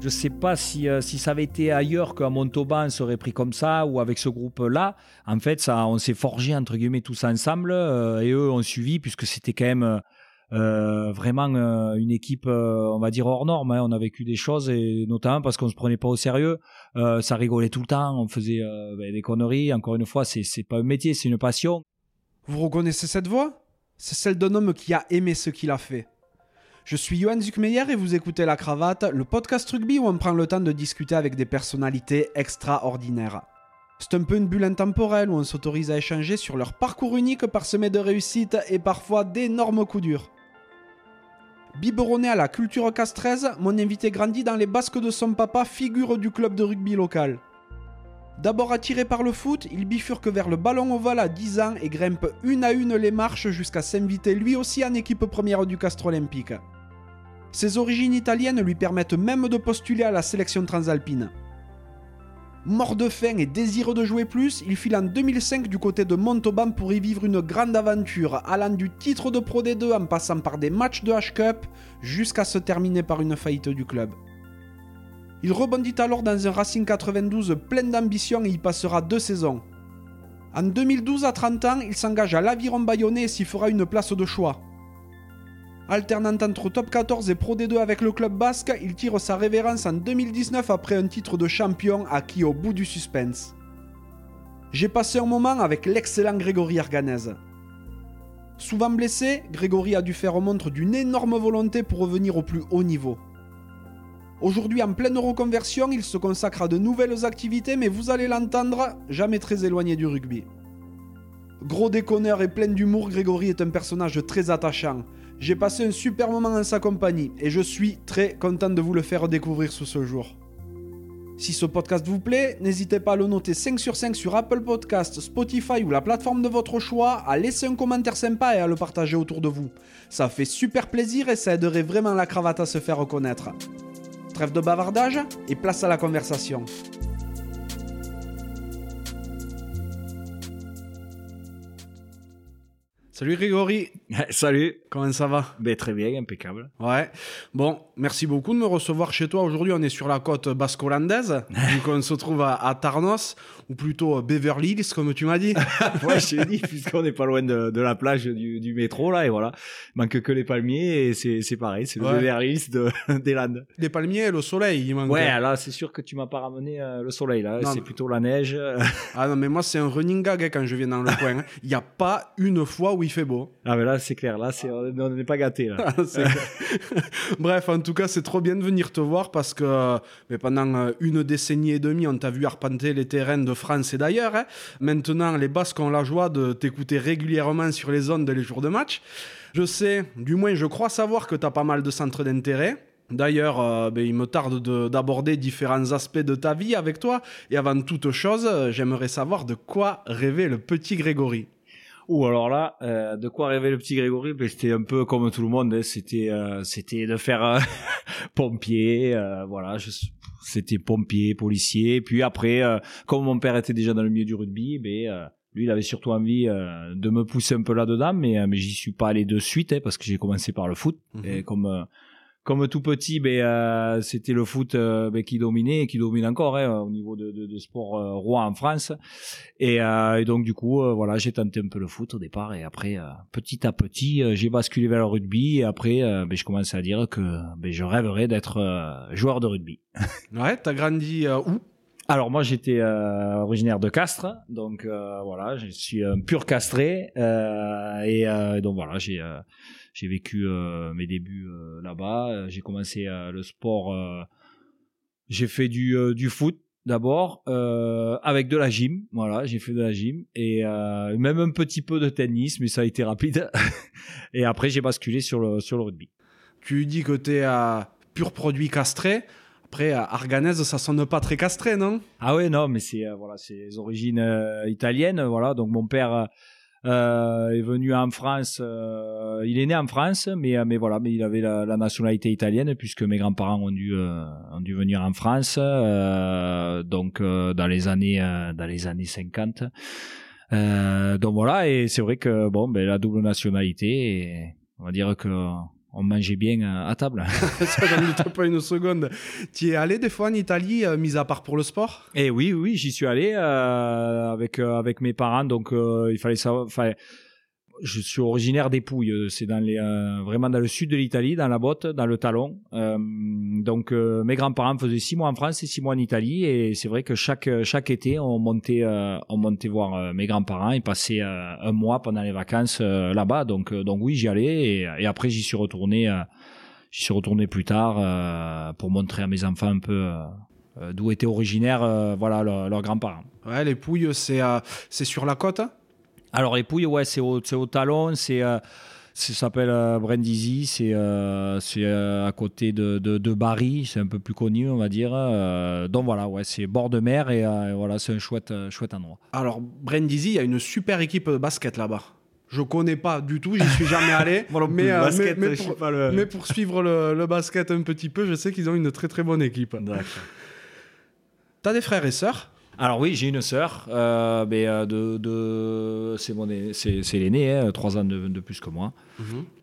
Je ne sais pas si, euh, si ça avait été ailleurs qu'à Montauban, on serait pris comme ça, ou avec ce groupe-là. En fait, ça, on s'est forgé, entre guillemets, tous ensemble, euh, et eux ont suivi, puisque c'était quand même euh, vraiment une équipe, on va dire, hors norme. Hein. On a vécu des choses, et notamment parce qu'on se prenait pas au sérieux. ça rigolait tout le temps, on faisait ben, des conneries. Encore une fois, c'est pas un métier, c'est une passion. Vous reconnaissez cette voix? C'est celle d'un homme qui a aimé ce qu'il a fait. Je suis Johan Zuckmeyer et vous écoutez La Cravate, le podcast rugby où on prend le temps de discuter avec des personnalités extraordinaires. C'est un peu une bulle intemporelle où on s'autorise à échanger sur leur parcours unique parsemé de réussites et parfois d'énormes coups durs. Biberonné à la culture castraise, mon invité grandit dans les basques de son papa, figure du club de rugby local. D'abord attiré par le foot, il bifurque vers le ballon ovale à 10 ans et grimpe une à une les marches jusqu'à s'inviter lui aussi en équipe première du Castre Olympique. Ses origines italiennes lui permettent même de postuler à la sélection transalpine. Mort de faim et désireux de jouer plus, il file en 2005 du côté de Montauban pour y vivre une grande aventure, allant du titre de Pro D2 en passant par des matchs de H-Cup jusqu'à se terminer par une faillite du club. Il rebondit alors dans un Racing 92 plein d'ambition et y passera deux saisons. En 2012, à 30 ans, il s'engage à l'Aviron Bayonnais et s'y fera une place de choix. Alternant entre top 14 et Pro D2 avec le club basque, il tire sa révérence en 2019 après un titre de champion acquis au bout du suspense. J'ai passé un moment avec l'excellent Grégory Arganez. Souvent blessé, Grégory a dû faire montre d'une énorme volonté pour revenir au plus haut niveau. Aujourd'hui en pleine reconversion, il se consacre à de nouvelles activités, mais vous allez l'entendre, jamais très éloigné du rugby. Gros déconneur et plein d'humour, Grégory est un personnage très attachant. J'ai passé un super moment en sa compagnie et je suis très content de vous le faire découvrir sous ce jour. Si ce podcast vous plaît, n'hésitez pas à le noter 5 sur 5 sur Apple Podcasts, Spotify ou la plateforme de votre choix, à laisser un commentaire sympa et à le partager autour de vous. Ça fait super plaisir et ça aiderait vraiment la cravate à se faire reconnaître. Trêve de bavardage et place à la conversation. Salut Grégory. Salut. Comment ça va? Ben, Très bien, impeccable. Ouais. Bon, merci beaucoup de me recevoir chez toi. Aujourd'hui, on est sur la côte basco-hollandaise. donc, on se trouve à, Tarnos, ou plutôt Beverly Hills, comme tu m'as dit. ouais, je t'ai dit, puisqu'on n'est pas loin de, la plage du, métro, là, et voilà. Il manque que les palmiers, et c'est pareil, c'est le Beverly Hills de, des Landes. Les palmiers le soleil, il manque. Ouais, là, c'est sûr que tu m'as pas ramené euh, le soleil, là. C'est plutôt la neige. ah non, mais moi, c'est un running gag hein, quand je viens dans le coin. Hein. Il n'y a pas une fois où il fait beau. Ah, mais là, c'est clair. Là, on n'est pas gâté là. Bref, en tout cas, c'est trop bien de venir te voir parce que mais pendant euh, une décennie et demie, on t'a vu arpenter les terrains de France et d'ailleurs. Hein. Maintenant, les Basques ont la joie de t'écouter régulièrement sur les ondes les jours de match. Je sais, du moins je crois savoir que tu as pas mal de centres d'intérêt. D'ailleurs, euh, ben, il me tarde d'aborder différents aspects de ta vie avec toi. Et avant toute chose, euh, j'aimerais savoir de quoi rêvait le petit Grégory. Ou alors là, euh, de quoi rêver le petit Grégory? Ben, C'était un peu comme tout le monde, hein. c'était c'était de faire pompier, voilà, c'était pompier, policier. Puis après, comme mon père était déjà dans le milieu du rugby, ben lui, il avait surtout envie de me pousser un peu là-dedans, mais mais j'y suis pas allé de suite hein, parce que j'ai commencé par le foot mhm. et comme comme tout petit, ben, euh, c'était le foot euh, ben, qui dominait et qui domine encore hein, au niveau de, de, de sport euh, roi en France. Et, et donc du coup, voilà, j'ai tenté un peu le foot au départ et après, petit à petit, j'ai basculé vers le rugby et après, ben, je commençais à dire que ben, je rêverais d'être joueur de rugby. ouais, t'as grandi où? Alors moi j'étais originaire de Castres, donc voilà, je suis un pur castré et donc voilà j'ai j'ai vécu euh, mes débuts euh, là-bas. Euh, j'ai commencé le sport. j'ai fait du, du foot d'abord avec de la gym. Voilà j'ai fait de la gym et même un petit peu de tennis mais ça a été rapide. Et après j'ai basculé sur le sur le rugby. Tu dis que tu es à pur produit castré. Après Arganèse ça sonne pas très castré non? Ah ouais non mais c'est voilà c'est les origines italiennes voilà. Donc mon père euh, est venu en France. Euh, il est né en France, mais euh, mais voilà, mais il avait la, nationalité italienne puisque mes grands-parents ont dû ont dû venir en France. donc dans les années dans les années 50. donc voilà, et c'est vrai que bon, ben la double nationalité, on va dire que on mangeait bien à, à table. Ça, j'en doute pas une seconde. Tu y es allé des fois en Italie, euh, mis à part pour le sport? Et oui, oui, j'y suis allé euh, avec euh, avec mes parents, donc euh, il fallait savoir. Enfin, je suis originaire des Pouilles, euh, c'est dans les euh, vraiment dans le sud de l'Italie, dans la botte, dans le talon. Euh, donc euh, mes grands-parents faisaient six mois en France et six mois en Italie, et c'est vrai que chaque chaque été on montait euh, on montait voir euh, mes grands-parents, passaient euh, un mois pendant les vacances euh, là-bas, donc euh, donc oui j'y allais et, et après j'y suis retourné. euh, J'y suis retourné plus tard euh, pour montrer à mes enfants un peu euh, euh, d'où étaient originaires euh, voilà, leurs grands-parents. Ouais, les Pouilles, c'est euh, c'est sur la côte Alors les Pouilles, ouais, c'est au, au talon, c'est euh, ça s'appelle euh, Brindisi, c'est euh, c'est euh, à côté de, de, de Bari, c'est un peu plus connu, on va dire. Euh, donc voilà, ouais, c'est bord de mer et voilà, c'est un chouette chouette endroit. Alors, Brindisi, il y a une super équipe de basket là-bas. Je connais pas du tout, j'y suis jamais allé. mais, euh, mais, mais pour, mais pour suivre le, le basket un petit peu, je sais qu'ils ont une très très bonne équipe. T'as des frères et sœurs? Alors oui, j'ai une sœur, euh, mais euh, de, de c'est aîné- c'est c'est l'aîné, hein, trois ans de, de plus que moi.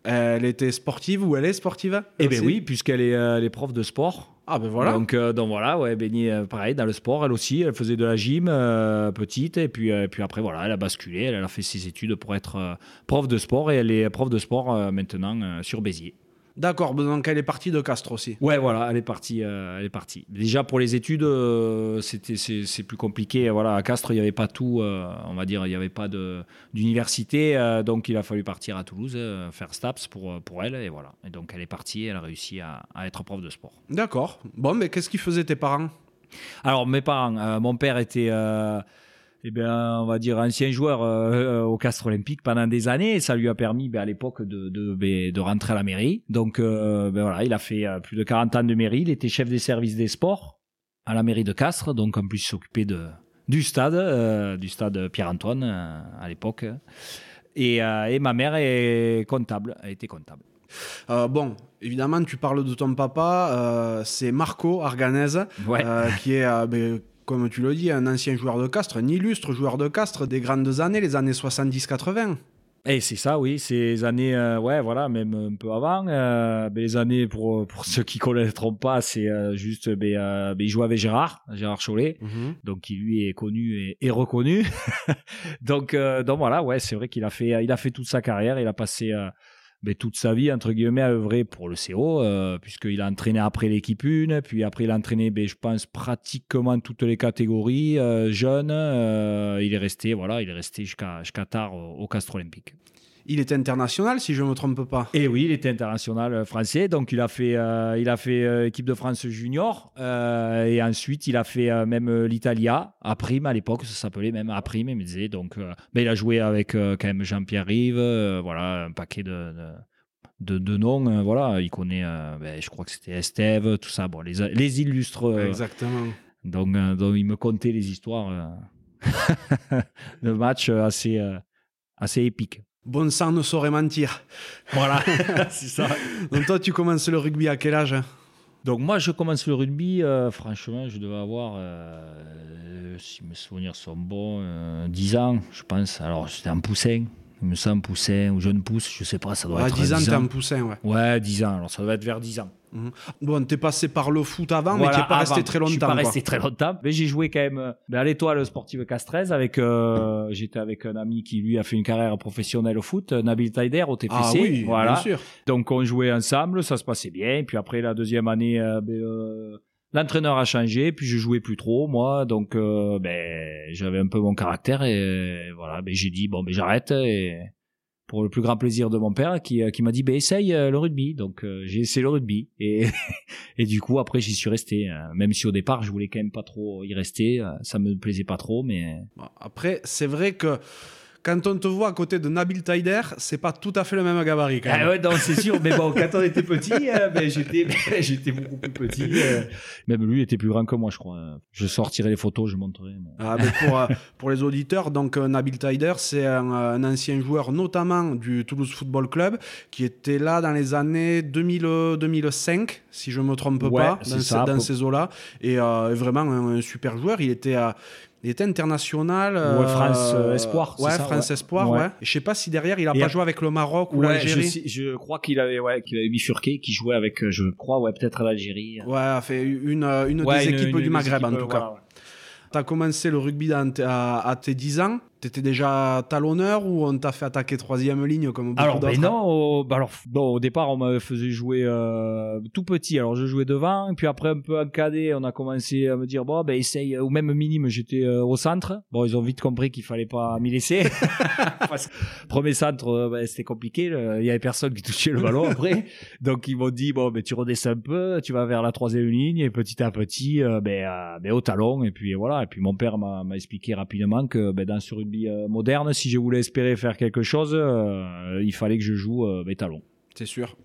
Elle était sportive ou elle est sportive Eh bien oui, puisqu'elle est, euh, elle est prof de sport. Ah ben voilà. Donc, euh, donc voilà, ouais, baignée euh, pareil dans le sport, elle aussi, elle faisait de la gym euh, petite, et puis, euh, puis après voilà, elle a basculé, elle a fait ses études pour être prof de sport, et elle est prof de sport maintenant sur Béziers. D'accord, donc elle est partie de Castres aussi. Ouais, voilà, elle est partie, euh, elle est partie. Déjà pour les études, euh, c'était c'est c'est plus compliqué. Voilà, à Castres, il n'y avait pas tout, euh, on va dire, il n'y avait pas de d'université, donc il a fallu partir à Toulouse faire STAPS pour pour elle, et voilà. Et donc elle est partie, elle a réussi à, à être prof de sport. D'accord. Bon, mais qu'est-ce qu'ils faisaient tes parents? Alors, mes parents, mon père était, eh bien, on va dire, ancien joueur euh, au Castres Olympique pendant des années. Et ça lui a permis, ben, à l'époque, de, de, ben, de rentrer à la mairie. Donc, euh, ben, voilà, il a fait euh, plus de 40 ans de mairie. Il était chef des services des sports à la mairie de Castres. Donc, en plus, il s'occupait de, du stade, euh, du stade Pierre-Antoine à l'époque. Et, et ma mère est comptable, elle était comptable. Bon, évidemment, tu parles de ton papa, c'est Marco Arganez, Ouais. qui est, ben, comme tu le dis, un ancien joueur de Castres, un illustre joueur de Castres des grandes années, les années 70-80. Et c'est ça, oui, ces années, euh, ouais, voilà, même un peu avant. euh, ben, les années, pour, pour ceux qui connaîtront pas, c'est euh, juste, ben, euh, ben, il jouait avec Gérard, Gérard Chollet, donc qui lui est connu et, et reconnu. donc, euh, donc voilà, ouais, c'est vrai qu'il a fait, il a fait toute sa carrière, il a passé euh, ben, toute sa vie entre guillemets à œuvrer pour le CO, euh, puisqu'il a entraîné après l'équipe 1, puis après il a entraîné, ben, je pense pratiquement toutes les catégories euh, jeunes. euh, il est resté, voilà, il est resté jusqu'à jusqu'à tard au, au Castres Olympique. Il est international, si je ne me trompe pas. Et oui, il était international euh, français, donc il a fait, euh, il a fait euh, équipe de France junior, euh, et ensuite il a fait même l'Italia à prime à l'époque, ça s'appelait même à prime, il me disait. Donc, mais il a joué avec quand même Jean-Pierre Rive, voilà, un paquet de, de, de, de noms, euh, voilà, il connaît, ben, je crois que c'était Estève, tout ça, bon, les, les illustres. Exactement. donc, donc il me contait les histoires de matchs assez, assez épiques. Bon sang ne saurait mentir. Voilà, c'est ça. Donc toi, tu commences le rugby à quel âge? Donc moi, je commence le rugby, euh, franchement, je devais avoir, euh, si mes souvenirs sont bons, euh, 10 ans, je pense. Alors, j'étais en poussin, il me semble, poussin ou jeune pousse, je sais pas, ça doit À être 10 ans, 10 t'es un poussin, ouais. Ouais, 10 ans, alors ça doit être vers 10 ans. Bon, t'es passé par le foot avant, mais t'es pas resté très Je suis longtemps. pas quoi. resté très longtemps, mais j'ai joué quand même euh, ben, à l'étoile sportive Castres avec, euh, j'étais avec un ami qui lui a fait une carrière professionnelle au foot, euh, Nabil Taider au TFC. Ah oui, voilà. bien sûr. Donc on jouait ensemble, ça se passait bien. Puis après la deuxième année, euh, ben, euh, l'entraîneur a changé, puis je jouais plus trop moi. Donc ben j'avais un peu mon caractère et voilà, ben j'ai dit bon ben j'arrête et pour le plus grand plaisir de mon père qui, euh, qui m'a dit ben essaye euh, le rugby. Donc euh, j'ai essayé le rugby et et du coup après j'y suis resté. euh, même si au départ je voulais quand même pas trop y rester, euh, ça me plaisait pas trop, mais Après, c'est vrai que quand on te voit à côté de Nabil Taider, c'est pas tout à fait le même gabarit quand même. Ah ouais, non, c'est sûr. Mais bon, quand on était petit, euh, ben, j'étais, j'étais beaucoup plus petit. euh. Même lui était plus grand que moi, je crois. Je sortirai les photos, je montrerai. mais- Ah, mais pour, euh, pour les auditeurs, donc euh, Nabil Taider, c'est un, un ancien joueur notamment du Toulouse Football Club qui était là dans les années 2000, euh, 2005, si je me trompe Ouais, pas, dans, ça, ces, dans pour- ces eaux-là. Et euh, vraiment un, un super joueur. Il était, euh, Il était international. Ouais, euh, France, euh, Espoir, Ouais, ça, France ouais. Espoir, Ouais. ouais. Je sais pas si derrière, il a Et pas joué avec le Maroc ou je, l'Algérie. je crois qu'il avait, ouais, qu'il avait bifurqué, qu'il jouait avec, euh, je crois, ouais, peut-être l'Algérie. Ouais, a fait une, une des une- équipes une du Maghreb, en tout cas. ouais. T'as commencé le rugby à, à tes 10 ans. T'étais déjà talonneur ou on t'a fait attaquer troisième ligne comme beaucoup Alors, d'autres ben non, au, bah alors, bon, au départ, on me faisait jouer euh, tout petit. Alors, je jouais devant, et puis après, un peu en cadet, on a commencé à me dire, bon, ben, essaye, ou même minime, j'étais euh, au centre. Bon, ils ont vite compris qu'il fallait pas m'y laisser. Parce que premier centre, euh, ben, c'était compliqué. Il y avait personne qui touchait le ballon après. Donc, ils m'ont dit, bon, ben, tu redescends un peu, tu vas vers la troisième ligne, et petit à petit, euh, ben, euh, ben, au talon, et puis voilà. Et puis, mon père m'a m'a expliqué rapidement que, ben, dans ce rugby euh, moderne, si je voulais espérer faire quelque chose, euh, il fallait que je joue euh, mes talons. C'est sûr.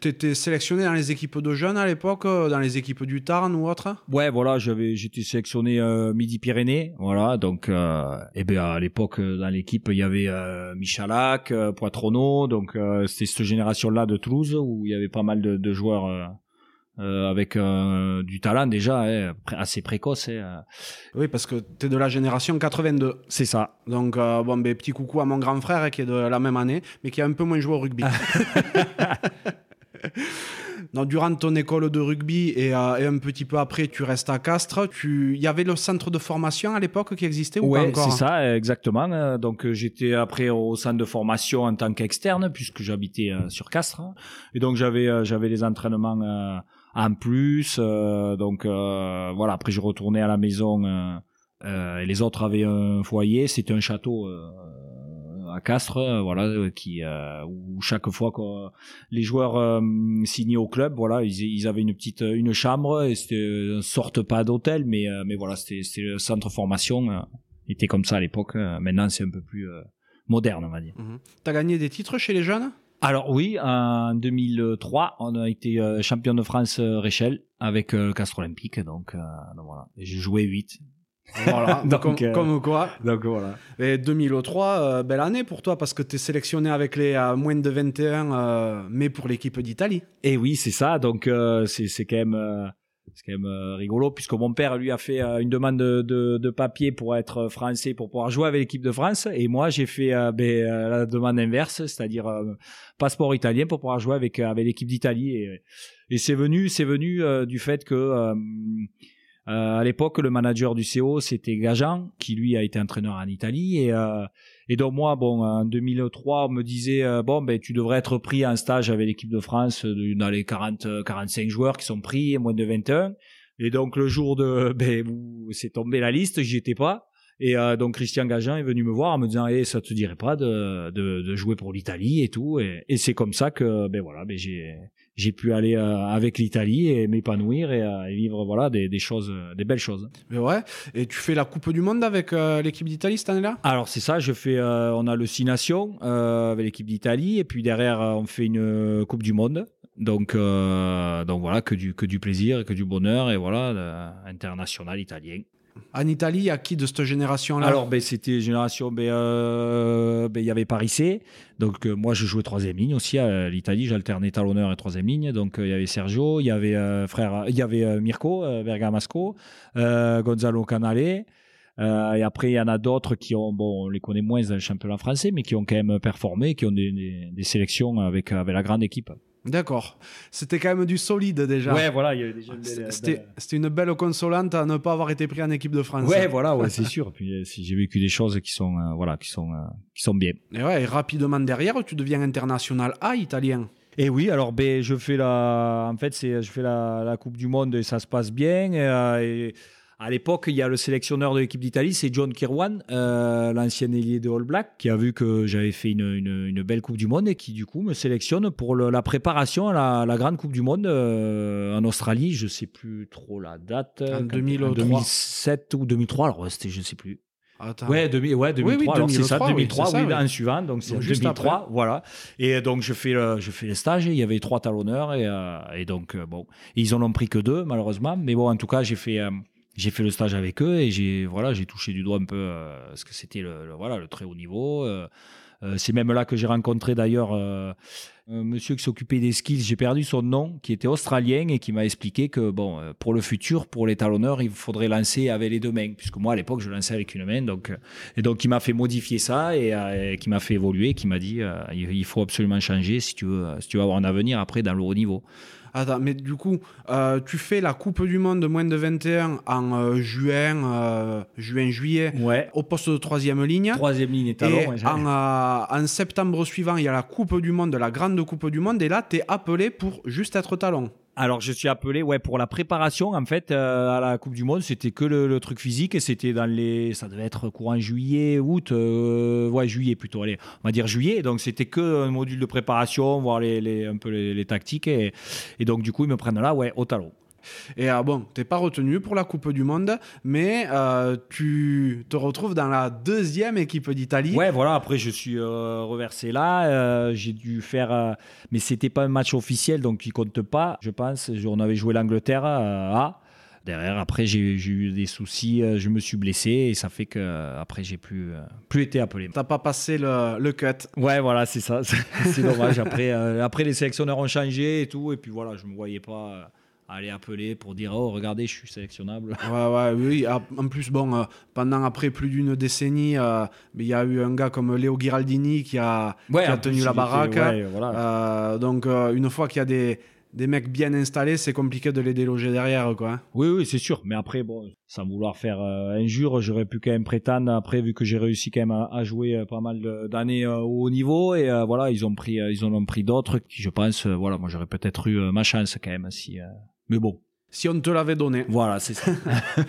T'étais sélectionné dans les équipes de jeunes à l'époque, dans les équipes du Tarn ou autre? Ouais, voilà, j'avais, j'étais sélectionné euh, Midi-Pyrénées, voilà, donc, euh, et ben à l'époque dans l'équipe il y avait euh, Michalak, Poitronneau, donc c'était cette génération-là de Toulouse où il y avait pas mal de, de joueurs euh, avec euh, du talent déjà, hein, assez précoce. hein. Oui, parce que t'es de la génération 82. C'est ça. Donc, euh, bon, ben, petit coucou à mon grand frère hein, qui est de la même année, mais qui a un peu moins joué au rugby. Donc, durant ton école de rugby et, euh, et un petit peu après, tu restes à Castres. Tu... Il y avait le centre de formation à l'époque qui existait ou pas encore c'est ça, exactement. Donc euh, j'étais après au centre de formation en tant qu'externe puisque j'habitais euh, sur Castres et donc j'avais j'avais les entraînements euh, en plus. euh, donc euh, voilà, après je retournais à la maison euh, les autres avaient un foyer. C'était un château. à Castres, voilà, qui euh, où chaque fois que les joueurs signaient au club, voilà, ils, avaient une petite une chambre et c'était sorte pas d'hôtel, mais mais voilà, c'était le centre formation. était comme ça à l'époque. maintenant, c'est un peu plus moderne, on va dire. Mhm. T'as gagné des titres chez les jeunes? Alors oui, en 2003, on a été euh, champion de France euh, Réchelle avec euh, le Castres Olympique, donc, euh, donc voilà. J'ai joué 8. Voilà, Donc, comme, euh, comme quoi. Donc voilà. Et 2003, euh, belle année pour toi parce que tu es sélectionné avec les à moins de 21, euh, mais pour l'équipe d'Italie. Et oui, c'est ça. Donc euh, c'est c'est quand même euh, c'est quand même euh, rigolo puisque mon père lui a fait euh, une demande de, papier pour être français pour pouvoir jouer avec l'équipe de France et moi j'ai fait euh, ben, la demande inverse, c'est-à-dire passeport italien pour pouvoir jouer avec avec l'équipe d'Italie et, c'est venu c'est venu du fait que à l'époque, le manager du CO, c'était Gajan, qui lui a été entraîneur en Italie. Et, et donc moi, bon, en 2003, on me disait, euh, bon, ben, tu devrais être pris en stage avec l'équipe de France de- dans les 40, euh, 45 joueurs qui sont pris, moins de 21. Et donc le jour de, ben, c'est tombé la liste, j'y étais pas. Et euh, donc Christian Gajan est venu me voir en me disant, eh, ça te dirait pas de, de, de jouer pour l'Italie et tout. Et, et c'est comme ça que, ben voilà, ben j'ai j'ai pu aller euh, avec l'Italie et m'épanouir et, euh, vivre voilà des, des choses, euh, des belles choses. Mais ouais, et tu fais la Coupe du Monde avec l'équipe d'Italie cette année-là? Alors c'est ça, je fais, on a le Six Nations avec l'équipe d'Italie et puis derrière on fait une Coupe du Monde. Donc euh, donc voilà que du que du plaisir et que du bonheur et voilà euh, international italien. En Italie, il y a qui de cette génération-là? Alors ben c'était génération ben euh, ben il y avait Paris C. Donc euh, moi je jouais troisième ligne aussi à l'Italie, j'alternais talonneur et troisième ligne. Donc euh, il y avait Sergio, il y avait euh, frère, il y avait Mirko Bergamasco, Gonzalo Canale. Et après, il y en a d'autres qui ont, bon, on les connaît moins dans le championnat français, mais qui ont quand même performé, qui ont des, des, des sélections avec, avec la grande équipe. D'accord. C'était quand même du solide déjà. voilà, il y avait déjà une C'était une belle consolante à ne pas avoir été pris en équipe de France. Ouais, voilà, ouais, c'est sûr. Puis euh, si j'ai vécu des choses qui sont, euh, voilà, qui sont, euh, qui sont bien. Et ouais, et rapidement derrière, tu deviens international A italien. Et oui, alors ben je fais la, en fait c'est je fais la, la Coupe du Monde et ça se passe bien. Et, euh, et à l'époque, il y a le sélectionneur de l'équipe d'Italie, c'est John Kirwan, euh, l'ancien ailier de All Black, qui a vu que j'avais fait une, une, une belle Coupe du Monde et qui du coup me sélectionne pour le- la préparation à la, la grande Coupe du Monde euh, en Australie. Je sais plus trop la date. En Quand- 2003. 2007 ou 2003. Alors c'était je sais plus. Attends. Ouais, 2000, ouais, 2003. oui, alors c'est ça, 2003, oui, 2003, c'est ça, oui, oui. en suivant. Donc c'est Donc, en juste 2003, après. voilà. Et donc je fais le, je fais les stages. et Il y avait trois talonneurs et, euh, et donc euh, bon, ils en ont pris que deux malheureusement. Mais bon, en tout cas, j'ai fait, euh, j'ai fait le stage avec eux et j'ai, voilà, j'ai touché du doigt un peu euh, ce que c'était le, voilà, le très haut niveau. euh, euh, c'est même là que j'ai rencontré d'ailleurs euh, un monsieur qui s'occupait des skills, j'ai perdu son nom, qui était australien et qui m'a expliqué que bon, pour le futur, pour les talonneurs, il faudrait lancer avec les deux mains, puisque moi à l'époque je lançais avec une main, donc et donc il m'a fait modifier ça et, euh, qui m'a fait évoluer, qui m'a dit il faut absolument changer si tu veux, si tu veux avoir un avenir après dans le haut niveau. Attends, mais du coup, euh, tu fais la Coupe du Monde de moins de 21 en euh, juin, euh, juin, juillet, ouais. au poste de troisième ligne. Troisième ligne talon. Et en, en, septembre suivant, il y a la Coupe du Monde, la grande Coupe du Monde, et là, tu es appelé pour juste être talon. Alors je suis appelé ouais pour la préparation en fait euh, à la Coupe du Monde. C'était que le, truc physique et c'était dans les ça devait être courant juillet août euh, ouais juillet plutôt. Allez on va dire juillet. Donc c'était que un module de préparation voir les, les un peu les, tactiques et, et, donc du coup ils me prennent là ouais au talon. Et euh, bon, t'es pas retenu pour la Coupe du Monde, mais euh, tu te retrouves dans la deuxième équipe d'Italie. Ouais, voilà. Après, je suis euh, reversé là. j'ai dû faire, mais c'était pas un match officiel, donc il compte pas. Je pense. On avait joué l'Angleterre à. Derrière, après, j'ai eu des soucis, je me suis blessé et ça fait que après j'ai plus, plus été appelé. T'as pas passé le, le cut. Ouais, voilà, c'est ça. c'est dommage. Après, après, les sélectionneurs ont changé et tout, et puis voilà, je me voyais pas aller appeler pour dire oh regardez je suis sélectionnable ouais ouais oui ah, en plus bon euh, pendant après plus d'une décennie euh, il y a eu un gars comme Léo Giraldini qui a, qui a tenu la baraque euh, donc une fois qu'il y a des des mecs bien installés, c'est compliqué de les déloger derrière, quoi. Oui, oui, c'est sûr. Mais après, bon, sans vouloir faire injure, j'aurais pu quand même prétendre, après, vu que j'ai réussi quand même à, jouer pas mal d'années au haut niveau, et voilà, ils ont pris, ils en ont pris d'autres qui, je pense, voilà, moi j'aurais peut-être eu ma chance quand même si, mais bon. Si on te l'avait donné. Voilà, c'est ça.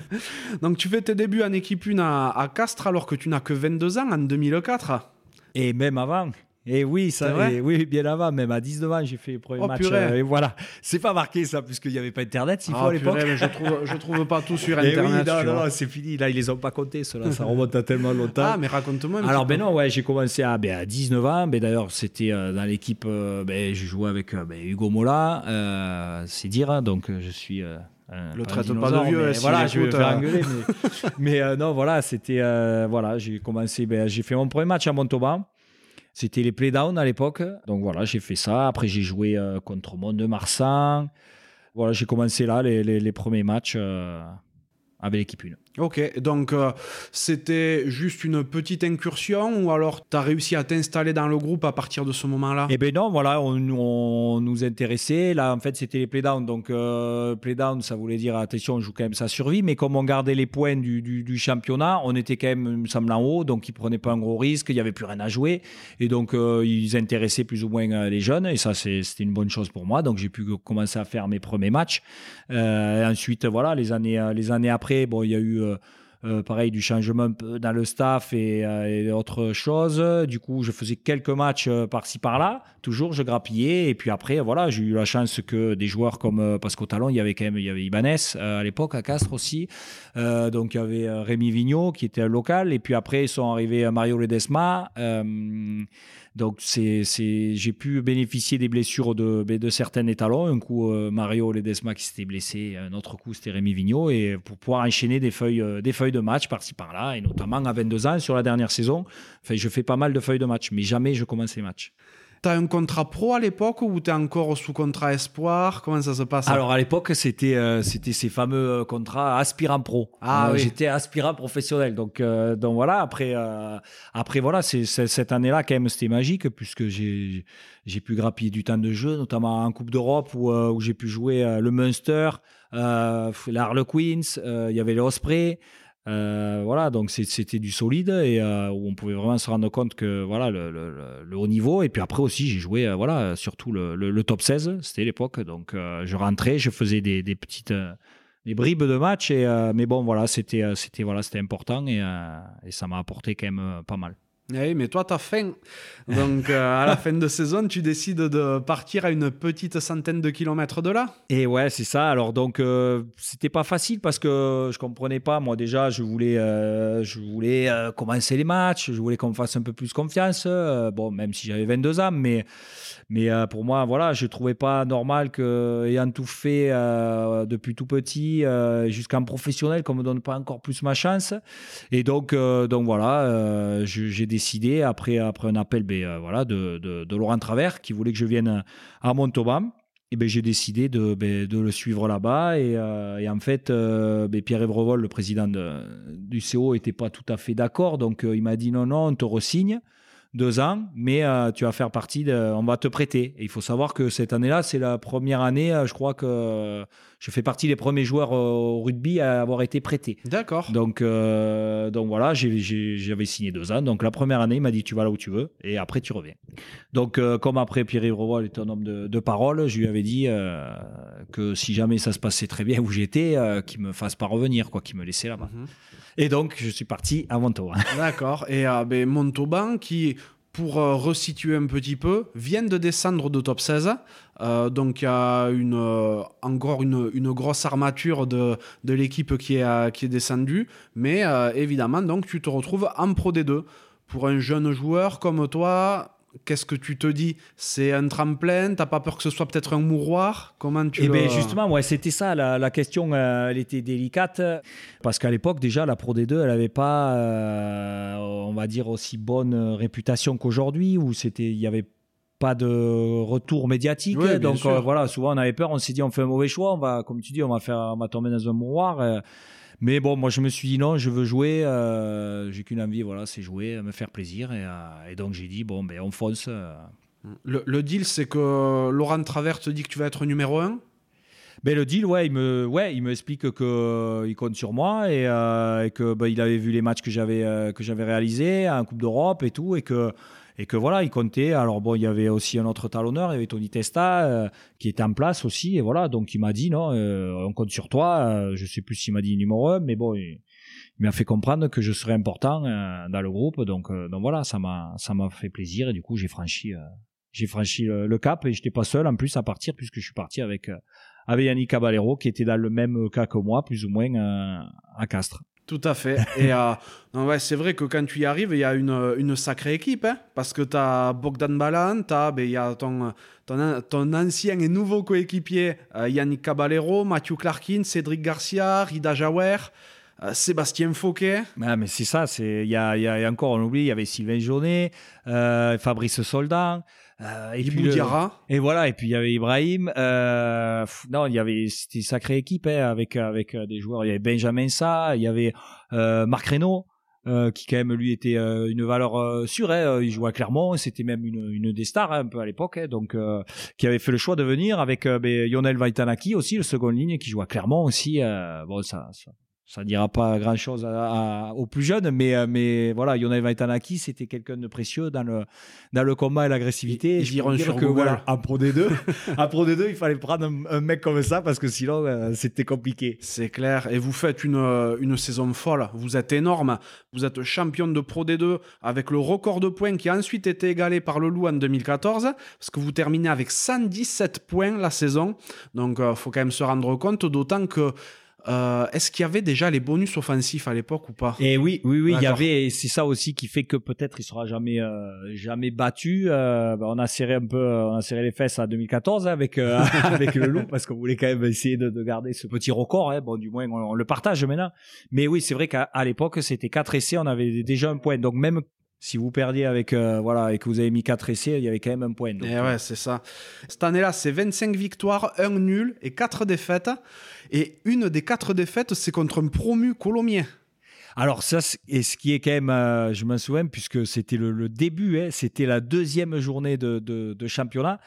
Donc tu fais tes débuts en équipe 1 à, à Castres alors que tu n'as que 22 ans en 2004. Et même avant. Et oui, ça, oui, bien avant, même à 19 ans, j'ai fait le premier oh, match. Euh, et voilà, c'est pas marqué ça, puisqu'il n'y avait pas Internet, s'il faut à l'époque. je trouve, je trouve pas tout sur Internet. Oui, non, non, c'est fini. Là, ils les ont pas comptés, cela. Ça remonte à tellement longtemps. Ah, mais raconte-moi. Alors, ben non, ouais, j'ai commencé à, ben, à 19 ans. Ben, D'ailleurs, c'était euh, dans l'équipe, euh, ben, je jouais avec ben, Hugo Mola, c'est dire. Hein, donc, je suis. Un, le traite pas de vieux. voilà, je vais faire engueuler. Mais, mais non, voilà, c'était. voilà, j'ai commencé. Ben, j'ai fait mon premier match à Montauban. C'était les playdowns à l'époque. Donc voilà, j'ai fait ça. Après, j'ai joué euh, contre Mont de Marsan. Voilà, j'ai commencé là les, les, premiers matchs euh, avec l'équipe 1. Ok, donc euh, c'était juste une petite incursion ou alors tu as réussi à t'installer dans le groupe à partir de ce moment-là? Eh bien non, voilà, on, nous intéressait. Là, en fait, c'était les playdowns. Donc, euh, playdown, ça voulait dire, attention, on joue quand même sa survie. Mais comme on gardait les points du, du, championnat, on était quand même, il me semble, en haut. Donc, ils prenaient pas un gros risque. Il n'y avait plus rien à jouer. Et donc, euh, ils intéressaient plus ou moins euh, les jeunes. Et ça, c'était une bonne chose pour moi. Donc, j'ai pu commencer à faire mes premiers matchs. ensuite, voilà, les années, les années après, bon, il y a eu euh, euh, pareil, du changement dans le staff et, euh, autre chose. Du coup, je faisais quelques matchs par-ci par-là. Toujours, je grappillais. Et puis après, voilà, j'ai eu la chance que des joueurs comme parce qu'au talon, il y avait quand même il y avait Ibanez à l'époque à Castres aussi. Donc il y avait Rémi Vigneault qui était local. Et puis après, ils sont arrivés Mario Ledesma. Donc j'ai pu bénéficier des blessures de, ben, de certains étalons. Un coup, euh, Mario Ledesma qui s'était blessé, un autre coup, c'était Rémi Vigneault. Et pour pouvoir enchaîner des feuilles, euh, des feuilles de match par-ci par-là, et notamment à 22 ans, sur la dernière saison, je fais pas mal de feuilles de match, mais jamais je commence les matchs. T'as un contrat pro à l'époque ou t'es encore sous contrat espoir? Comment ça se passe? Alors à l'époque, c'était euh, c'était ces fameux euh, contrats aspirant pro. Ah euh, oui. J'étais aspirant professionnel. Donc donc voilà. Après après voilà, c'est cette année-là quand même c'était magique puisque j'ai pu grappiller du temps de jeu, notamment en Coupe d'Europe où, où j'ai pu jouer le Munster, euh, l'Harlequins, il y avait l'Osprey. Euh, voilà, donc c'était du solide et euh, où on pouvait vraiment se rendre compte que voilà le, haut niveau. Et puis après aussi, j'ai joué euh, voilà surtout le, top 16, c'était l'époque. Donc je rentrais, je faisais des, petites des bribes de match. Et, mais bon, voilà, c'était voilà, important et, et ça m'a apporté quand même pas mal. Oui, mais toi, tu as faim. Donc, euh, à la fin de saison, tu décides de partir à une petite centaine de kilomètres de là. Et ouais, c'est ça. Alors, donc, euh, c'était pas facile parce que je comprenais pas. Moi, déjà, je voulais, euh, je voulais commencer les matchs. Je voulais qu'on me fasse un peu plus confiance. bon, même si j'avais 22 ans, mais mais euh, pour moi, voilà, je trouvais pas normal que, ayant tout fait euh, depuis tout petit euh, professionnel, qu'on me donne pas encore plus ma chance. Et donc, donc voilà, j'ai décidé après, après un appel ben, voilà, de, Laurent Travers, qui voulait que je vienne à Montauban, ben, j'ai décidé de, ben, de, le suivre là-bas. Et, et, en fait, ben, Pierre Evrevol, le président du CO, n'était pas tout à fait d'accord. Donc, il m'a dit non, non, on te resigne deux ans, mais euh, tu vas faire partie. On va te prêter. Et il faut savoir que cette année-là, c'est la première année, euh, je crois que je fais partie des premiers joueurs au rugby à avoir été prêté. D'accord. Donc, euh, donc voilà, j'avais signé deux ans. Donc la première année, il m'a dit tu vas là où tu veux et après tu reviens. Donc, comme après Pierre-Yves est un homme de, parole, je lui avais dit que si jamais ça se passait très bien où j'étais, qu'il me fasse pas revenir, quoi, qu'il me laissait là-bas. Mhm. Et donc, je suis parti à Montauban. D'accord. Et euh, ben, Montauban, qui, pour euh, resituer un petit peu, vient de descendre de top 16. Euh, donc, il y a une, encore une, grosse armature de, l'équipe qui est, qui est descendue. Mais évidemment, donc, tu te retrouves en Pro D2. Pour un jeune joueur comme toi, qu'est-ce que tu te dis C'est un tremplin T'as pas peur que ce soit peut-être un mouroir Comment tu Eh bien, justement, ouais, c'était ça. La, question, euh, elle était délicate parce qu'à l'époque, déjà, la Pro D2, elle n'avait pas, euh, on va dire, aussi bonne réputation qu'aujourd'hui, où c'était, il y avait pas de retour médiatique. donc euh, voilà, souvent on avait peur, on s'est dit on fait un mauvais choix, on va, comme tu dis, on va faire, on va tomber dans un mouroir. Mais bon, moi je me suis dit non, je veux jouer. Euh, j'ai qu'une envie, voilà, c'est jouer, me faire plaisir. Et, euh, donc j'ai dit bon, ben on fonce. Euh. Le, deal, c'est que Laurent Travers te dit que tu vas être numéro 1 ben, le deal, ouais, il me, ouais, il me explique que il compte sur moi et, que ben, il avait vu les matchs que j'avais que j'avais réalisés en Coupe d'Europe et tout et que et que voilà, il comptait. Alors bon, il y avait aussi un autre talonneur, il y avait Tony Testa euh, qui était en place aussi, et voilà. Donc il m'a dit non, euh, on compte sur toi. Euh, je sais plus s'il m'a dit numéro un, mais bon, il, m'a fait comprendre que je serais important dans le groupe. Donc voilà, ça m'a ça m'a fait plaisir et du coup j'ai franchi j'ai franchi le, cap et j'étais pas seul en plus à partir puisque je suis parti avec avec Yannick Caballero qui était dans le même cas que moi, plus ou moins à Castres. Tout à fait. Et euh, ouais, c'est vrai que quand tu y arrives, il y a une, sacrée équipe. Hein, parce que tu as Bogdan Balan, ben, il y a ton, ton, ton, ancien et nouveau coéquipier euh, Yannick Caballero, Mathieu Clarkin, Cédric Garcia, Rida Jawer. Euh, Sébastien Fauquet. Ah, mais c'est ça, il y a, y a, encore, on oublie, il y avait Sylvain Jaunet, Fabrice Soldan. Euh, et puis et voilà et puis il y avait Ibrahim euh, non il y avait c'était une sacrée équipe hein, avec avec euh, des joueurs. Il y avait Benjamin Sa il y avait euh, Marc Reynaud euh, qui quand même lui était euh, une valeur sûre hein, il jouait à Clermont c'était même une, une des stars hein, un peu à l'époque hein, donc qui avait fait le choix de venir avec ben, Lionel Vaitanaki aussi le second ligne qui joue à Clermont aussi bon ça, ça ça dira pas grand chose aux plus jeunes, mais, euh, mais voilà, Yonel Vaitanaki, c'était quelqu'un de précieux dans le, dans le combat et l'agressivité. Je dirais que voilà, à Pro D2, à Pro D2, il fallait prendre un, mec comme ça parce que sinon, euh, c'était compliqué. C'est clair. Et vous faites une, euh, une saison folle. Vous êtes énorme. Vous êtes champion de Pro D2 avec le record de points qui a ensuite été égalé par le Loup en 2014 parce que vous terminez avec 117 points la saison. Donc, il faut quand même se rendre compte, d'autant que euh, est-ce qu'il y avait déjà les bonus offensifs à l'époque ou pas? Et eh oui, oui, oui, il y avait. C'est ça aussi qui fait que peut-être il sera jamais, euh, jamais battu. Euh, bah, on a serré un peu, on a serré les fesses à 2014 hein, avec avec le loup parce qu'on voulait quand même essayer de, garder ce petit record. Hein. Bon, du moins on, le partage maintenant. Mais oui, c'est vrai qu'à l'époque c'était 4 essais, on avait déjà un point. Donc même si vous perdiez avec voilà et que vous avez mis 4 essais, il y avait quand même un point. et eh ouais, c'est ça. Cette année-là, c'est 25 victoires, 1 nul et 4 défaites. Et une des quatre défaites, c'est contre un promu colomien. Alors ça, et ce qui est quand même, euh, je m'en souviens, puisque c'était le, début, hein, c'était la deuxième journée de, championnat,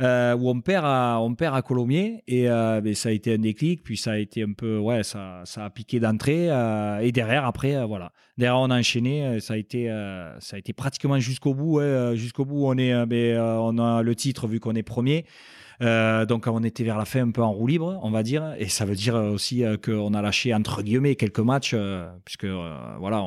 euh, où on perd à, on perd à Colomiers, et euh, ça a été un déclic, puis ça a été un peu, ouais, ça, a piqué d'entrée, et derrière, après, voilà. Derrière, on a enchaîné, ça a été, ça a été pratiquement jusqu'au bout, jusqu'au bout, on, est, ben, on a le titre vu qu'on est premier. Euh, donc on était vers la fin un peu en roue libre, on va dire, et ça veut dire aussi euh, qu'on a lâché entre guillemets quelques matchs, euh, puisque voilà,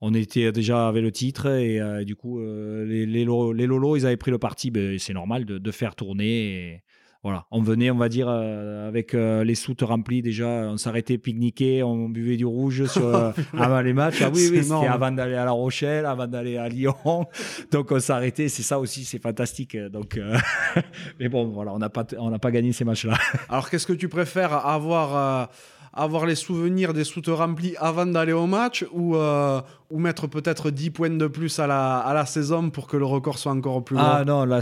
on, était déjà avec le titre et du coup les, les, Lolos ils avaient pris le parti, ben, c'est normal de, faire tourner. Voilà, on venait, on va dire, euh, avec euh, les soutes remplies déjà, on s'arrêtait pique-niquer, on buvait du rouge sur, euh, avant les matchs. Ah oui, oui, c'était avant d'aller à La Rochelle, avant d'aller à Lyon. Donc on s'arrêtait, c'est ça aussi, c'est fantastique. Donc, mais bon, voilà, on n'a pas, on n'a pas gagné ces matchs-là. Alors qu'est-ce que tu préfères avoir avoir les souvenirs des soutes remplies avant d'aller au match ou, euh, ou mettre peut-être 10 points de plus à la, à la saison pour que le record soit encore plus haut Ah non, là,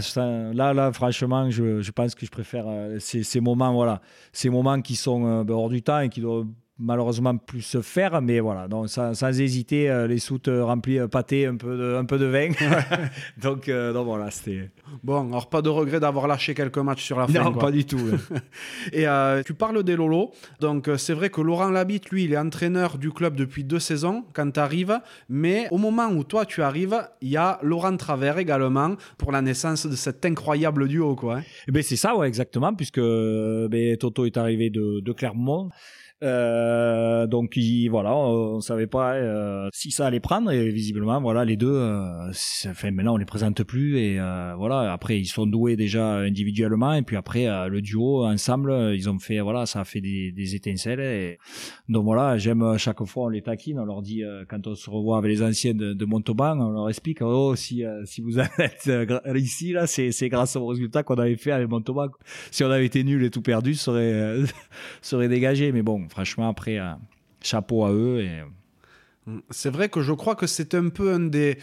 là, là franchement, je, je, pense que je préfère euh, ces, ces, moments, voilà, ces moments qui sont euh, ben, hors du temps et qui doivent malheureusement plus se faire, mais voilà, donc sans, hésiter, euh, les soutes euh, remplies euh, pâté, un peu de, un peu de vin. donc, donc, voilà, c'était. Bon, alors pas de regret d'avoir lâché quelques matchs sur la fin. Non, pas du tout. Et tu parles des Lolo, donc c'est vrai que Laurent Labitte, lui, il est entraîneur du club depuis deux saisons quand tu arrives, mais au moment où toi tu arrives, il y a Laurent Travers également pour la naissance de cet incroyable duo, quoi. Hein. Eh ben c'est ça, ouais, exactement, puisque ben, Toto est arrivé de, de Clermont. Euh, donc voilà, on, savait pas euh, si ça allait prendre. Et visiblement voilà les deux. Euh, enfin maintenant on les présente plus et euh, voilà. Après ils sont doués déjà individuellement. Et puis après euh, le duo ensemble ils ont fait voilà ça a fait des, des étincelles. Et donc voilà j'aime chaque fois on les taquine. On leur dit quand on se revoit avec les anciens de, de Montauban on leur explique oh si si vous êtes ici là c'est c'est grâce au résultat qu'on avait fait avec Montauban. Si on avait été nul et tout perdu serait serait dégagé mais bon franchement, après, euh, chapeau à eux. Mm. C'est vrai que je crois que c'est un peu un des,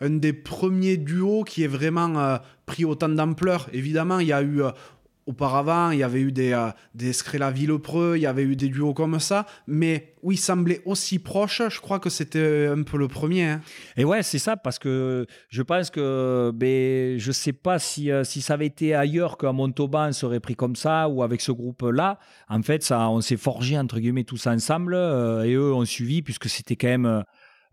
un des premiers duos qui est vraiment euh, pris autant d'ampleur. Évidemment, il y a eu euh, auparavant, il y avait eu des, euh, des Ville-Preux, il y avait eu des duos comme ça, mais où ils semblaient aussi proches, je crois que c'était un peu le premier. Hein. Et ouais, c'est ça, parce que je pense que ben, je sais pas si, euh, si ça avait été ailleurs qu'à Montauban serait pris comme ça, ou avec ce groupe-là. En fait, ça, on s'est forgé, entre guillemets, tous ensemble, euh, et eux ont suivi, puisque c'était quand même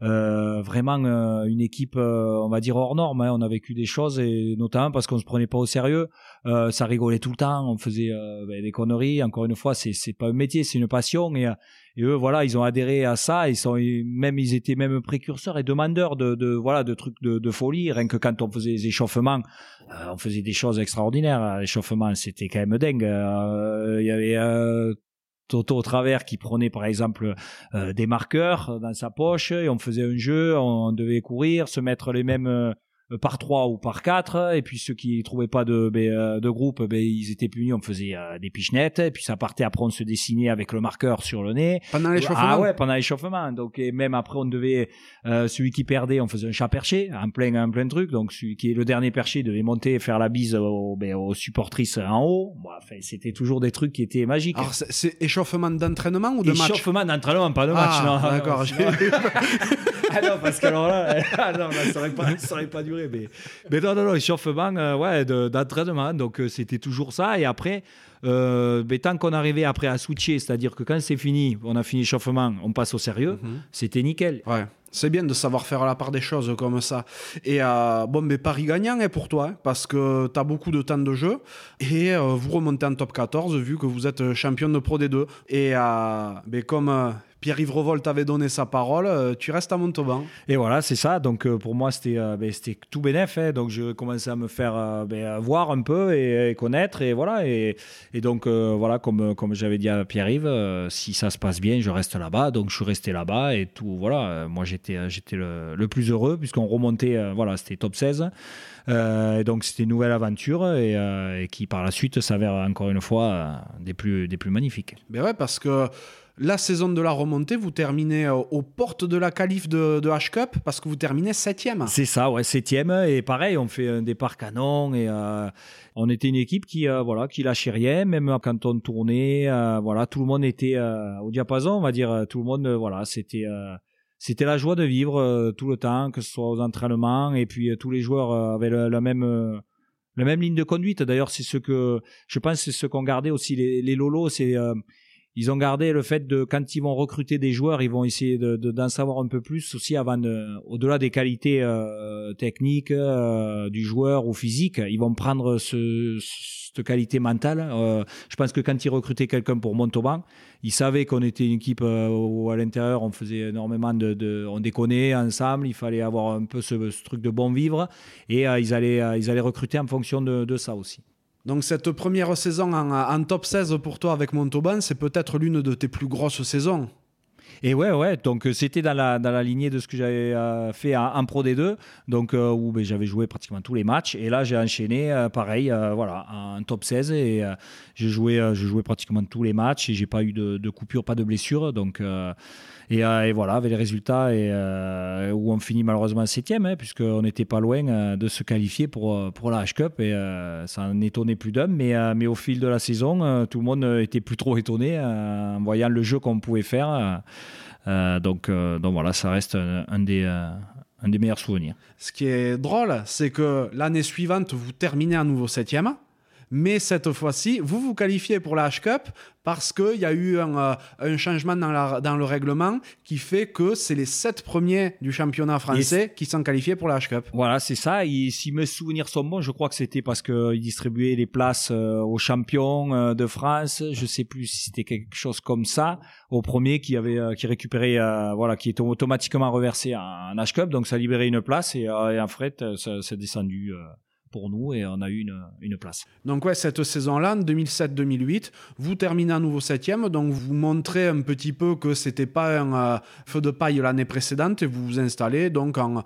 euh, vraiment euh, une équipe, euh, on va dire hors norme. Hein. On a vécu des choses et notamment parce qu'on se prenait pas au sérieux. ça rigolait tout le temps, on faisait ben, des conneries. Encore une fois, c'est c'est pas un métier, c'est une passion et, et eux voilà, ils ont adhéré à ça. Ils sont même ils étaient même précurseurs et demandeurs de, de voilà de trucs de, de, folie. Rien que quand on faisait des échauffements, on faisait des choses extraordinaires. L'échauffement, c'était quand même dingue. Il y avait Toto au travers qui prenait par exemple euh, des marqueurs dans sa poche et on faisait un jeu, on devait courir, se mettre les mêmes euh, euh, par trois ou par quatre et puis ceux qui trouvaient pas de ben, euh, de groupe ben ils étaient punis on faisait euh, des pichenettes et puis ça partait après on se dessinait avec le marqueur sur le nez. Pendant l'échauffement. ah ouais pendant l'échauffement. Donc et même après on devait celui qui perdait on faisait un chat perché en plein en plein truc. Donc celui qui est le dernier perché devait monter et faire la bise aux, ben, aux supportrices en haut. Bon, enfin c'était toujours des trucs qui étaient magiques. Alors c'est échauffement d'entraînement ou de match? Échauffement d'entraînement pas de match ah, non. d'accord ah non parce que alors là ah non, ça aurait pas ça aurait pas duré mais, mais non, non, non, échauffement euh, ouais, d'entraînement. Donc, euh, c'était toujours ça. Et après, euh, mais tant qu'on arrivait après à switcher, c'est-à-dire que quand c'est fini, on a fini l'échauffement, on passe au sérieux, mhm. c'était nickel. Ouais. C'est bien de savoir faire la part des choses comme ça. Et bon, mais Paris gagnant est pour toi, hein, parce que tu as beaucoup de temps de jeu. Et vous remontez en top 14, vu que vous êtes champion de Pro D2. Et mais comme Pierre-Yves Revol t'avait donné sa parole, euh, tu restes à Montauban. Et voilà, c'est ça. Donc euh, pour moi, c'était euh, ben, tout bénef. Hein. Donc je commençais à me faire ben, voir un peu et, connaître. Et voilà. Et, et donc voilà, comme, comme j'avais dit à Pierre-Yves, si ça se passe bien, je reste là-bas. Donc je suis resté là-bas et tout. Voilà, moi j'étais j'étais le, le, plus heureux puisqu'on remontait. voilà, c'était top 16. et donc c'était une nouvelle aventure et, et, qui par la suite s'avère encore une fois des plus des plus magnifiques. Mais ben ouais, parce que la saison de la remontée, vous terminez euh, aux portes de la qualif de, H-Cup parce que vous terminez septième. C'est ça, ouais, septième. Et pareil, on fait un départ canon et euh, on était une équipe qui, euh, voilà, qui lâchait rien, même quand on tournait. voilà, tout le monde était au diapason, on va dire. Tout le monde, voilà, c'était c'était la joie de vivre tout le temps, que ce soit aux entraînements et puis tous les joueurs avaient la même la même ligne de conduite. D'ailleurs, c'est ce que je pense, c'est ce qu'ont gardé aussi les, les lolos, c'est ils ont gardé le fait de quand ils vont recruter des joueurs, ils vont essayer d'en de, d'en savoir un peu plus aussi avant de, au-delà des qualités euh, techniques euh, du joueur ou physique, ils vont prendre ce, cette qualité mentale. Euh, je pense que quand ils recrutaient quelqu'un pour Montauban, ils savaient qu'on était une équipe où à l'intérieur on faisait énormément de, de, on déconnait ensemble, il fallait avoir un peu ce, ce truc de bon vivre et ils allaient ils allaient recruter en fonction de, de ça aussi. Donc cette première saison en, top 16 pour toi avec Montauban, c'est peut-être l'une de tes plus grosses saisons. Et ouais, ouais, donc euh, c'était dans la, dans la lignée de ce que j'avais euh, fait en, Pro D2, donc euh, où ben, j'avais joué pratiquement tous les matchs. Et là, j'ai enchaîné, pareil, voilà, en top 16. Et j'ai joué, joué pratiquement tous les matchs et j'ai pas eu de, de, coupure, pas de blessure. Donc, et, et, voilà, avec les résultats et, où on finit malheureusement septième, hein, puisqu'on n'était pas loin de se qualifier pour, pour la H-Cup. Et ça en étonnait plus d'un. Mais, mais au fil de la saison, tout le monde était plus trop étonné en voyant le jeu qu'on pouvait faire. Euh, donc, euh, donc voilà, ça reste un, des, euh, un des meilleurs souvenirs. Ce qui est drôle, c'est que l'année suivante, vous terminez à nouveau septième. Mais cette fois-ci, vous vous qualifiez pour la H-Cup parce qu'il y a eu un, euh, un changement dans, la, dans, le règlement qui fait que c'est les sept premiers du championnat français qui sont qualifiés pour la H-Cup. Voilà, c'est ça. Et si mes souvenirs sont bons, je crois que c'était parce qu'ils distribuaient les places euh, aux champions euh, de France. Je sais plus si c'était quelque chose comme ça. Au premier qui avait qui récupérait, voilà, qui était automatiquement reversé en H-Cup. Donc ça libérait une place et, et en fait, ça s'est descendu pour nous et on a eu une, une place. Donc ouais, cette saison-là, 2007-2008, vous terminez à nouveau septième, donc vous montrez un petit peu que c'était pas un euh, feu de paille l'année précédente et vous vous installez donc en,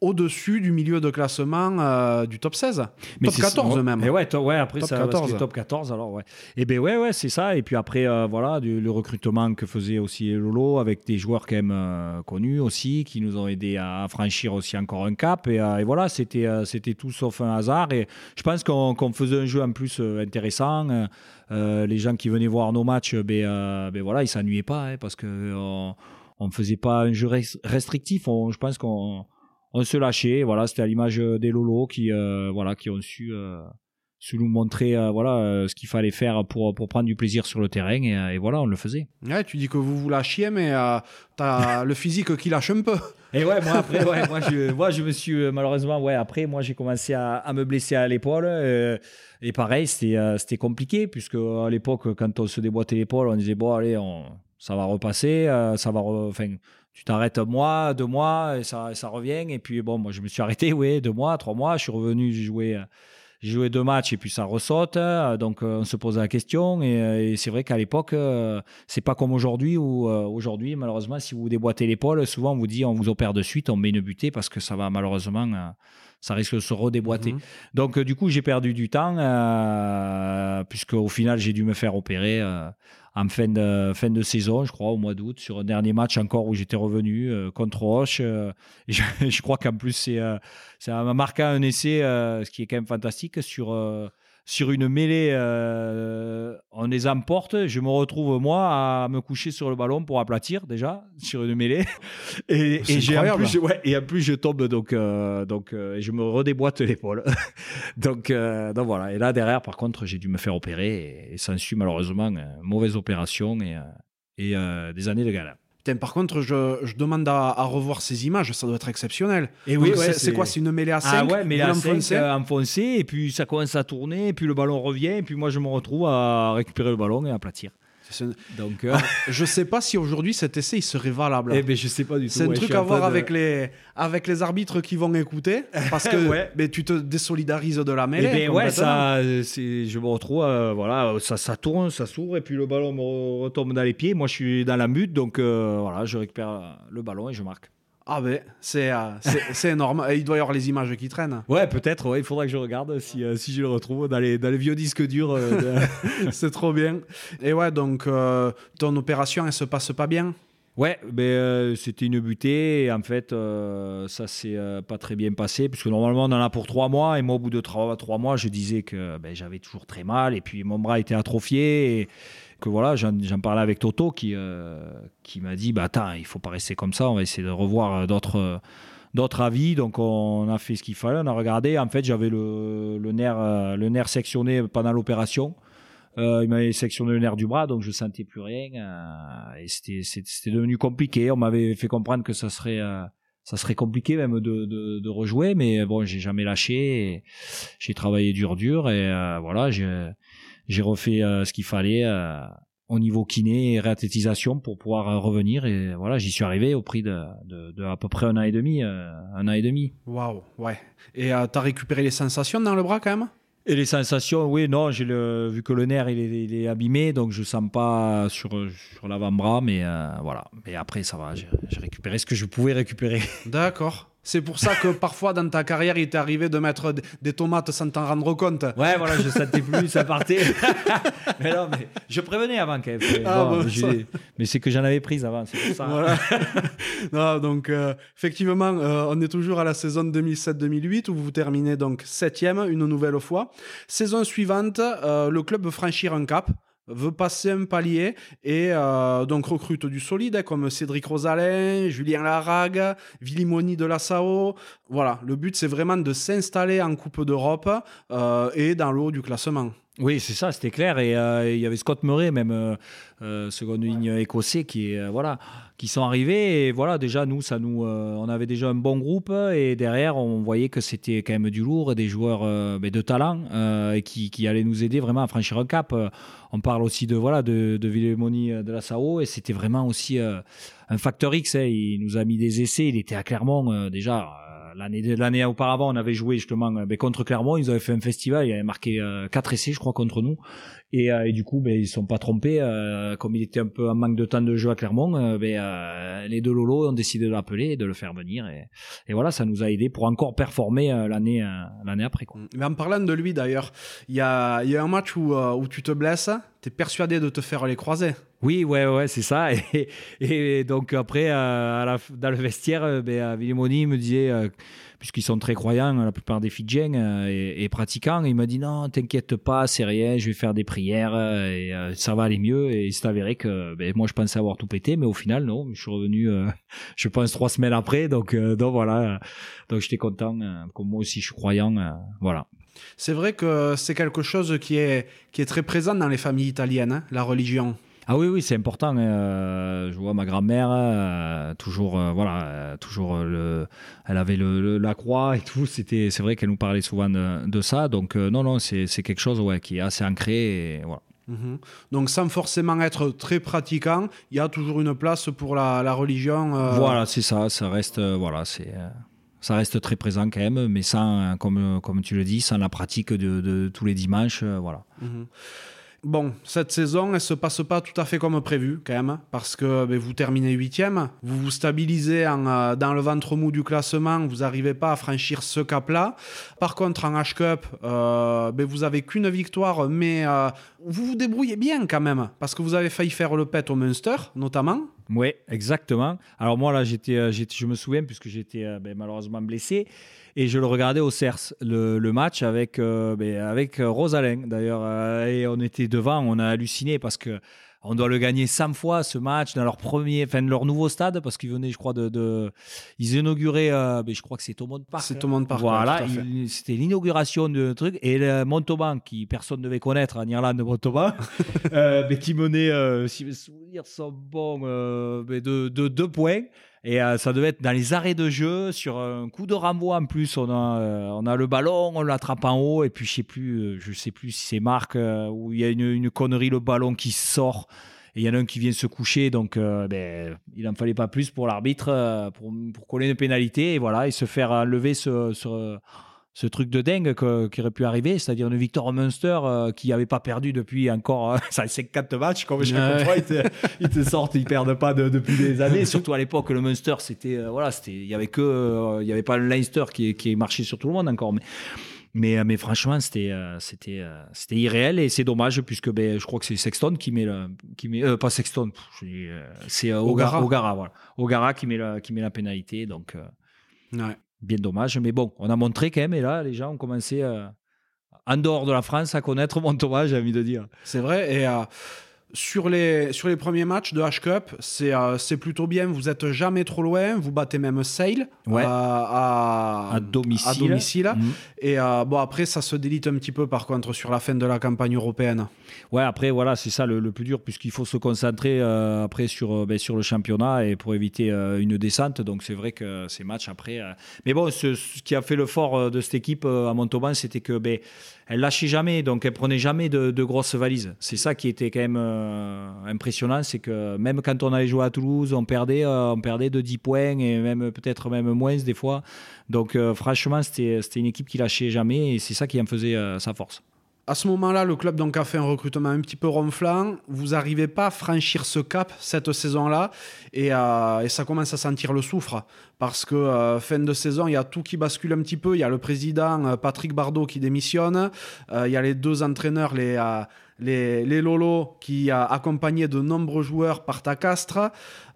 au-dessus du milieu de classement euh, du top 16. top 14 même. Et ouais, ouais, après top ça 14. top 14 alors ouais. Et ben ouais ouais, c'est ça et puis après euh, voilà, le recrutement que faisait aussi Lolo avec des joueurs quand même euh, connus aussi qui nous ont aidé à franchir aussi encore un cap et, voilà, c'était c'était tout sauf un hasard et je pense qu'on faisait un jeu en plus intéressant les gens qui venaient voir nos matchs ben, ben voilà, ils s'ennuyaient pas hein, parce que on, ne faisait pas un jeu restrictif, je pense qu'on on se lâchait. Voilà, c'était à l'image euh, des Lolo qui, euh, voilà, qui ont su, euh, nous montrer, voilà, ce qu'il fallait faire pour pour prendre du plaisir sur le terrain et, voilà, on le faisait. Ouais, tu dis que vous vous lâchiez, mais tu as le physique qui lâche un peu. Et ouais, moi après, ouais, moi je, moi je me suis malheureusement, ouais, après moi j'ai commencé à, à, me blesser à l'épaule. et pareil, c'était compliqué puisque à l'époque, quand on se déboîtait l'épaule, on disait bon allez, on, ça va repasser, ça va, enfin tu t'arrêtes un mois, deux mois, et ça, ça revient. Et puis, bon, moi, je me suis arrêté, oui, deux mois, trois mois. Je suis revenu, j'ai joué, j'ai joué deux matchs et puis ça ressaute. Donc, euh, on se pose la question. Et, c'est vrai qu'à l'époque, euh, c'est pas comme aujourd'hui où, euh, aujourd'hui, malheureusement, si vous déboîtez l'épaule, souvent, on vous dit, on vous opère de suite, on met une butée parce que ça va malheureusement ça risque de se redéboîter. Mhm. Donc, du coup, j'ai perdu du temps, puisque au final, j'ai dû me faire opérer en fin de, fin de saison, je crois, au mois d'août, sur un dernier match encore où j'étais revenu euh, contre Roche. Euh, je, crois qu'en plus, c'est, euh, ça m'a marqué un essai, ce qui est quand même fantastique, sur sur une mêlée, euh, on les emporte. Je me retrouve, moi, à me coucher sur le ballon pour aplatir, déjà, sur une mêlée. Et, et, en plus, ouais, et en plus, je tombe, donc, euh, donc euh, je me redéboîte l'épaule. donc, donc voilà. Et là, derrière, par contre, j'ai dû me faire opérer. Et, ça en suit malheureusement une mauvaise opération et, et des années de galère par contre, je, demande à, revoir ces images, ça doit être exceptionnel. Et oui, c'est quoi C'est une mêlée à 5 Ah ouais, mêlée à 5 euh, enfoncée, et puis ça commence à tourner, et puis le ballon revient, et puis moi je me retrouve à récupérer le ballon et à aplatir. Donc, euh... je sais pas si aujourd'hui cet essai il serait valable. Eh ben, je sais pas du tout. C'est un truc à voir avec les avec les arbitres qui vont écouter parce que ouais. mais tu te désolidarises de la mêlée. Eh ben, ouais, ça, je me retrouve, euh, voilà, ça, ça tourne, ça s'ouvre et puis le ballon me retombe dans les pieds. Moi, je suis dans la mute, donc euh, voilà, je récupère le ballon et je marque. Ah ben, c'est euh, énorme. Il doit y avoir les images qui traînent. Ouais, peut-être. Ouais, il faudra que je regarde si, euh, si je le retrouve dans les, dans les vieux disques durs. Euh, c'est trop bien. Et ouais, donc ton opération, elle se passe pas bien? Ouais, ben, c'était une butée et en fait, ça s'est pas très bien passé puisque normalement on en a pour trois mois et moi au bout de trois, trois mois, je disais que ben, j'avais toujours très mal et puis mon bras était atrophié et, que voilà, j'en parlais avec Toto qui, euh, qui m'a dit bah attends, il faut pas rester comme ça, on va essayer de revoir euh, d'autres euh, d'autres avis. Donc on a fait ce qu'il fallait, on a regardé. En fait, j'avais le, le, nerf le nerf sectionné pendant l'opération. il m'avait sectionné le nerf du bras, donc je sentais plus rien. et c'était devenu compliqué. On m'avait fait comprendre que ça serait ça serait compliqué même de, de, rejouer, mais bon, j'ai jamais lâché. J'ai travaillé dur, dur, et voilà, j'ai j'ai refait euh, ce qu'il fallait euh, au niveau kiné et réathlétisation pour pouvoir euh, revenir et voilà j'y suis arrivé au prix de, de, à peu près un an et demi un an et demi waouh ouais et tu t'as récupéré les sensations dans le bras quand même? Et les sensations, oui, non, j'ai le, vu que le nerf il est, il est abîmé, donc je sens pas sur, sur l'avant-bras, mais euh, voilà. Mais après, ça va, j'ai récupéré ce que je pouvais récupérer. D'accord. C'est pour ça que parfois dans ta carrière, il t'est arrivé de mettre des- tomates sans t'en rendre compte. Ouais, voilà, je sentais plus, ça partait. mais non, mais je prévenais avant quand même. Ah, Bon, ça- mais c'est que j'en avais prise avant, c'est pour ça. Voilà. Non, donc, euh, effectivement, euh, on est toujours à la saison 2007-2008 où vous terminez donc septième une nouvelle fois. Saison suivante, euh, le club veut franchir un cap veut passer un palier et euh, donc recrute du solide hein, comme Cédric Rosalin, Julien Larague, Villimoni de la Sao. Voilà, le but c'est vraiment de s'installer en Coupe d'Europe euh, et dans le haut du classement. Oui, c'est ça, c'était clair. Et euh, il y avait Scott Murray, même euh, euh, seconde ligne écossais, qui euh, voilà, qui sont arrivés. Et voilà, déjà nous, ça nous, euh, on avait déjà un bon groupe. Et derrière, on voyait que c'était quand même du lourd, des joueurs ben, de talent qui, qui allaient nous aider vraiment à franchir un cap. On parle aussi de voilà de, de Villemoni de la Sao et c'était vraiment aussi un facteur X. hein. Il nous a mis des essais. Il était à Clermont déjà. Euh, L'année l'année auparavant, on avait joué justement euh, ben, contre Clermont. Ils avaient fait un festival. Il avait marqué euh, quatre essais, je crois, contre nous. Et, euh, et du coup, ben, ils ne sont pas trompés. euh, comme il était un peu en manque de temps de jeu à Clermont, euh, ben, euh, les deux Lolo ont décidé de l'appeler et de le faire venir. Et, et voilà, ça nous a aidé pour encore performer euh, l'année euh, l'année après. Quoi. Mais en parlant de lui d'ailleurs, il y a, il y a un match où, euh, où tu te blesses, tu es persuadé de te faire les croiser. Oui, ouais, ouais, c'est ça. Et, et donc après, euh, à la, dans le vestiaire, euh, ben, Villemoni me disait, euh, puisqu'ils sont très croyants, la plupart des Fidjiens euh, et, et pratiquants, il m'a dit non, t'inquiète pas, c'est rien, je vais faire des prières euh, et euh, ça va aller mieux. Et il s'est avéré que ben, moi je pensais avoir tout pété, mais au final non, je suis revenu, euh, je pense trois semaines après, donc euh, donc voilà, donc j'étais content, euh, comme moi aussi je suis croyant, voilà. C'est vrai que c'est quelque chose qui est, qui est très présent dans les familles italiennes, hein, la religion. Ah oui, oui, c'est important. euh, je vois ma grand-mère, euh, toujours, euh, voilà, toujours le, elle avait le, le- la croix et tout. C'était, c'est vrai qu'elle nous parlait souvent de, de ça. Donc non, non, c'est, c'est quelque chose, ouais, qui est assez ancré. Et, voilà. Mhm. Donc sans forcément être très pratiquant, il y a toujours une place pour la, la religion. Voilà, c'est ça. Ça reste, voilà, c'est, ça reste très présent quand même, mais sans, comme, comme tu le dis, sans la pratique de, de tous les dimanches, voilà. Mhm. Bon, cette saison, elle se passe pas tout à fait comme prévu, quand même, parce que ben, vous terminez huitième, vous vous stabilisez en, euh, dans le ventre mou du classement, vous n'arrivez pas à franchir ce cap-là. Par contre, en H-Cup, euh, ben, vous avez qu'une victoire, mais euh, vous vous débrouillez bien quand même, parce que vous avez failli faire le pet au Munster, notamment. Oui, exactement. Alors moi là, j'étais, euh, j'étais- je me souviens puisque j'étais euh, ben, malheureusement blessé et je le regardais au CERS le, match avec euh, ben, avec euh, d'ailleurs et on était devant, on a halluciné parce que on doit le gagner 100 fois ce match dans leur premier, enfin de leur nouveau stade parce qu'ils venaient, je crois, de, de ils inauguraient, euh, ben, je crois que c'est Thomond Park. C'est Thomond Park, Voilà, il- c'était l'inauguration de truc et le Montauban qui personne ne devait connaître en Irlande de Montauban, euh, mais qui menait, euh, si mes souvenirs sont bons, mais de, de deux points. Et euh, ça devait être dans les arrêts de jeu, sur un coup de renvoi en plus. On a, euh, on a le ballon, on l'attrape en haut, et puis je sais plus, euh, je sais plus si c'est Marc où il y a une, connerie, le ballon qui sort. Et il y en a un qui vient se coucher, donc ben, il n'en fallait pas plus pour l'arbitre pour, pour coller une pénalité et voilà, et se faire enlever ce, ce, ce truc de dingue que- qui aurait pu arriver, c'est-à-dire une victoire au Munster euh, qui n'avait pas perdu depuis encore euh, ça, 50 matchs, comme chaque Ouais. fois, ils te, ils te sortent, ils perdent pas de- depuis des années. Surtout à l'époque, le Munster, c'était euh, voilà, c'était, il y avait que, euh, il y avait pas le Leinster qui, qui marchait sur tout le monde encore, mais. Mais, mais franchement, c'était c'était c'était irréel et c'est dommage puisque ben, je crois que c'est Sexton qui met le qui met pas Sexton, je c'est O'Gara. O'Gara, voilà, O'Gara qui met la qui met la pénalité donc Ouais. Bien dommage. Mais bon, on a montré quand même et là les gens ont commencé euh, en dehors de la France à connaître Montauban, j'ai envie de dire. C'est vrai. Et euh, sur, les, sur les premiers matchs de H-Cup, c'est euh, c'est plutôt bien. Vous êtes jamais trop loin. Vous battez même Sale Ouais. euh, à, À domicile. à domicile. Mhm. Et euh, bon, après, ça se délite un petit peu par contre sur la fin de la campagne européenne. Ouais, après, voilà, c'est ça le, le plus dur, puisqu'il faut se concentrer euh, après sur, ben, sur le championnat et pour éviter une descente. Donc, c'est vrai que ces matchs après. Mais bon, ce, ce qui a fait le fort de cette équipe à Montauban, c'était que ben, elle lâchait jamais, donc elle prenait jamais de, grosses valises. C'est ça qui était quand même. euh, impressionnant, c'est que même quand on allait jouer à Toulouse, on perdait, on perdait de 10 points et même peut-être même moins des fois. Donc franchement, c'était une équipe qui lâchait jamais et c'est ça qui en faisait sa force à ce moment-là, le club donc a fait un recrutement un petit peu ronflant. Vous n'arrivez pas à franchir ce cap cette saison-là et, euh, et, ça commence à sentir le soufre parce que euh, fin de saison, il y a tout qui bascule un petit peu. Il y a le président euh, Patrick Bardot qui démissionne. il y a les deux entraîneurs, les les, Lolo qui a accompagné de nombreux joueurs partent à Castres.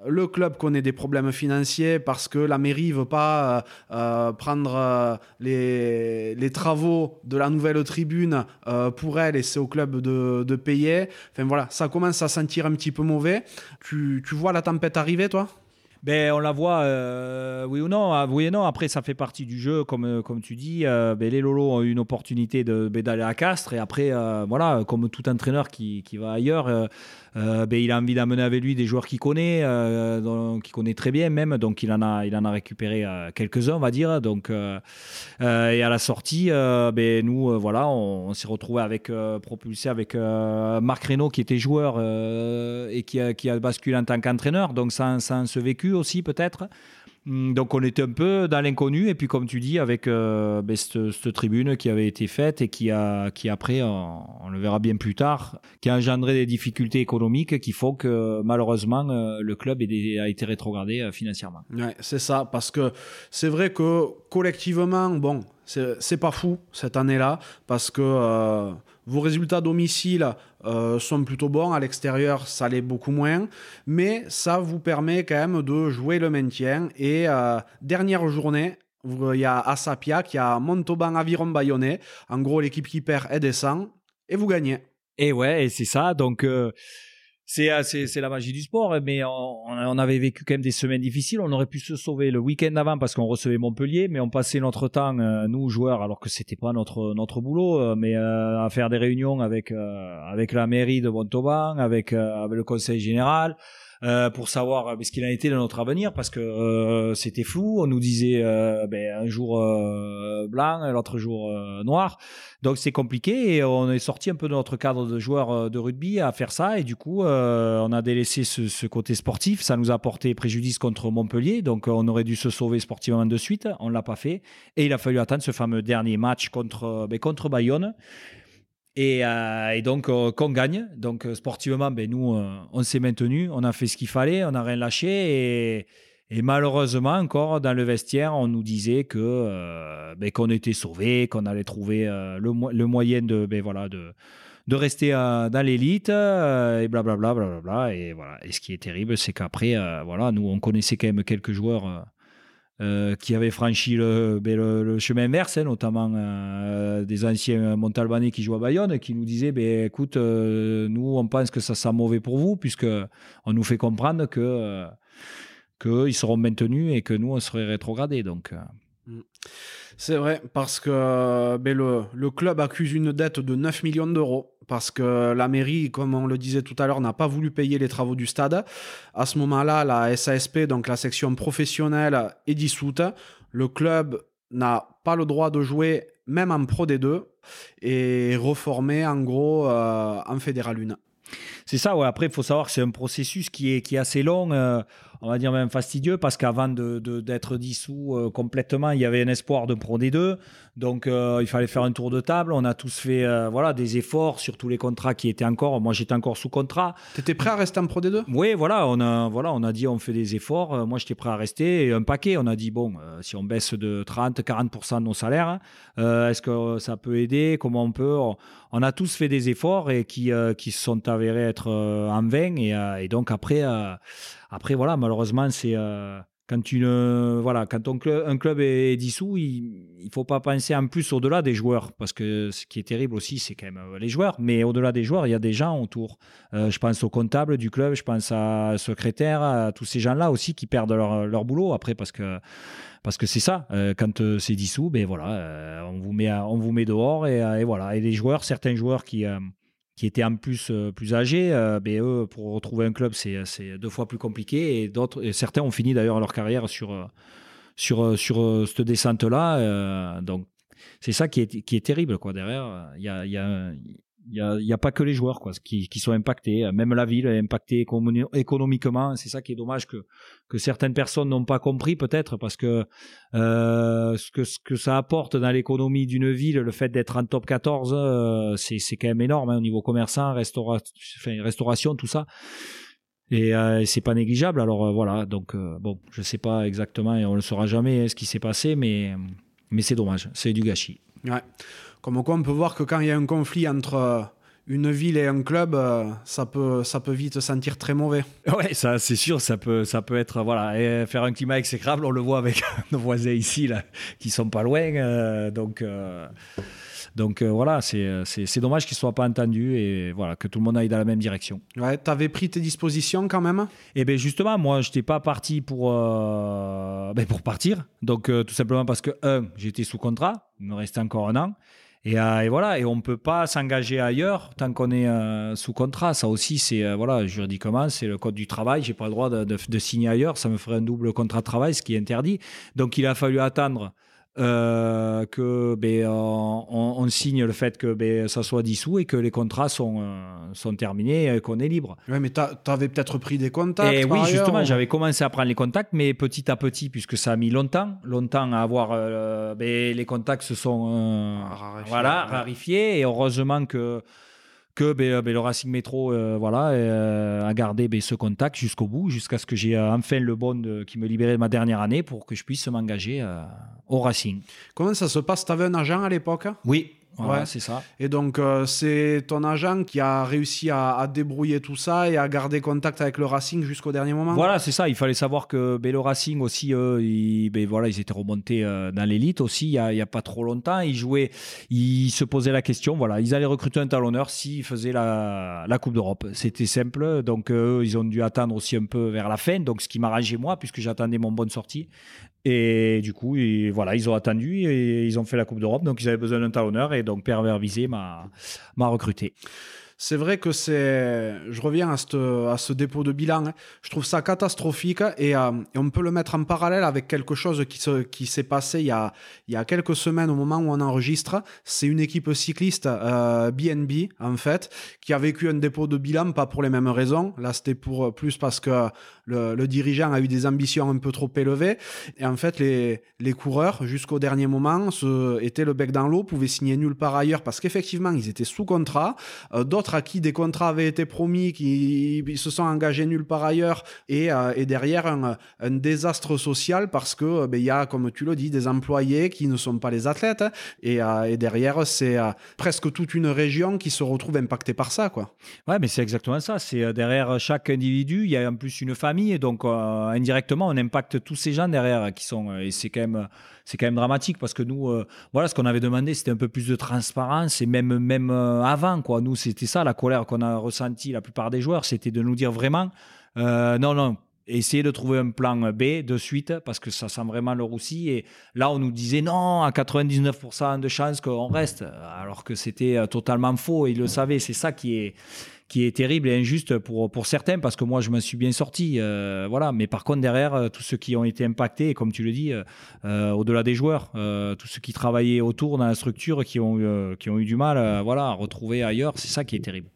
Le club connaît des problèmes financiers parce que la mairie ne veut pas euh, euh, prendre euh, les, les, travaux de la nouvelle tribune pour elle et c'est au club de, de, payer. Enfin voilà, ça commence à sentir un petit peu mauvais. Tu, tu vois la tempête arriver, toi? Ben, on la voit, euh, oui ou non. Ah, non. Après, ça fait partie du jeu, comme, euh, tu dis. Euh, ben, les Lolos ont eu une opportunité de, ben, d'aller à Castres. Et après, voilà, comme tout entraîneur qui, va ailleurs, ben, il a envie d'amener avec lui des joueurs qu'il connaît, euh, qu'il connaît très bien même. Donc il en a, il en a récupéré euh, quelques-uns, on va dire. Donc, et à la sortie, ben, nous, voilà, on, s'est retrouvé avec, propulsé avec Marc Reynaud qui était joueur et qui a, qui a basculé en tant qu'entraîneur. Donc sans, sans ce vécu aussi peut-être. Mm, donc on était un peu dans l'inconnu et puis comme tu dis avec euh, ben, cette, tribune qui avait été faite et qui a qui après on, le verra bien plus tard qui a engendré des difficultés économiques qui font que malheureusement euh, le club a été rétrogradé euh, financièrement. Ouais, c'est ça parce que c'est vrai que collectivement bon c'est pas fou cette année-là parce que vos résultats domicile euh, sont plutôt bons, à l'extérieur ça l'est beaucoup moins, mais ça vous permet quand même de jouer le maintien. Et euh, dernière journée, il y a Asapia, qui a Montauban Aviron Bayonnais. En gros, l'équipe qui perd, elle descend et vous gagnez. Et ouais, et c'est ça. Donc, euh, c'est c'est la magie du sport mais on, on, avait vécu quand même des semaines difficiles. On aurait pu se sauver le week-end avant parce qu'on recevait Montpellier mais on passait notre temps euh, nous joueurs alors que c'était pas notre notre boulot euh, mais à faire des réunions avec avec la mairie de Montauban avec avec le conseil général euh, pour savoir euh, ce qu'il a été de notre avenir parce que euh, c'était flou. On nous disait ben, un jour blanc, l'autre jour noir. Donc c'est compliqué et on est sorti un peu de notre cadre de joueur de rugby à faire ça et du coup on a délaissé ce, ce, côté sportif. Ça nous a porté préjudice contre Montpellier, donc on aurait dû se sauver sportivement de suite. On l'a pas fait et il a fallu attendre ce fameux dernier match contre ben, contre Bayonne. Euh, et, donc, euh, qu'on gagne. Donc, euh, sportivement, ben, nous, on s'est maintenu, on a fait ce qu'il fallait, on n'a rien lâché. Et, malheureusement, encore dans le vestiaire, on nous disait que ben, qu'on était sauvés, qu'on allait trouver le, moyen de, ben, voilà, de, de rester dans l'élite et blablabla. Bla, bla, bla, et, voilà. et ce qui est terrible, c'est qu'après, voilà, nous, on connaissait quand même quelques joueurs euh, qui avaient franchi le, ben, chemin inverse, hein, notamment euh, des anciens Montalbanais qui jouent à Bayonne, qui nous disaient ben, écoute, euh, nous, on pense que ça sent mauvais pour vous, puisque on nous fait comprendre que qu'ils seront maintenus et que nous, on serait rétrogradés. Donc. Mm. C'est vrai, parce que ben, le, le, club accuse une dette de 9 millions d'euros parce que la mairie, comme on le disait tout à l'heure, n'a pas voulu payer les travaux du stade. À ce moment-là, la SASP, donc la section professionnelle, est dissoute. Le club n'a pas le droit de jouer même en Pro D2 et reformé en gros euh, en Fédéral 1. C'est ça, ouais. Après, il faut savoir que c'est un processus qui est, assez long. Euh, on va dire même fastidieux, parce qu'avant d'être dissous euh, complètement, il y avait un espoir de Pro D2. Donc, euh, il fallait faire un tour de table. On a tous fait euh, voilà, des efforts sur tous les contrats qui étaient encore. Moi, j'étais encore sous contrat. Tu étais prêt à rester en Pro D2 Oui, voilà on, a, voilà. on a dit on fait des efforts. moi, j'étais prêt à rester. Et un paquet, on a dit bon, si on baisse de 30-40% de nos salaires, est-ce que ça peut aider? Comment on peut? On, a tous fait des efforts et qui, qui se sont avérés être en vain. Et, et donc, après après, voilà, malheureusement, c'est euh, quand une voilà, quand un club est dissous, il, ne faut pas penser en plus au-delà des joueurs, parce que ce qui est terrible aussi, c'est quand même euh, les joueurs. Mais au-delà des joueurs, il y a des gens autour. Euh, je pense au comptable du club, je pense à secrétaire, à tous ces gens-là aussi qui perdent leur, leur boulot après, parce que parce que c'est ça. quand c'est dissous, ben voilà, on vous met on vous met dehors et, et, voilà. Et les joueurs, certains joueurs qui qui étaient en plus euh, plus âgés, euh, ben, eux, pour retrouver un club, c'est deux fois plus compliqué. Et, d'autres, certains ont fini d'ailleurs leur carrière sur, euh, sur, sur cette descente-là. donc, c'est ça qui est, qui est terrible quoi, derrière. Il y a, y a il y a, a, pas que les joueurs quoi qui, sont impactés. Même la ville est impactée économiquement. C'est ça qui est dommage que que certaines personnes n'ont pas compris peut-être parce que euh, ce que ça apporte dans l'économie d'une ville le fait d'être en top 14 euh, c'est quand même énorme hein, au niveau commerçant restauration tout ça. Et euh, c'est pas négligeable. Alors euh, voilà. Donc bon je sais pas exactement et on le saura jamais hein, ce qui s'est passé mais mais c'est dommage. C'est du gâchis. Ouais comme quoi, on peut voir que quand il y a un conflit entre euh, une ville et un club, euh, ça peut, ça peut vite sentir très mauvais. Ouais, ça, c'est sûr, ça peut, ça peut être, voilà, et faire un climat exécrable. On le voit avec nos voisins ici, là, qui sont pas loin. Euh, donc, donc voilà, c'est, c'est, dommage qu'ils soient pas entendus et voilà, que tout le monde aille dans la même direction. Ouais, t'avais pris tes dispositions quand même? Eh bien, justement, moi, je n'étais pas parti pour, ben, pour partir. Donc, tout simplement parce que, un, j'étais sous contrat, il me restait encore un an. Euh, et, voilà, et on ne peut pas s'engager ailleurs tant qu'on est euh, sous contrat. Ça aussi, c'est euh, voilà, juridiquement, c'est le code du travail. J'ai pas le droit de, de, signer ailleurs. Ça me ferait un double contrat de travail, ce qui est interdit. Donc, il a fallu attendre euh, que ben, on, signe le fait que ben, ça soit dissous et que les contrats sont, euh, sont terminés et qu'on est libre. Oui, mais tu avais peut-être pris des contacts. Et oui, justement, j'avais commencé à prendre les contacts, mais petit à petit, puisque ça a mis longtemps, longtemps à avoir. Euh, ben, les contacts se sont voilà, rarifiés et heureusement que que ben, euh, ben, le Racing Métro euh, voilà, euh, a gardé ben, ce contact jusqu'au bout, jusqu'à ce que j'ai enfin le bon qui me libérait de ma dernière année pour que je puisse m'engager au Racing. Comment ça se passe? Tu avais un agent à l'époque? Oui, Ouais, c'est ça. Et donc, euh, c'est ton agent qui a réussi à, débrouiller tout ça et à garder contact avec le Racing jusqu'au dernier moment Voilà, c'est ça. Il fallait savoir que ben, le Racing aussi, eux, ils, ben, voilà, ils étaient remontés euh, dans l'élite aussi il n'y a, a, pas trop longtemps. Ils jouaient, ils se posaient la question, voilà, ils allaient recruter un talonneur s'ils faisaient la, la Coupe d'Europe. C'était simple. Donc, eux, ils ont dû attendre aussi un peu vers la fin. Donc, ce qui m'arrangeait moi, puisque j'attendais mon bonne sortie. Et du coup, voilà, ils ont attendu et ils ont fait la Coupe d'Europe. Donc, ils avaient besoin d'un talonneur et donc Pervers Visé m'a recruté c'est vrai que c'est. Je reviens à, ce dépôt de bilan. Hein. Je trouve ça catastrophique euh, et, on peut le mettre en parallèle avec quelque chose qui, se, qui s'est passé il y, a, quelques semaines au moment où on enregistre. C'est une équipe cycliste BNB, euh, en fait, qui a vécu un dépôt de bilan, pas pour les mêmes raisons. Là, c'était euh, plus parce que le, dirigeant a eu des ambitions un peu trop élevées. Et en fait, les, les coureurs, jusqu'au dernier moment, étaient le bec dans l'eau, pouvaient signer nulle part ailleurs parce qu'effectivement, ils étaient sous contrat. d'autres à qui des contrats avaient été promis, qui se sont engagés nulle part ailleurs, et, euh, et derrière un, un, désastre social parce que euh, ben, il y a, comme tu le dis, des employés qui ne sont pas les athlètes, et, euh, et derrière c'est presque toute une région qui se retrouve impactée par ça, quoi. Ouais, mais c'est exactement ça. C'est derrière chaque individu, il y a en plus une famille, donc indirectement on impacte tous ces gens derrière qui sont, et c'est quand même c'est quand même dramatique parce que nous, euh, voilà, ce qu'on avait demandé, c'était un peu plus de transparence et même, même euh, avant, quoi. Nous, c'était ça, la colère qu'on a ressentie, la plupart des joueurs, c'était de nous dire vraiment, euh, non, non, essayez de trouver un plan B de suite parce que ça sent vraiment le roussi. Et là, on nous disait non, à 99% de chances qu'on reste, alors que c'était totalement faux. Ils le savaient. C'est ça qui est, qui est terrible et injuste pour, pour certains parce que moi je me suis bien sorti euh, voilà. Mais par contre derrière euh, tous ceux qui ont été impactés comme tu le dis euh, au-delà des joueurs tous ceux qui travaillaient autour dans la structure qui ont qui ont eu du mal voilà à retrouver ailleurs c'est ça qui est terrible.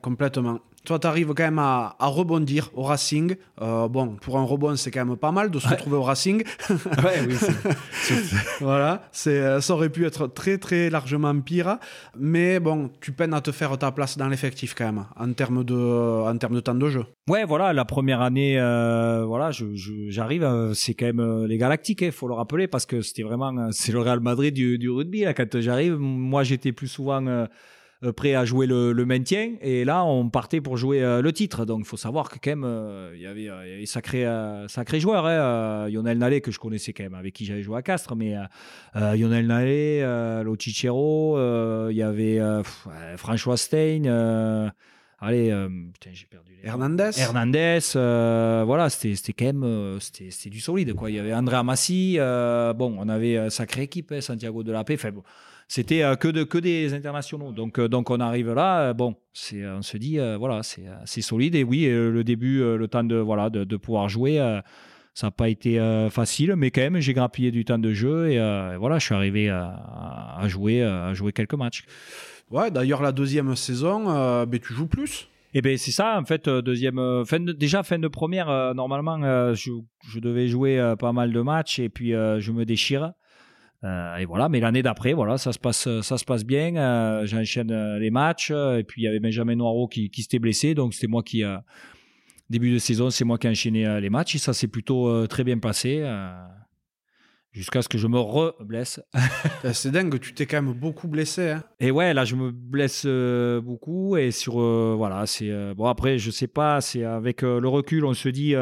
Complètement toi, tu arrives quand même à, rebondir au Racing. Euh, bon, pour un rebond, c'est quand même pas mal de se retrouver au Racing. ouais, oui. voilà, c'est, euh, ça aurait pu être très, très largement pire. Mais bon, tu peines à te faire ta place dans l'effectif quand même, en termes de, en termes de temps de jeu. Ouais, voilà, la première année, euh, voilà, je, j'arrive, c'est quand même les Galactiques, il hein, faut le rappeler, parce que c'était vraiment, c'est le Real Madrid du, du rugby. Là, quand j'arrive, moi, j'étais plus souvent euh, prêt à jouer le, maintien. Et là, on partait pour jouer euh, le titre. Donc, il faut savoir que quand même, euh, il y avait, il sacré, sacré joueur. Hein. Lionel Nallet, que je connaissais quand même, avec qui j'avais joué à Castres. Mais Lionel Nallet, Lo Cicero, il y avait François Stein. Allez, putain, j'ai perdu les... Hernandez. Hernandez, voilà, c'était quand même c'était du solide. Quoi. Il y avait André Amassi. bon, on avait sacrée équipe, hein, Santiago de la Paix. Enfin, bon, c'était euh, que, de, que des internationaux. Donc, euh, donc on arrive là, euh, bon, c'est, on se dit, voilà, c'est, c'est solide. Et oui, le début, le temps de, voilà, de, de pouvoir jouer, ça n'a pas été facile, mais quand même, j'ai grappillé du temps de jeu et voilà, je suis arrivé à, à jouer, à jouer quelques matchs. Ouais, d'ailleurs, la deuxième saison, euh, ben, tu joues plus. Et eh ben c'est ça en fait deuxième fin de, déjà fin de première normalement je, je, devais jouer pas mal de matchs et puis je me déchire et voilà mais l'année d'après voilà ça se passe ça se passe bien j'enchaîne les matchs et puis il y avait Benjamin Noiro qui, qui s'était blessé donc c'était moi qui début de saison, c'est moi qui ai enchaîné euh, les matchs et ça s'est plutôt euh, très bien passé euh, jusqu'à ce que je me re-blesse. c'est dingue, tu t'es quand même beaucoup blessé. Hein. Et ouais, là je me blesse beaucoup et sur voilà, c'est bon après je sais pas, c'est avec le recul, on se dit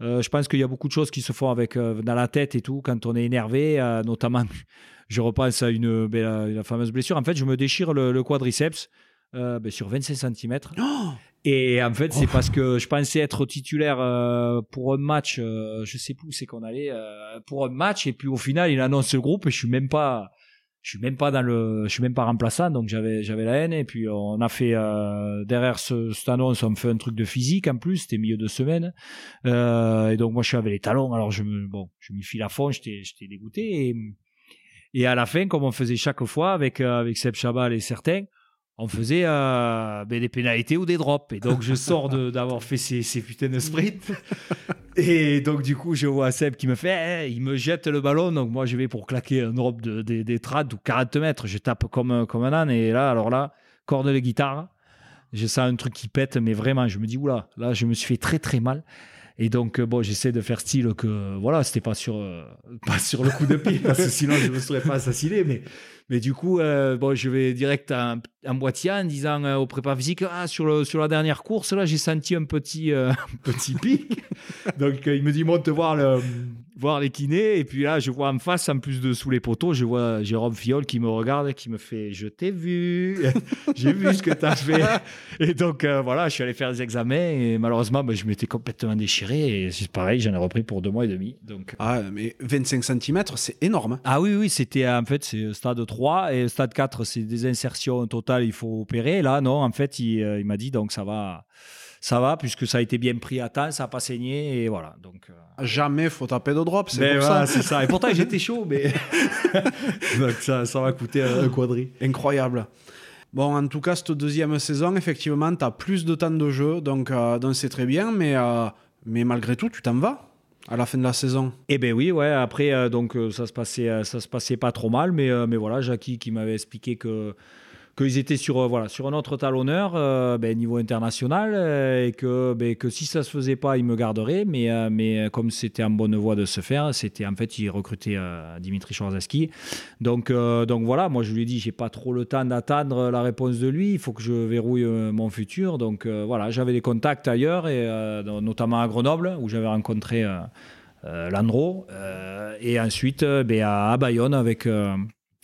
je pense qu'il y a beaucoup de choses qui se font avec dans la tête et tout quand on est énervé, notamment je repense à une ben, la, fameuse blessure. En fait, je me déchire le, quadriceps. Ben, sur 25 cm. Oh et en fait, c'est parce que je pensais être titulaire euh, pour un match, euh, je sais plus où c'est qu'on allait, euh, pour un match, et puis au final, il annonce le groupe, et je suis même pas, je suis même pas dans le, je suis même pas remplaçant, donc j'avais, j'avais la haine, et puis on a fait derrière ce, cette annonce, on fait un truc de physique en plus, c'était milieu de semaine, et donc moi je suis avec les talons, alors je me, bon, je m'y file à fond, j'étais, j'étais dégoûté, et, et à la fin, comme on faisait chaque fois avec avec Seb Chabal et certains on faisait euh, ben, des pénalités ou des drops. Et donc, je sors d'avoir fait ces, ces, putains de sprints. Et donc, du coup, je vois Seb qui me fait, eh, il me jette le ballon. Donc, moi, je vais pour claquer un drop de, des trades ou 40 mètres. Je tape comme, comme un âne. Et là, alors là, corde de guitare. Je sens un truc qui pète, mais vraiment, je me dis, oula, là, je me suis fait très, très mal. Et donc, bon, j'essaie de faire style que, voilà, c'était pas sur, euh, pas sur le coup de pied, parce que sinon, je me serais pas assassiné. Mais mais du coup, euh, bon, je vais direct en, en boîtier en disant euh, au prépa physique ah, sur, le, sur la dernière course, là, j'ai senti un petit, euh, petit pic. Donc, il me dit monte voir, le, voir les kinés. Et puis là, je vois en face, en plus de sous les poteaux, je vois Jérôme Fiol qui me regarde, qui me fait Je t'ai vu, j'ai vu ce que tu as fait. Et donc, voilà, je suis allé faire des examens et malheureusement, ben, je m'étais complètement déchiré. Et c'est pareil, j'en ai repris pour deux mois et demi. Donc, ah, mais 25 cm, c'est énorme. Ah oui, oui, c'était en fait, c'est stade 3 et stade 4, c'est des insertions totales, il faut opérer. Là, non, en fait, euh, il, m'a dit donc ça va, ça va, puisque ça a été bien pris à temps, ça n'a pas saigné, et voilà. Donc, euh... Jamais faut taper de drop, c'est pour ça. Et pourtant, j'étais chaud, mais donc ça, ça va coûter un quadri. Incroyable. Bon, en tout cas, cette deuxième saison, effectivement, tu as plus de temps de jeu, donc euh, c'est très bien, mais, euh, mais malgré tout, tu t'en vas à la fin de la saison. Eh ben oui, ouais. Après, euh, donc euh, ça se passait, euh, ça se passait pas trop mal, mais mais voilà, Jackie qui m'avait expliqué que qu'ils étaient sur, euh, voilà, sur un autre talonneur euh, ben, niveau international euh, et que, ben, que si ça se faisait pas, il me garderait. Mais, mais comme c'était en bonne voie de se faire, c'était en fait, il recrutait Dimitri Chorzaski. Donc, donc voilà, moi je lui ai dit, j'ai pas trop le temps d'attendre la réponse de lui, il faut que je verrouille mon futur. Donc voilà, j'avais des contacts ailleurs, et, notamment à Grenoble, où j'avais rencontré. Landro et ensuite ben, à Bayonne avec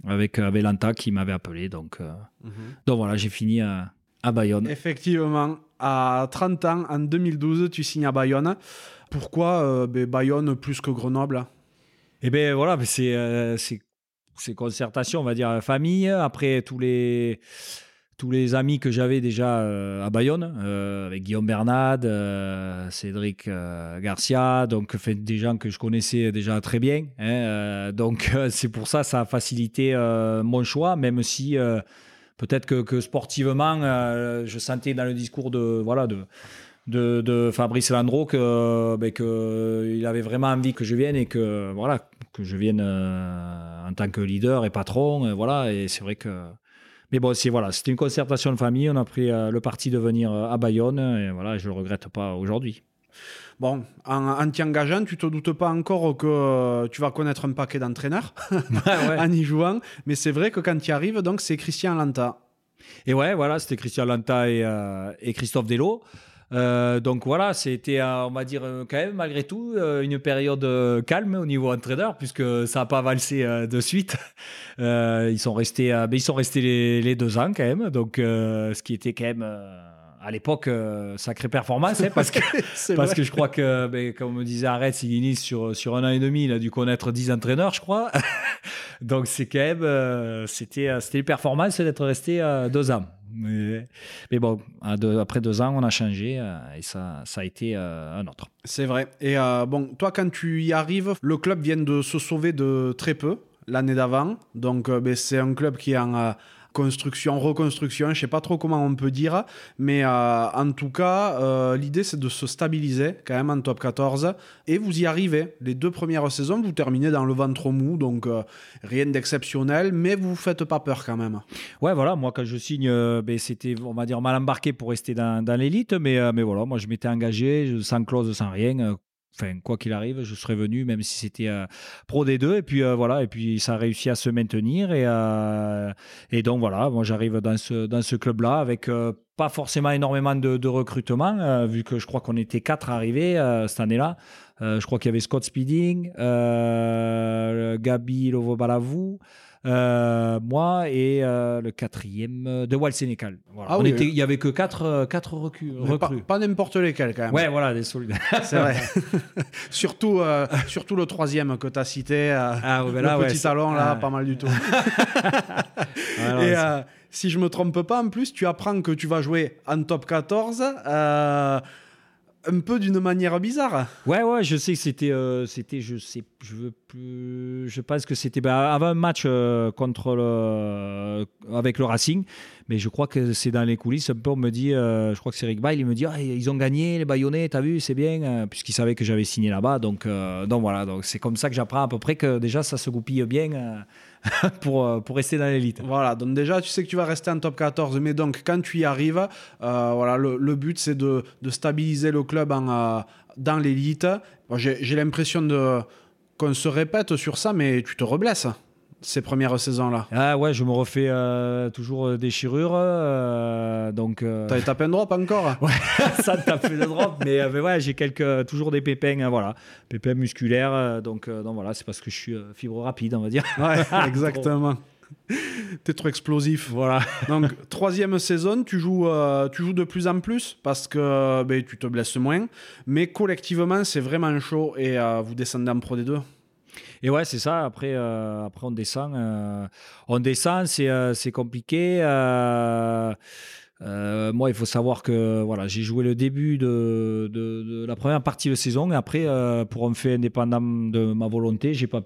avec euh, qui m'avait appelé. Donc, euh, mhm. donc voilà, j'ai fini à, à, Bayonne. Effectivement, à 30 ans, en 2012, tu signes à Bayonne. Pourquoi euh, ben, Bayonne plus que Grenoble? Eh bien voilà, c'est c'est concertation, on va dire, famille. Après, tous les tous les amis que j'avais déjà euh, à Bayonne, euh, avec Guillaume Bernard, euh, Cédric Garcia, donc des gens que je connaissais déjà très bien. Hein, donc c'est pour ça ça a facilité mon choix, même si peut-être que, sportivement, je sentais dans le discours de voilà de de, Fabrice Landreau que, ben, que avait vraiment envie que je vienne et que voilà que je vienne en tant que leader et patron, voilà. Et c'est vrai que mais bon, c'est voilà, c'était une concertation de famille. On a pris euh, le parti de venir euh, à Bayonne et voilà, je le regrette pas aujourd'hui. Bon, en, en t'y engageant, tu te doutes pas encore que euh, tu vas connaître un paquet d'entraîneurs en y jouant. Mais c'est vrai que quand tu y arrives, donc c'est Christian Lanta. Et ouais, voilà, c'était Christian Lanta et, et Christophe Delo. Euh, donc voilà, c'était, on va dire, euh, quand même, malgré tout, euh, une période calme au niveau entraîneur, puisque ça n'a pas valsé de suite. ils sont restés, ben, ils sont restés les, deux ans quand même, donc ce qui était quand même à l'époque, sacrée performance, hein, parce, que, parce que je crois que, ben, comme me disait Arrête Siguinis, sur, sur un an et demi, il a dû connaître 10 entraîneurs, je crois. Donc c'est quand même, c'était, c'était une performance d'être resté deux ans. Mais, bon, après deux ans, on a changé euh, et ça, ça a été euh, un autre. C'est vrai. Et euh, bon, toi, quand tu y arrives, le club vient de se sauver de très peu l'année d'avant. Donc, ben, c'est un club qui est en, construction, reconstruction, je sais pas trop comment on peut dire, mais euh, en tout cas, euh, l'idée c'est de se stabiliser quand même en top 14 et vous y arrivez. Les deux premières saisons, vous terminez dans le ventre mou, donc euh, rien d'exceptionnel, mais vous faites pas peur quand même. Ouais, voilà, moi quand je signe, ben, c'était, on va dire, mal embarqué pour rester dans, dans l'élite, mais, mais voilà, moi je m'étais engagé, sans clause, sans rien enfin quoi qu'il arrive, je serais venu même si c'était euh, pro des deux. Et puis euh, voilà. Et puis ça a réussi à se maintenir. Et euh, et donc voilà, j'arrive dans ce dans ce club là avec pas forcément énormément de, recrutement vu que je crois qu'on était quatre arrivés cette année-là. je crois qu'il y avait Scott Speeding, Gabi Lovo-Balavou, moi et euh, le quatrième euh, de Wal Sénécal. Voilà. Ah On était, il y avait que quatre, quatre recrues. Pas, n'importe lesquels quand même. Ouais, voilà, des solides. C'est vrai. surtout, surtout le troisième que tu as cité. ah, là, le petit salon, là, ah. pas mal du tout. et si je me trompe pas, en plus, tu apprends que tu vas jouer en top 14 un peu d'une manière bizarre. Ouais, ouais, je sais que c'était, euh, c'était, je sais, je veux plus, je pense que c'était bah, avant un match euh, contre euh, avec le Racing, mais je crois que c'est dans les coulisses. Un me dit, je crois que c'est Rick Bail, il me dit, ah, ils ont gagné les Bayonnais, t'as vu, c'est bien, puisqu'il savait que j'avais signé là-bas, donc, voilà, donc c'est comme ça que j'apprends à peu près que déjà ça se goupille bien pour, euh, pour rester dans l'élite. Voilà, donc déjà, tu sais que tu vas rester en top 14, mais donc quand tu y arrives, euh, voilà, le, but c'est de, de, stabiliser le club euh, dans l'élite. J'ai l'impression qu'on se répète sur ça, mais tu te reblesses ces premières saisons-là Ah ouais, je me refais euh, toujours euh, des déchirures. Euh, donc. T'as tapé un drop encore? Ouais, ça tape le drop, mais, mais ouais, j'ai quelques toujours des pépins, voilà, pépins musculaires. donc, donc voilà, c'est parce que je suis fibre rapide, on va dire. Ouais, exactement. T'es trop explosif. Voilà. Donc, troisième saison, tu joues, tu joues de plus en plus parce que ben, tu te blesses moins. Mais collectivement, c'est vraiment chaud et vous descendez en Pro D2. Et ouais, c'est ça. Après, euh, après on descend. Euh, on descend, c'est, euh, moi, il faut savoir que voilà, j'ai joué le début de, la première partie de saison après, pour un fait indépendant de ma volonté, j'ai pas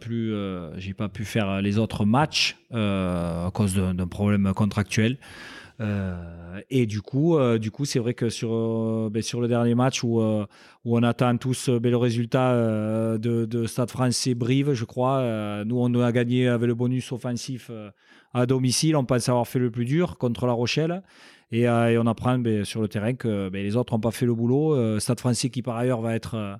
j'ai pas pu faire les autres matchs à cause d'un problème contractuel. Euh, et du coup, euh, du c'est vrai que sur euh, ben, sur le dernier match où où on attend tous ben, le résultat de, de, Stade Français Brive, je crois. nous, on a gagné avec le bonus offensif à domicile. On pense avoir fait le plus dur contre La Rochelle. Et, et on apprend ben, sur le terrain que les autres n'ont pas fait le boulot. Stade Français qui par ailleurs va être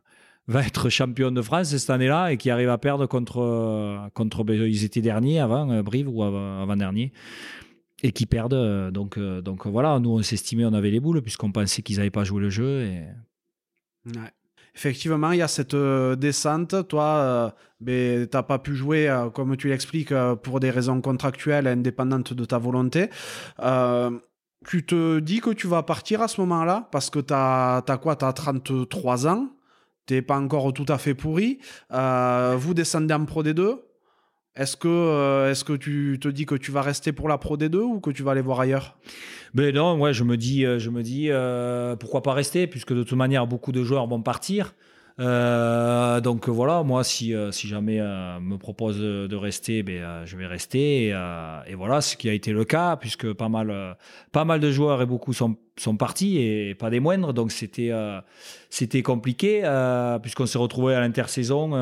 va être champion de France cette année-là et qui arrive à perdre contre contre ils étaient derniers avant Brive ou avant, avant dernier et qui perdent. Euh, donc, euh, donc voilà, nous on s'estimait, on avait les boules puisqu'on pensait qu'ils n'avaient pas joué le jeu. Et... Effectivement, il y a cette euh, descente. Toi, ben, tu n'as pas pu jouer, comme tu l'expliques, pour des raisons contractuelles indépendantes de ta volonté. Tu te dis que tu vas partir à ce moment-là parce que tu as, as, quoi? Tu as 33 ans. Tu n'es pas encore tout à fait pourri. vous descendez en Pro D2. Est-ce que, euh, est-ce que tu te dis que tu vas rester pour la Pro D2 ou que tu vas aller voir ailleurs? Ben non, ouais, je me dis, euh, je me dis euh, pourquoi pas rester, puisque de toute manière, beaucoup de joueurs vont partir. Euh, donc voilà, moi, si, euh, si jamais euh, me propose de, rester, ben, je vais rester. Et, voilà, ce qui a été le cas, puisque pas mal, pas mal de joueurs et beaucoup sont, sont partis, et pas des moindres. Donc c'était c'était compliqué, puisqu'on s'est retrouvé à l'intersaison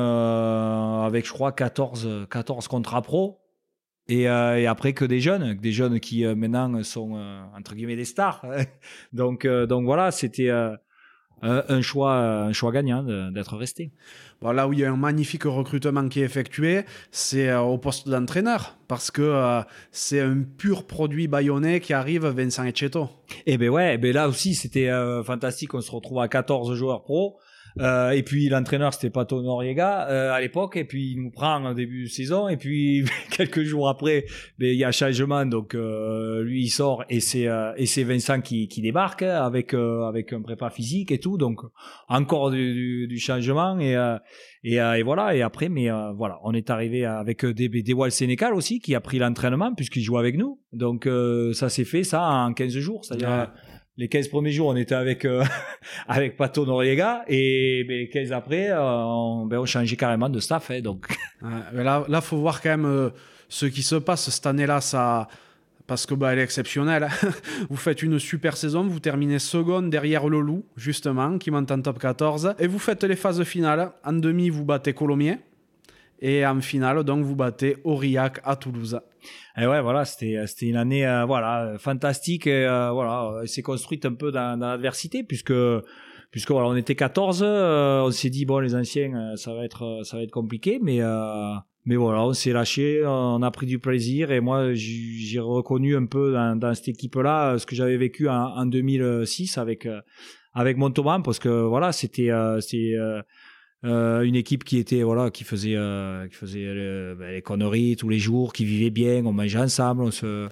avec, je crois, 14, 14 contrats pro. Et, et, après que des jeunes, des jeunes qui maintenant sont entre guillemets des stars. donc, donc voilà, c'était un, choix, un choix gagnant d'être resté. Bon, là où il y a un magnifique recrutement qui est effectué, c'est euh, au poste d'entraîneur, parce que euh, c'est un pur produit bayonnais qui arrive, Vincent Etcheto. Et eh ben ouais, eh ben là aussi c'était euh, fantastique, on se retrouve à 14 joueurs pro. Euh, et puis l'entraîneur c'était Pato Noriega euh, à l'époque. Et puis il nous prend en début de saison. Et puis quelques jours après ben, il y a changement. Donc euh, lui il sort et c'est euh, et c'est Vincent qui, qui débarque avec euh, avec un prépa physique et tout. Donc encore du, du, changement. Et et, et, voilà. Et après mais voilà on est arrivé avec des des Sénécal aussi qui a pris l'entraînement puisqu'il joue avec nous. Donc ça s'est fait ça en 15 jours. C'est-à-dire les 15 premiers jours, on était avec euh, avec Pato Noriega et ben, les 15 après, euh, on, ben, on changeait carrément de staff. Hein, donc. là, là, faut voir quand même euh, ce qui se passe cette année-là. Parce que bah, elle est exceptionnelle. vous faites une super saison, vous terminez seconde derrière le Loup, justement, qui monte en top 14. Et vous faites les phases finales. En demi, vous battez Colomiers. Et en finale, donc, vous battez Aurillac à Toulouse. Et ouais, voilà, c'était c'était une année euh, voilà fantastique. Et, euh, voilà, s'est construite un peu dans, dans l'adversité puisque puisque voilà, on était 14. Euh, on s'est dit bon, les anciens, ça va être ça va être compliqué, mais mais voilà, on s'est lâché, on a pris du plaisir et moi j'ai reconnu un peu dans, dans cette équipe-là ce que j'avais vécu en, en, 2006 avec avec Montauban parce que voilà, c'était euh, une équipe qui était voilà qui faisait euh, qui faisait euh, ben, les conneries tous les jours qui vivait bien on mangeait ensemble on se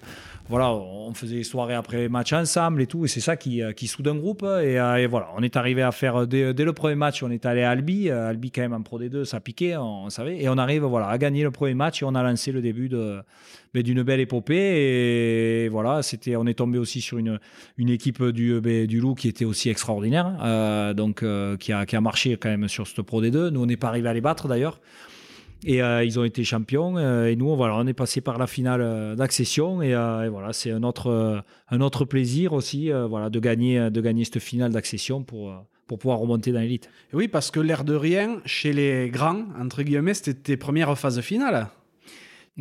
voilà on faisait les soirées après les matchs ensemble et tout. Et c'est ça qui qui soude un groupe. Et, et, voilà on est arrivé à faire dès, dès, le premier match on est allé à Albi. Albi quand même en Pro D2 ça piquait on, on, savait. Et on arrive voilà à gagner le premier match et on a lancé le début de d'une belle épopée et voilà c'était on est tombé aussi sur une une équipe du ben, du Loup qui était aussi extraordinaire euh, donc euh, qui a qui a marché quand même sur ce Pro D2 nous on n'est pas arrivé à les battre d'ailleurs et euh, ils ont été champions euh, et nous voilà on est passé par la finale euh, d'accession et, et, voilà c'est un autre un autre plaisir aussi voilà de gagner de gagner cette finale d'accession pour pour pouvoir remonter dans l'élite. Oui parce que l'air de rien chez les grands entre guillemets c'était tes premières phases finales.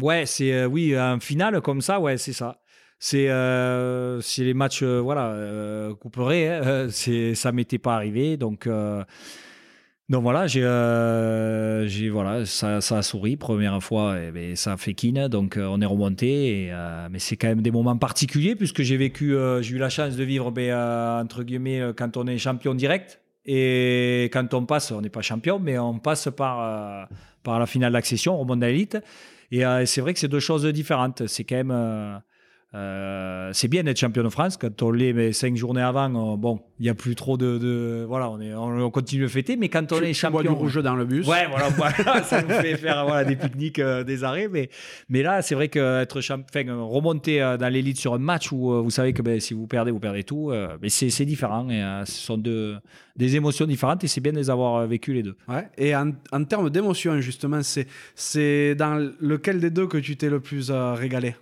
Ouais, c'est euh, oui, un final comme ça, ouais, c'est ça. C'est euh, les matchs, euh, voilà, couperés. Hein, c'est ça m'était pas arrivé, donc donc voilà, j'ai voilà, ça, ça a souri première fois, et, ben, ça a fait kin, donc on est remonté. Mais c'est quand même des moments particuliers puisque j'ai vécu, j'ai eu la chance de vivre, ben, entre guillemets, quand on est champion direct. Et quand on passe, on n'est pas champion, mais on passe par, par la finale d'accession, on remonte dans l'élite. Et euh, c'est vrai que c'est deux choses différentes. C'est quand même. Euh, euh, c'est bien d'être champion de France quand on l'est, mais cinq journées avant, bon, il n'y a plus trop de, de, voilà, on, est, on, continue de fêter, mais quand on est champion, bois du rouge dans le bus, ouais, voilà, voilà ça nous fait faire voilà des pique-niques, des arrêts, mais mais là, c'est vrai que être champion, remonter dans l'élite sur un match où vous savez que ben, si vous perdez, vous perdez tout, mais c'est différent et ce sont deux des émotions différentes et c'est bien de les avoir vécu les deux. Ouais. Et en, en termes d'émotions, justement, c'est c'est dans lequel des deux que tu t'es le plus régalé?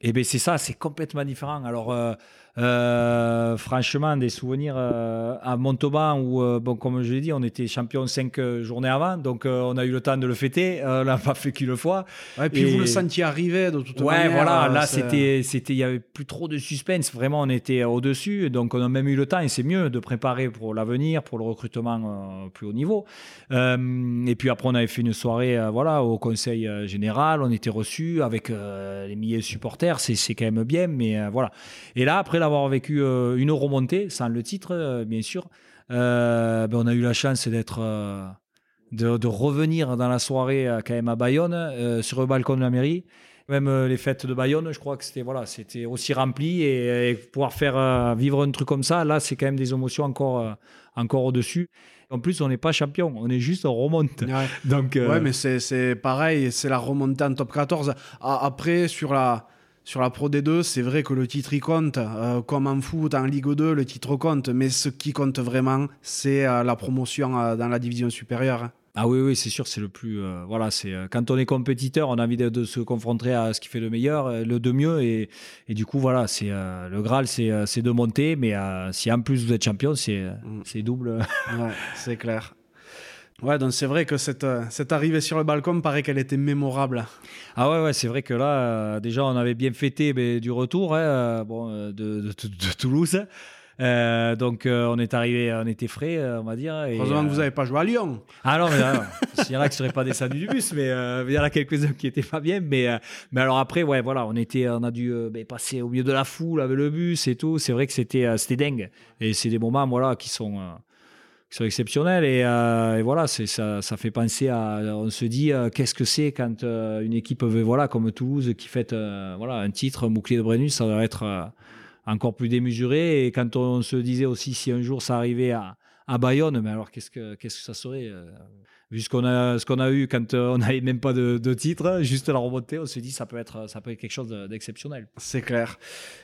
Eh bien, c'est ça, c'est complètement différent. Alors, euh, euh, franchement, des souvenirs euh, à Montauban où, euh, bon, comme je l'ai dit, on était champion cinq journées avant, donc on a eu le temps de le fêter. on l'a pas fait qu'une fois. Ouais, et puis et... vous le sentiez arriver de toute ouais, manière. Ouais, voilà. Là, c'était, c'était, il y avait plus trop de suspense. Vraiment, on était au dessus, donc on a même eu le temps, et c'est mieux de préparer pour l'avenir, pour le recrutement plus haut niveau. et puis après, on avait fait une soirée, voilà, au Conseil général. On était reçus avec les milliers de supporters. C'est, c'est quand même bien, mais voilà. Et là, après d'avoir vécu euh, une remontée, sans le titre, euh, bien sûr, euh, ben on a eu la chance d'être. De, de, revenir dans la soirée quand même à Bayonne, sur le balcon de la mairie. Même les fêtes de Bayonne, je crois que c'était voilà, c'était aussi rempli et, et pouvoir faire vivre un truc comme ça, là, c'est quand même des émotions encore, encore au-dessus. En plus, on n'est pas champion, on est juste en remonte. Ouais. Donc, euh... ouais, mais c'est pareil, c'est la remontée en top 14. Après, sur la, sur la Pro D2, c'est vrai que le titre il compte, euh, comme en foot, en Ligue 2, le titre compte, mais ce qui compte vraiment, c'est euh, la promotion euh, dans la division supérieure. Ah oui, oui, c'est sûr, c'est le plus. Euh, voilà, c'est quand on est compétiteur, on a envie de, de, se confronter à ce qui fait le meilleur, le de mieux, et, et du coup, voilà, c'est le Graal, c'est de monter, mais si en plus vous êtes champion, c'est mm. double. ouais, c'est clair. Ouais, donc c'est vrai que cette, cette arrivée sur le balcon paraît qu'elle était mémorable. Ah ouais, ouais c'est vrai que là, euh, déjà, on avait bien fêté mais, du retour hein, bon, de, de, de, de, Toulouse. Euh, donc on est arrivé, on était frais, on va dire. Et, Heureusement que vous n'avez pas joué à Lyon. Ah non, mais il y en a qui ne seraient pas descendus du bus, mais il y en a quelques-uns qui étaient pas bien. Mais, mais alors après, ouais, voilà, on, était, on a dû ben, passer au milieu de la foule avec le bus et tout. C'est vrai que c'était c'était dingue. Et c'est des moments voilà, qui sont qui sont exceptionnels. Et, euh, voilà ça, fait penser à on se dit euh, qu'est-ce que c'est quand euh, une équipe voilà comme Toulouse qui euh, voilà un titre un bouclier de Brennus ça doit être encore plus démesuré. Et quand on se disait aussi si un jour ça arrivait à, Bayonne mais alors qu'est-ce que qu'est-ce que ça serait vu ce qu'on a, ce a eu quand euh, on n'avait même pas de, de, titre, juste la remontée, on s'est dit ça peut être, ça peut être quelque chose d'exceptionnel. C'est clair.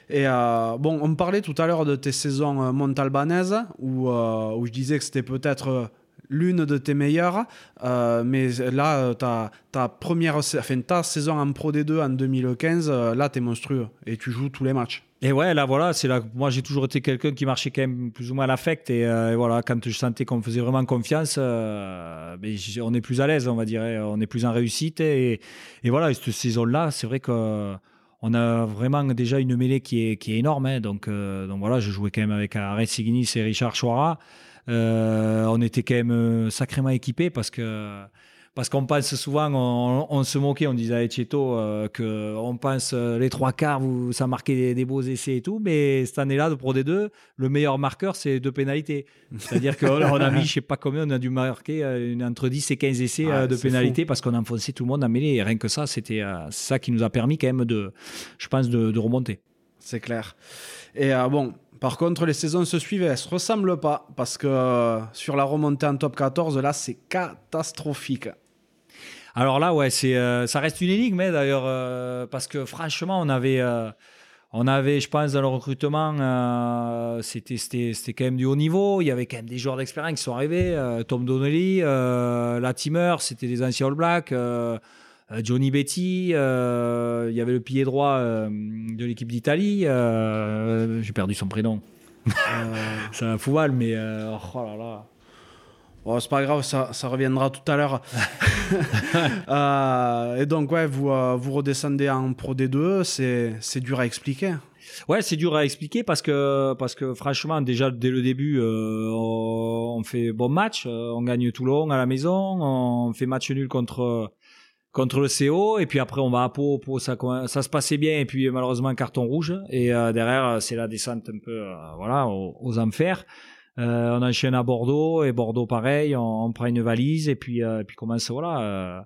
Et euh, bon, on parlait tout à l'heure de tes saisons euh, montalbanaises, où, où je disais que c'était peut-être l'une de tes meilleures. Mais là, ta, ta première enfin, ta saison en Pro D2 en 2015, là, tu es monstrueux et tu joues tous les matchs. Et ouais, là, voilà, c'est. Moi, j'ai toujours été quelqu'un qui marchait quand même plus ou moins à l'affect. Et, voilà, quand je sentais qu'on faisait vraiment confiance, mais on est plus à l'aise, on va dire. On est plus en réussite. Et, voilà, c'est vrai que on a vraiment déjà une mêlée qui est, énorme. Hein. donc, euh, donc voilà, je jouais quand même avec Arès Signis et Richard Chouara. Euh, on était quand même euh, sacrément équipés parce que parce qu'on pense souvent, on, se moquait, on disait à Echeto euh, qu'on pense euh, les trois quarts, vous, ça marquait des, beaux essais et tout, mais cette année-là, de Pro D2, le meilleur marqueur, c'est deux pénalités. C'est-à-dire qu'on a mis, je sais pas combien, on a dû marquer euh, une, entre 10 et 15 essais de pénalités parce qu'on a enfoncé tout le monde à mêlée. Et rien que ça, c'était ça qui nous a permis quand même de, je pense, de, remonter. C'est clair. Et bon, par contre, les saisons se suivent, elles se ressemblent pas parce que sur la remontée en top 14, là, c'est catastrophique. Alors là, ouais, c'est, euh, ça reste une énigme, hein, d'ailleurs, euh, parce que franchement, on avait, euh, on avait, je pense, dans le recrutement, c'était, c'était, c'était quand même du haut niveau. Il y avait quand même des joueurs d'expérience qui sont arrivés. Tom Donnelly, Latimer, c'était des anciens All Blacks. Johnny Betty, il y avait le pied droit de l'équipe d'Italie. j'ai perdu son prénom. c'est un fouval, mais oh là là. Bon, c'est pas grave, ça, ça, reviendra tout à l'heure. euh, et donc, ouais, vous, euh, vous redescendez en Pro D2, c'est dur à expliquer. Ouais, c'est dur à expliquer parce que, parce que franchement, déjà dès le début, euh, on fait bon match, on gagne Toulon à la maison, on fait match nul contre contre le CO et puis après on va à Pau, Pau ça, ça se passait bien et puis malheureusement carton rouge et derrière c'est la descente un peu voilà aux, aux enfers. Euh, on enchaîne à Bordeaux et Bordeaux pareil, on, prend une valise et puis euh, puis commence voilà euh,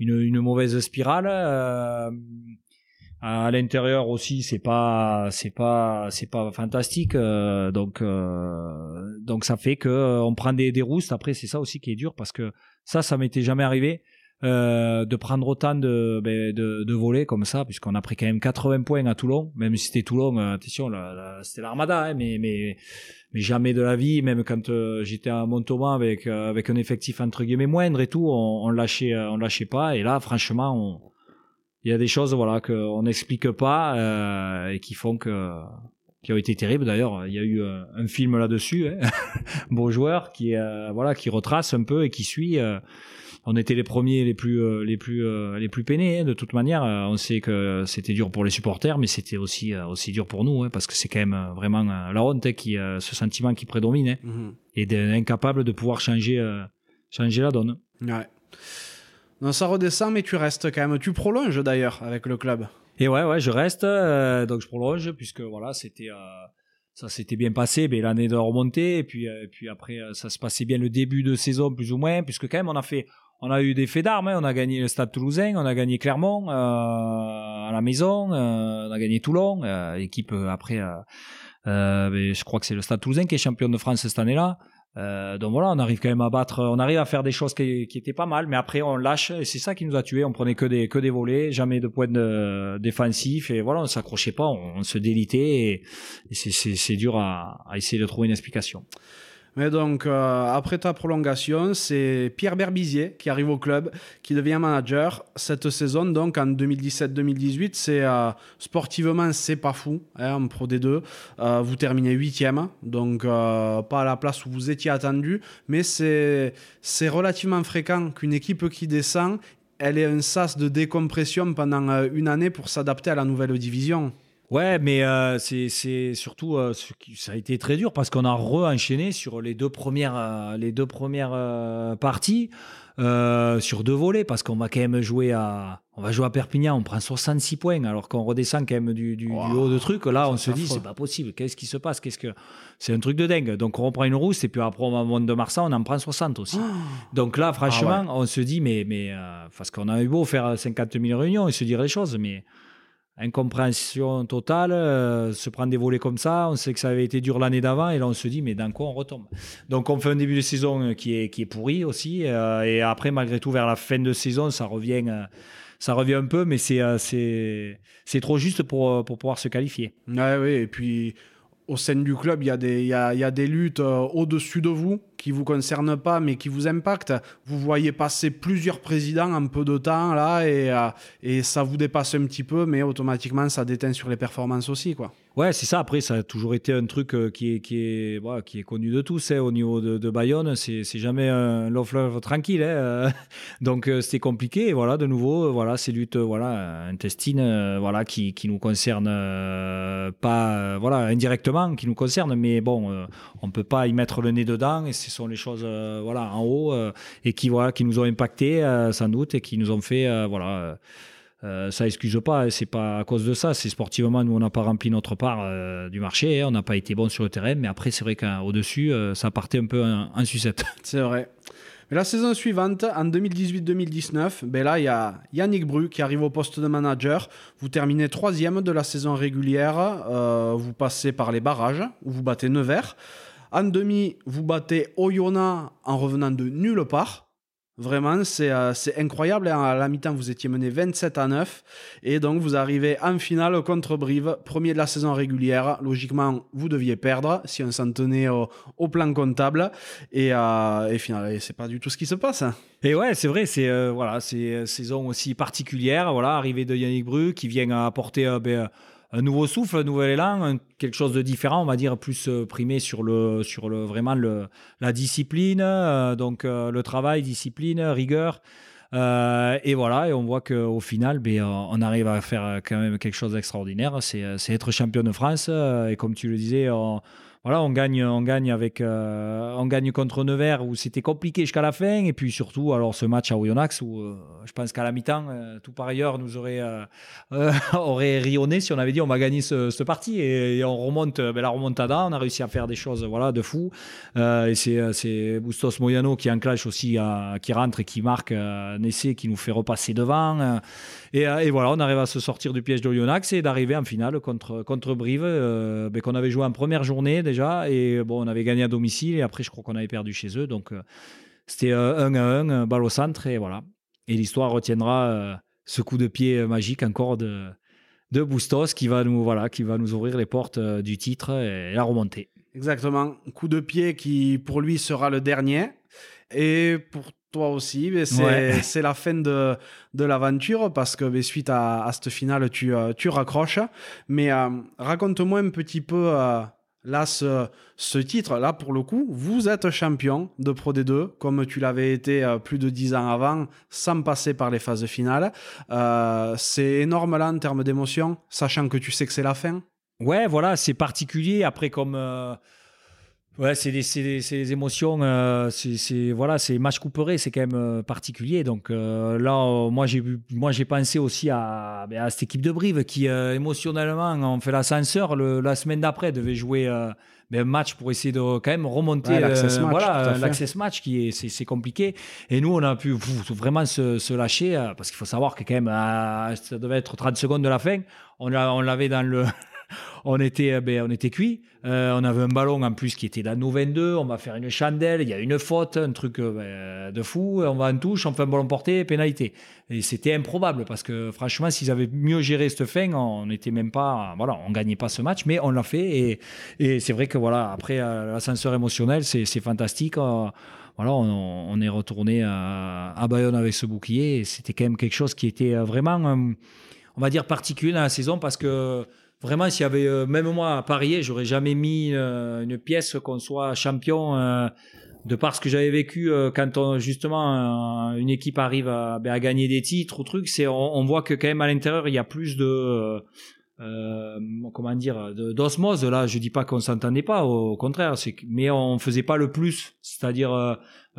une, une mauvaise spirale. à l'intérieur aussi, c'est pas c'est pas c'est pas fantastique. donc donc ça fait que on prend des, des roustes. Après c'est ça aussi qui est dur parce que ça ça m'était jamais arrivé. Euh, de prendre autant de, ben, de, de volets comme ça, puisqu'on a pris quand même 80 points à Toulon, même si c'était Toulon, euh, attention, c'était l'Armada, hein, mais, mais, mais jamais de la vie, même quand euh, j'étais à Montauban avec, avec un effectif entre guillemets moindre et tout, on, on lâchait, on lâchait pas, et là, franchement, il y a des choses voilà qu'on n'explique pas et qui font que qui ont été terribles. D'ailleurs il y a eu un film là-dessus hein, beau joueur qui voilà qui retrace un peu et qui suit on était les premiers les plus euh, les plus euh, les plus peinés hein, de toute manière euh, on sait que c'était dur pour les supporters mais c'était aussi aussi dur pour nous hein, parce que c'est quand même vraiment la honte hein, qui ce sentiment qui prédomine mhm. et d'incapable de pouvoir changer changer la donne ouais non, ça redescend, mais tu restes quand même. Tu prolonges d'ailleurs avec le club. Et ouais, ouais, je reste. donc je prolonge puisque voilà, c'était ça s'était bien passé, mais l'année de remontée. Et puis, puis après, ça se passait bien le début de saison plus ou moins, puisque quand même on a fait on a eu des faits d'armes. Hein. On a gagné le Stade Toulousain, on a gagné Clermont euh, à la maison, euh, on a gagné Toulon, euh, équipe après. je crois que c'est le Stade Toulousain qui est champion de France cette année-là. donc voilà, on arrive quand même à battre, on arrive à faire des choses qui, étaient pas mal, mais après on lâche et c'est ça qui nous a tués. On prenait que des que des volets, jamais de points de, défensifs et voilà, on s'accrochait pas, on, se délitait et, c'est dur à, à essayer de trouver une explication. Mais donc, euh, après ta prolongation, c'est Pierre Berbizier qui arrive au club, qui devient manager cette saison. Donc, en 2017-2018, c'est euh, sportivement, c'est pas fou hein, en Pro D2. Euh, vous terminez huitième, donc pas à la place où vous étiez attendu, mais c'est relativement fréquent qu'une équipe qui descend, elle ait un sas de décompression pendant une année pour s'adapter à la nouvelle division. Ouais, mais euh, c'est surtout euh, ça a été très dur parce qu'on a re-enchaîné sur les deux premières euh, les deux premières parties sur deux volets parce qu'on va quand même jouer à on va jouer à Perpignan, on prend 66 points alors qu'on redescend quand même du, du, haut de truc. Là, on se dit c'est pas possible. Qu'est-ce qui se passe? Qu'est-ce que c'est un truc de dingue. Donc on reprend une rousse et puis après on monte de Marsan, on en prend 60 aussi. Donc là, franchement, ah on se dit mais mais parce qu'on a eu beau faire 50 000 réunions et se dire les choses, mais incompréhension totale, euh, se prendre des volets comme ça, on sait que ça avait été dur l'année d'avant et là on se dit mais dans quoi on retombe? Donc on fait un début de saison euh, qui est, qui est pourri aussi euh, et après malgré tout vers la fin de saison ça revient, ça revient un peu mais c'est, trop juste pour, pour pouvoir se qualifier. Ouais, oui et puis au sein du club, il y a des, il y a, il y a des luttes au-dessus de vous qui vous concernent pas, mais qui vous impactent. Vous voyez passer plusieurs présidents en peu de temps, là, et, euh, et ça vous dépasse un petit peu, mais automatiquement, ça déteint sur les performances aussi, quoi. Ouais, c'est ça. Après, ça a toujours été un truc euh, qui est, qui est, qui est connu de tous hein, au niveau de, Bayonne. C'est, jamais un love love tranquille. Hein, euh. Donc, euh, c'était compliqué. Voilà, de nouveau, voilà, ces luttes voilà, intestines voilà, qui, qui nous concernent pas voilà, indirectement, qui nous concernent. Mais bon, on peut pas y mettre le nez dedans. Ce sont les choses voilà, en haut et qui, voilà, qui nous ont impacté sans doute et qui nous ont fait. voilà, euh, ça excuse pas, c'est pas à cause de ça. C'est sportivement, nous, on n'a pas rempli notre part euh, du marché, hein. on n'a pas été bon sur le terrain, mais après, c'est vrai qu'au-dessus, euh, ça partait un peu en, sucette. C'est vrai. Mais la saison suivante, en 2018-2019, ben là, il y a Yannick Bru qui arrive au poste de manager. Vous terminez troisième de la saison régulière. vous passez par les barrages, où vous battez Nevers. En demi, vous battez Oyonnax en revenant de nulle part. Vraiment, euh, c'est incroyable. À la mi-temps, vous étiez mené 27 à 9. Et donc, vous arrivez en finale contre Brive, premier de la saison régulière. Logiquement, vous deviez perdre si on s'en tenait au, plan comptable. Et, euh, et finalement, c'est pas du tout ce qui se passe. Et ouais, c'est vrai, c'est euh, voilà, c'est une saison aussi particulière. Voilà, arrivée de Yannick Bru qui vient apporter ben, un nouveau souffle, un nouvel élan, quelque chose de différent, on va dire plus euh, primé sur le sur le vraiment le, la discipline, euh, donc euh, le travail, discipline, rigueur. et voilà, et on voit qu'au final, ben, on arrive à faire quand même quelque chose d'extraordinaire. C'est être champion de France. et comme tu le disais, on gagne, on gagne avec, euh, on gagne contre Nevers où c'était compliqué jusqu'à la fin. Et puis surtout, alors ce match à Oyonnax où euh, je pense qu'à la mi-temps, euh, tout par ailleurs nous aurait, aurait rionné si on avait dit on va gagner ce, ce parti. Et, on remonte, ben, la remontada, on a réussi à faire des choses, voilà, de fou. et c'est, c'est Bustos Moyano qui enclenche aussi, qui rentre et qui marque un essai qui nous fait repasser devant. Et, et, voilà, on arrive à se sortir du piège de Oyonnax et d'arriver en finale contre contre Brive, ben, qu'on avait joué en première journée déjà. Et bon, on avait gagné à domicile et après, je crois qu'on avait perdu chez eux. Donc, euh, c'était 1 à 1, balle au centre et voilà. Et l'histoire retiendra euh, ce coup de pied magique encore de, de Bustos qui va nous, voilà, qui va nous ouvrir les portes euh, du titre et la remontée. Exactement. Coup de pied qui, pour lui, sera le dernier. Et pour toi aussi, c'est la fin de, de l'aventure parce que suite à, à, cette finale, tu, tu raccroches. Mais raconte-moi un petit peu Là, ce, titre, là, pour le coup, vous êtes champion de Pro D2, comme tu l'avais été euh, plus de dix ans avant, sans passer par les phases finales. Euh, c'est énorme là en termes d'émotion, sachant que tu sais que c'est la fin? Ouais, voilà, c'est particulier. Après, comme. Euh, Ouais, c'est des, émotions, euh, c'est voilà, c'est match couperé, c'est quand même euh, particulier. Donc euh, là, moi j'ai moi j'ai pensé aussi à, ben, à, cette équipe de Brive qui émotionnellement, on fait l'ascenseur. La semaine d'après, devait jouer ben, un match pour essayer de quand même remonter. l'access match, voilà, l'access match qui est c'est compliqué. Et nous, on a pu vraiment se, se lâcher parce qu'il faut savoir que quand même, ça devait être 30 secondes de la fin. On l'avait dans le on était, euh, ben, on était cuit. Euh, on avait un ballon en plus qui était dans nos 22. On va faire une chandelle. Il y a une faute, un truc euh, ben, de fou. On va en touche, on fait un ballon porté, pénalité. Et c'était improbable parce que franchement, s'ils avaient mieux géré cette fin, on n'était même pas, voilà, on gagnait pas ce match, mais on l'a fait. Et, c'est vrai que voilà, après l'ascenseur émotionnel, c'est fantastique. voilà, on, est retourné à, à, Bayonne avec ce bouclier. C'était quand même quelque chose qui était vraiment, on va dire, particulier dans la saison parce que vraiment, s'il y avait, euh, même moi, à parier, j'aurais jamais mis euh, une pièce qu'on soit champion euh, de par ce que j'avais vécu quand on, justement une équipe arrive à, ben, à, gagner des titres ou trucs. C'est, on, voit que quand même à l'intérieur, il y a plus de comment dire d'osmose là je dis pas qu'on s'entendait pas au contraire c'est mais on faisait pas le plus c'est-à-dire euh,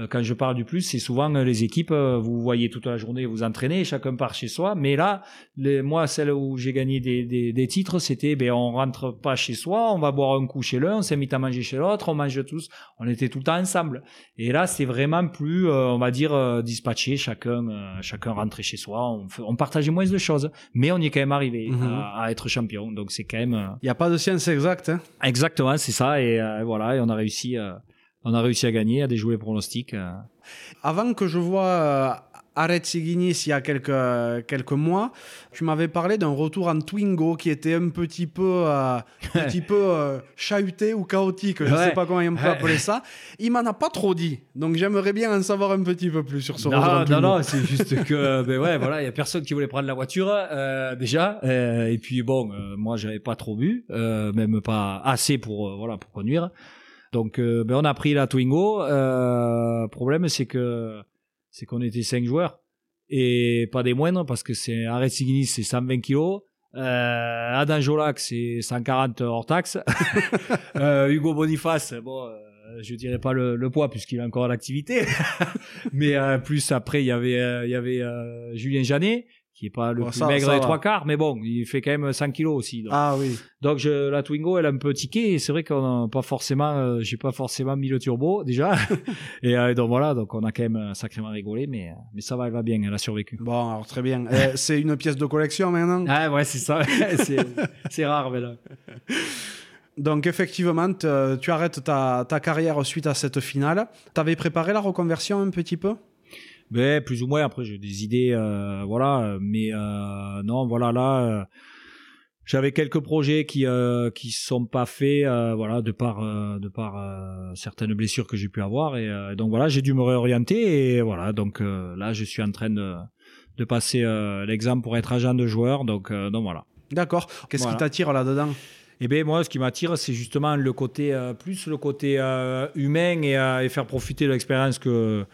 quand je parle du plus, c'est souvent euh, les équipes, euh, vous voyez toute la journée vous entraînez, chacun part chez soi. Mais là, les, moi, celle où j'ai gagné des, des, des titres, c'était, ben, on rentre pas chez soi, on va boire un coup chez l'un, on s'invite à manger chez l'autre, on mange tous, on était tout le temps ensemble. Et là, c'est vraiment plus, on va dire, dispatché, chacun, chacun rentrait chez soi, on, on, partageait moins de choses, mais on y est quand même arrivé mhm. à, être champion. Donc c'est quand même. Il n'y a pas de science exacte. Hein Exactement, c'est ça. Et voilà, et on a réussi on a réussi à gagner, à déjouer les pronostics. Avant que je vois Arrête Seguinis il y a quelques, quelques mois, tu m'avais parlé d'un retour en Twingo qui était un petit peu, euh, un petit peu euh, chahuté ou chaotique, je ne sais pas comment on peut appeler ça. Il m'en a pas trop dit, donc j'aimerais bien en savoir un petit peu plus sur ce non, retour. Non, non, c'est juste que, ben ouais, voilà, il y a personne qui voulait prendre la voiture euh, déjà, et puis bon, moi j'avais pas trop bu, même pas assez pour voilà pour conduire. Donc ben, on a pris la Twingo. problème c'est que c'est qu'on était cinq joueurs. Et pas des moindres parce que c'est Arrête Signis c'est 120 kilos. Euh, Adam Jolac c'est 140 hors taxe. Euh, Hugo Boniface bon euh, je dirais pas le, le poids puisqu'il est encore en activité. Mais euh, plus après il y avait euh, il y avait Julien Janet qui est pas le plus maigre des trois quarts, mais bon, il fait quand même 100 kilos aussi. Donc. Ah oui. Donc je, la Twingo, elle a un peu tiqué, et c'est vrai qu'on n'a pas forcément, euh, j'ai pas forcément mis le turbo déjà, et euh, donc voilà, donc on a quand même euh, sacrément rigolé, mais mais ça va, elle va bien, elle a survécu. Bon, alors très bien. c'est une pièce de collection maintenant? Ah ouais, c'est ça, c'est rare, mais là. Donc effectivement, tu arrêtes ta, ta carrière suite à cette finale. Tu avais préparé la reconversion un petit peu? Ben plus ou moins après j'ai des idées euh, voilà mais euh, non voilà là euh, j'avais quelques projets qui euh, qui sont pas faits euh, voilà de par de par certaines blessures que j'ai pu avoir et donc voilà j'ai dû me réorienter et voilà donc là je suis en train de de passer l'examen pour être agent de joueur donc donc voilà. D'accord. Qu'est-ce qui t'attire là dedans eh bien, moi, ce qui m'attire, c'est justement le côté, plus le côté humain et, et, faire profiter de l'expérience que,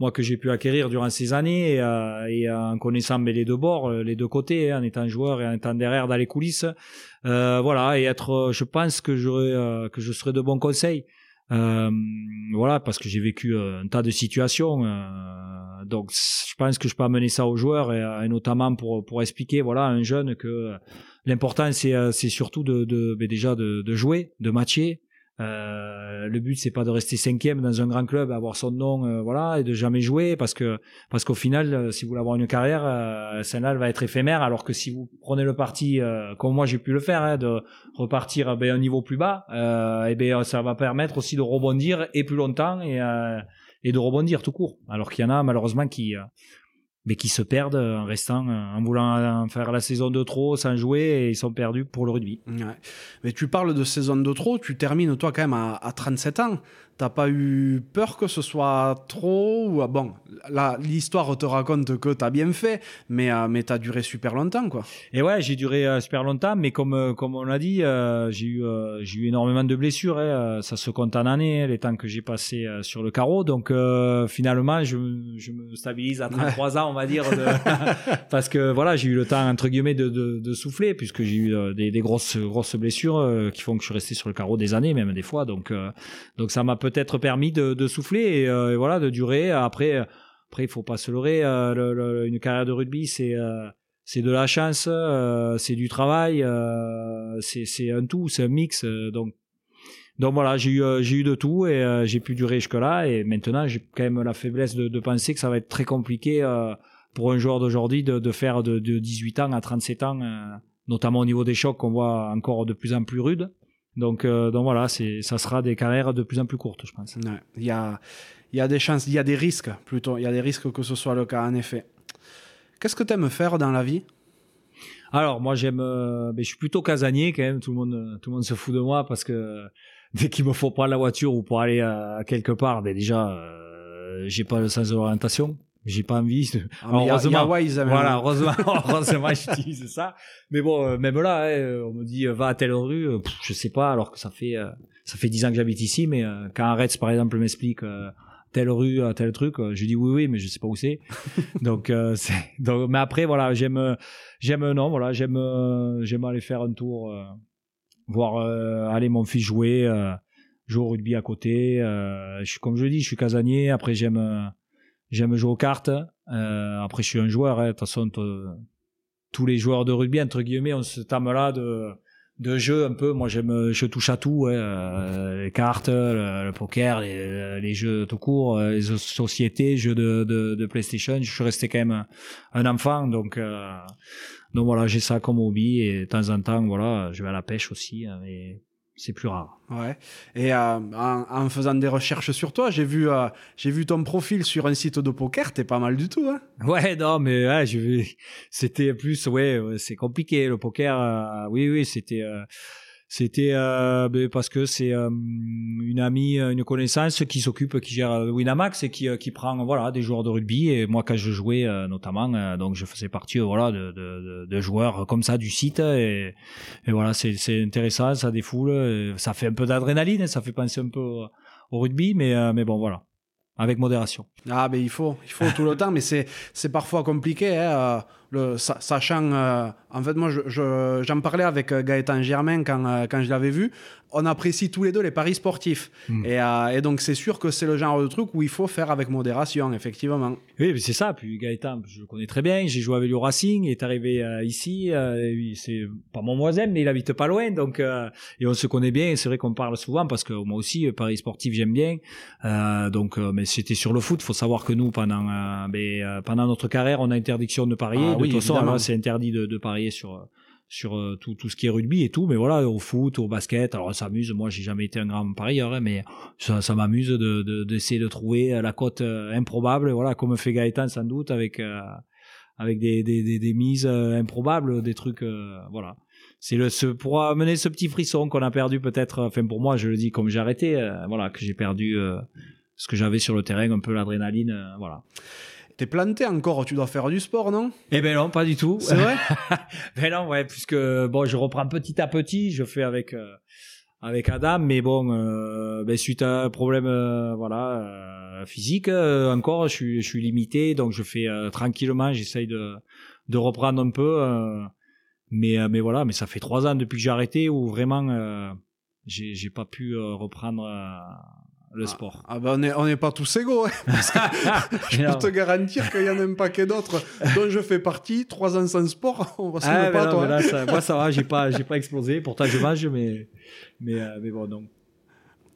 moi que j'ai pu acquérir durant ces années et, euh, en connaissant les deux bords, euh, les deux côtés, hein, en étant joueur et en étant derrière dans les coulisses, euh, voilà, et être, euh, je pense que j'aurais, euh, que je serais de bons conseils. Voilà, parce que j'ai vécu un tas de situations. donc, je pense que je peux amener ça aux joueurs et, notamment pour pour expliquer, voilà, à un jeune que l'important c'est c'est surtout de, de ben déjà de, de jouer, de matcher, euh, le but c'est pas de rester cinquième dans un grand club, avoir son nom, euh, voilà, et de jamais jouer parce que parce qu'au final, euh, si vous voulez avoir une carrière, euh, celle-là va être éphémère. Alors que si vous prenez le parti, euh, comme moi j'ai pu le faire, hein, de repartir ben, un niveau plus bas, et ben ça va permettre aussi de rebondir et plus longtemps et et de rebondir tout court. Alors qu'il y en a malheureusement qui mais qui se perdent en restant, en voulant faire la saison de trop sans jouer et ils sont perdus pour le rugby. Ouais. Mais tu parles de saison de trop, tu termines toi quand même à, à 37 ans. T'as pas eu peur que ce soit trop ou ah, bon là l'histoire te raconte que t'as bien fait mais euh, mais t'as duré super longtemps quoi. Et ouais j'ai duré euh, super longtemps mais comme euh, comme on l'a dit euh, j'ai eu j'ai eu énormément de blessures hein, ça se compte en années hein, les temps que j'ai passé sur le carreau. Donc finalement je, je me stabilise à 33 ans on va dire de, parce que voilà j'ai eu le temps entre guillemets de, de, de souffler puisque j'ai eu des, des grosses grosses blessures qui font que je suis resté sur le carreau des années même des fois. Donc donc ça m'a peut-être permis de, souffler euh, et, voilà de durer. Après, après il faut pas se leurrer. Euh, une carrière de rugby, c'est euh, c'est de la chance, c'est du travail, c'est un tout, c'est un mix. donc donc voilà, j'ai eu j'ai eu de tout et j'ai pu durer jusque là. Et maintenant, j'ai quand même la faiblesse de, penser que ça va être très compliqué pour un joueur d'aujourd'hui de, faire de, 18 ans à 37 ans, notamment au niveau des chocs qu'on voit encore de plus en plus rudes. Donc, euh, donc voilà, c'est, ça sera des carrières de plus en plus courtes, je pense. Il y, a, y a des chances, il y a des risques plutôt. Il y a des risques que ce soit le cas, en effet. Qu'est-ce que tu aimes faire dans la vie? Alors, moi, j'aime. Euh, ben, je suis plutôt casanier quand même. Tout le monde, tout le monde se fout de moi parce que dès qu'il me faut prendre la voiture ou pour aller à quelque part, ben déjà, euh, j'ai pas le sens de l'orientation j'ai pas envie. De... Ah, heureusement, voilà, heureusement, heureusement, j'utilise ça. Mais bon, euh, même là, hein, on me dit euh, va à telle rue, euh, je sais pas, alors que ça fait ça fait dix ans que j'habite ici, mais quand Arrête, par exemple, m'explique telle rue, tel truc, je dis oui, oui, mais je sais pas où c'est. donc, c'est donc, mais après, voilà, j'aime, j'aime non, voilà, j'aime, j'aime aller faire un tour, voir aller mon fils jouer, jouer au rugby à côté. je suis comme je dis, je suis casanier. Après, j'aime J'aime jouer aux cartes. Euh, après, je suis un joueur. Hein. De toute façon, tous les joueurs de rugby, entre guillemets, ont ce thème-là de, de jeu un peu. Moi, j'aime, je touche à tout. Hein. Euh, les cartes, le, poker, les, jeux tout court, euh, les sociétés, jeux de, PlayStation. Je suis resté quand même un enfant, donc donc voilà, j'ai ça comme hobby et de temps en temps, voilà, je vais à la pêche aussi. Hein, c'est plus rare. Ouais. Et euh, en, en faisant des recherches sur toi, j'ai vu, euh, j'ai vu ton profil sur un site de poker. T'es pas mal du tout, hein Ouais, non, mais ouais, je c'était plus, ouais, ouais, c'est compliqué le poker. euh, oui, oui, c'était, euh, c'était euh, ben, parce que c'est euh, une amie, euh, une connaissance qui s'occupe, qui gère Winamax et qui, qui prend, voilà, des joueurs de rugby. Et moi, quand je jouais, euh, notamment, donc je faisais partie, voilà, de, de, joueurs comme ça du site. Et, et voilà, c'est, c'est intéressant, ça défoule, ça fait un peu d'adrénaline, ça fait penser un peu au, au rugby, mais, mais bon, voilà, avec modération. Ah, ben il faut, il faut tout le temps, mais c'est, c'est parfois compliqué, hein, le, sa- sachant. euh, en fait, moi, je, je- j'en parlais avec euh, Gaëtan Germain quand, euh, quand je l'avais vu. On apprécie tous les deux les paris sportifs. Mm. Et, euh, et donc, c'est sûr que c'est le genre de truc où il faut faire avec modération, effectivement. Oui, c'est ça. Puis Gaëtan, je le connais très bien. J'ai joué avec au Racing. Il est arrivé ici. c'est pas mon voisin, mais il habite pas loin. Donc, et on se connaît bien. C'est vrai qu'on parle souvent parce que moi aussi, Paris sportif, j'aime bien. Donc, mais c'était sur le foot. Faut savoir que nous, pendant, ben, pendant notre carrière, on a interdiction de parier. Ah de oui, toute façon, c'est interdit de, de parier sur. euh, sur euh, tout, tout ce qui est rugby et tout, mais voilà, au foot, au basket, alors ça s'amuse, moi j'ai jamais été un grand parieur, hein, mais ça, ça m'amuse de, de, d'essayer de trouver la cote euh, improbable, voilà, comme fait Gaëtan sans doute, avec, euh, avec des, des, des, des mises euh, improbables, des trucs, euh, voilà. C'est le, ce, pour amener ce petit frisson qu'on a perdu peut-être, enfin pour moi, je le dis comme j'ai arrêté, euh, voilà, que j'ai perdu euh, ce que j'avais sur le terrain, un peu l'adrénaline, euh, voilà. T'es planté encore, tu dois faire du sport, non? Eh ben non, pas du tout. C'est vrai? Ben non, ouais, puisque bon, je reprends petit à petit, je fais avec euh, avec Adam, mais bon, euh, ben suite à un problème, euh, voilà, physique, encore, je suis je suis limité, donc je fais tranquillement, j'essaye de de reprendre un peu, mais mais voilà, mais ça fait trois ans depuis que j'ai arrêté où vraiment j'ai j'ai pas pu reprendre le sport. Ah ben on n'est pas tous égaux. hein. Je peux te garantir qu'il y en a un paquet d'autres dont je fais partie. Trois ans sans sport, on va se Ah, le pas, mais non, toi. mais là, ça, moi ça va, j'ai pas j'ai pas explosé, pourtant je mange, mais mais euh, mais bon donc.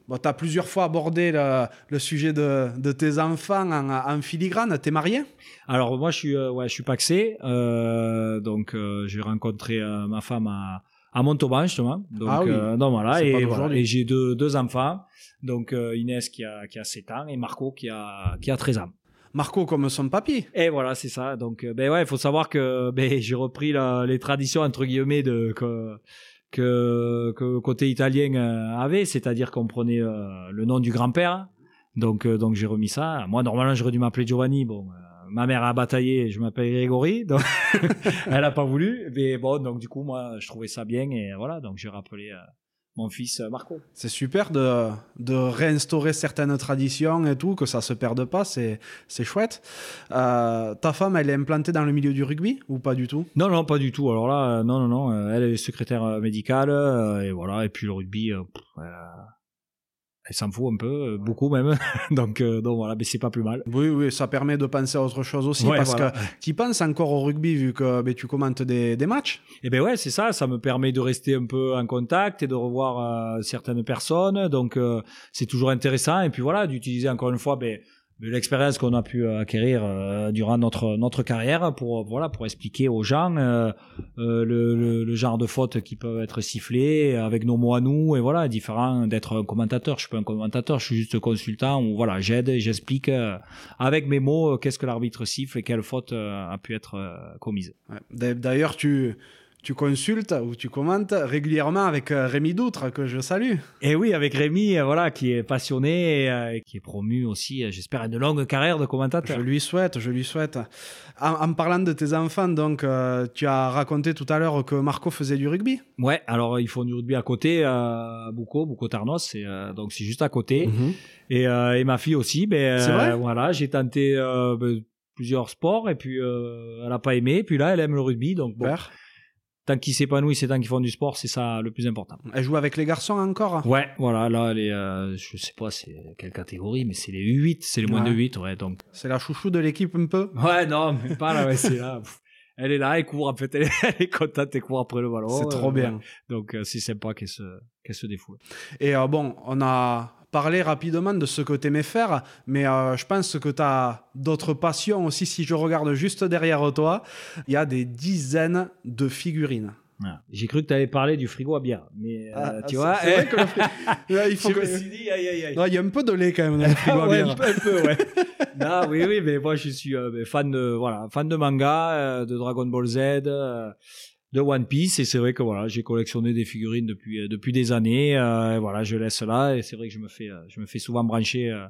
Bon, tu as plusieurs fois abordé le, le sujet de, de tes enfants en, en filigrane. T'es marié? Alors moi je suis euh, ouais je suis paxé euh, donc euh, j'ai rencontré euh, ma femme à à Montauban justement donc Ah oui. euh, donc voilà et, voilà. et j'ai deux deux enfants donc euh, Inès qui a qui a 7 ans et Marco qui a qui a 13 ans. Marco comme son papy. Et voilà, c'est ça. Donc, euh, ben ouais, il faut savoir que ben, j'ai repris la- les traditions entre guillemets de que que, côté italien euh, avait, c'est-à-dire qu'on prenait euh, le nom du grand-père. Donc, euh, donc j'ai remis ça. Moi, normalement, j'aurais dû m'appeler Giovanni. Bon, euh, ma mère a bataillé, je m'appelle Grégory. Donc, elle a pas voulu. Mais bon, donc du coup, moi, je trouvais ça bien et voilà. Donc, j'ai rappelé mon fils euh, Marco. C'est super de, de réinstaurer certaines traditions et tout, que ça se perde pas, c'est c'est chouette. Euh, ta femme, elle est implantée dans le milieu du rugby ou pas du tout? Non, non, pas du tout. Alors là, euh, non, non, non. elle est secrétaire médicale et voilà. Et puis le rugby, pff, elle, elle s'en fout un peu, euh, beaucoup même. donc, euh, donc voilà, mais c'est pas plus mal. Oui, oui, ça permet de penser à autre chose aussi, Ouais, parce voilà. que tu penses encore au rugby vu que ben, tu commentes des, des matchs. Et ben ouais, c'est ça. Ça me permet de rester un peu en contact et de revoir euh, certaines personnes. Donc euh, c'est toujours intéressant. Et puis voilà, d'utiliser encore une fois ben, l'expérience qu'on a pu euh, acquérir euh, durant notre notre carrière pour voilà pour expliquer aux gens euh, euh, le, genre de fautes qui peuvent être sifflées avec nos mots à nous et voilà différent d'être un commentateur. Je suis pas un commentateur, je suis juste consultant où voilà j'aide et j'explique euh, avec mes mots euh, qu'est-ce que l'arbitre siffle et quelle faute euh, a pu être euh, commise. D'ailleurs, tu, tu consultes ou tu commentes régulièrement avec euh, Rémi Doutre, que je salue. Et oui, avec Rémi, euh, voilà, qui est passionné et, euh, et qui est promu aussi, j'espère, à une longue carrière de Je commentateur. lui souhaite, je lui souhaite. En, en parlant de tes enfants, donc, euh, tu as raconté tout à l'heure que Marco faisait du rugby. Ouais, alors ils font du rugby à côté, à Bouco, Bouco Tarnos, donc c'est juste à côté. Et, euh, et ma fille aussi, ben, vrai? voilà, j'ai tenté ben, plusieurs sports et puis elle a pas aimé. Puis là, elle aime le rugby, donc bon. Tant qu'ils s'épanouissent et tant qu'ils font du sport, c'est ça le plus important. Elle joue avec les garçons encore Ouais, voilà, là, est, euh, je sais pas c'est quelle catégorie, mais c'est les U8, c'est les moins Ouais. de 8, ouais, donc C'est la chouchou de l'équipe un peu. Ouais, non, mais pas là, ouais, c'est là. Elle est là, elle court, en fait, elle est, contente, elle court après le ballon. C'est euh, trop bien. ouais. Donc, euh, c'est sympa qu'elle se, qu'elle se défoule. Et euh, bon, on a parlé rapidement de ce que tu aimais faire, mais euh, je pense que tu as d'autres passions aussi. Si je regarde juste derrière toi, il y a des dizaines de figurines. Voilà. J'ai cru que tu allais parler du frigo à bière, mais euh, Ah, tu c'est- vois, c'est vrai que le il faut je que- me suis dit, aïe aïe aïe. Non, Il y a un peu de lait quand même dans le frigo à Ouais, bière. un peu, un peu, ouais. non, oui, oui, mais moi je suis euh, fan de voilà, fan de manga, euh, de Dragon Ball Z, euh, de One Piece, et c'est vrai que voilà, j'ai collectionné des figurines depuis euh, depuis des années. euh, voilà, je laisse là, et c'est vrai que je me fais euh, je me fais souvent brancher euh,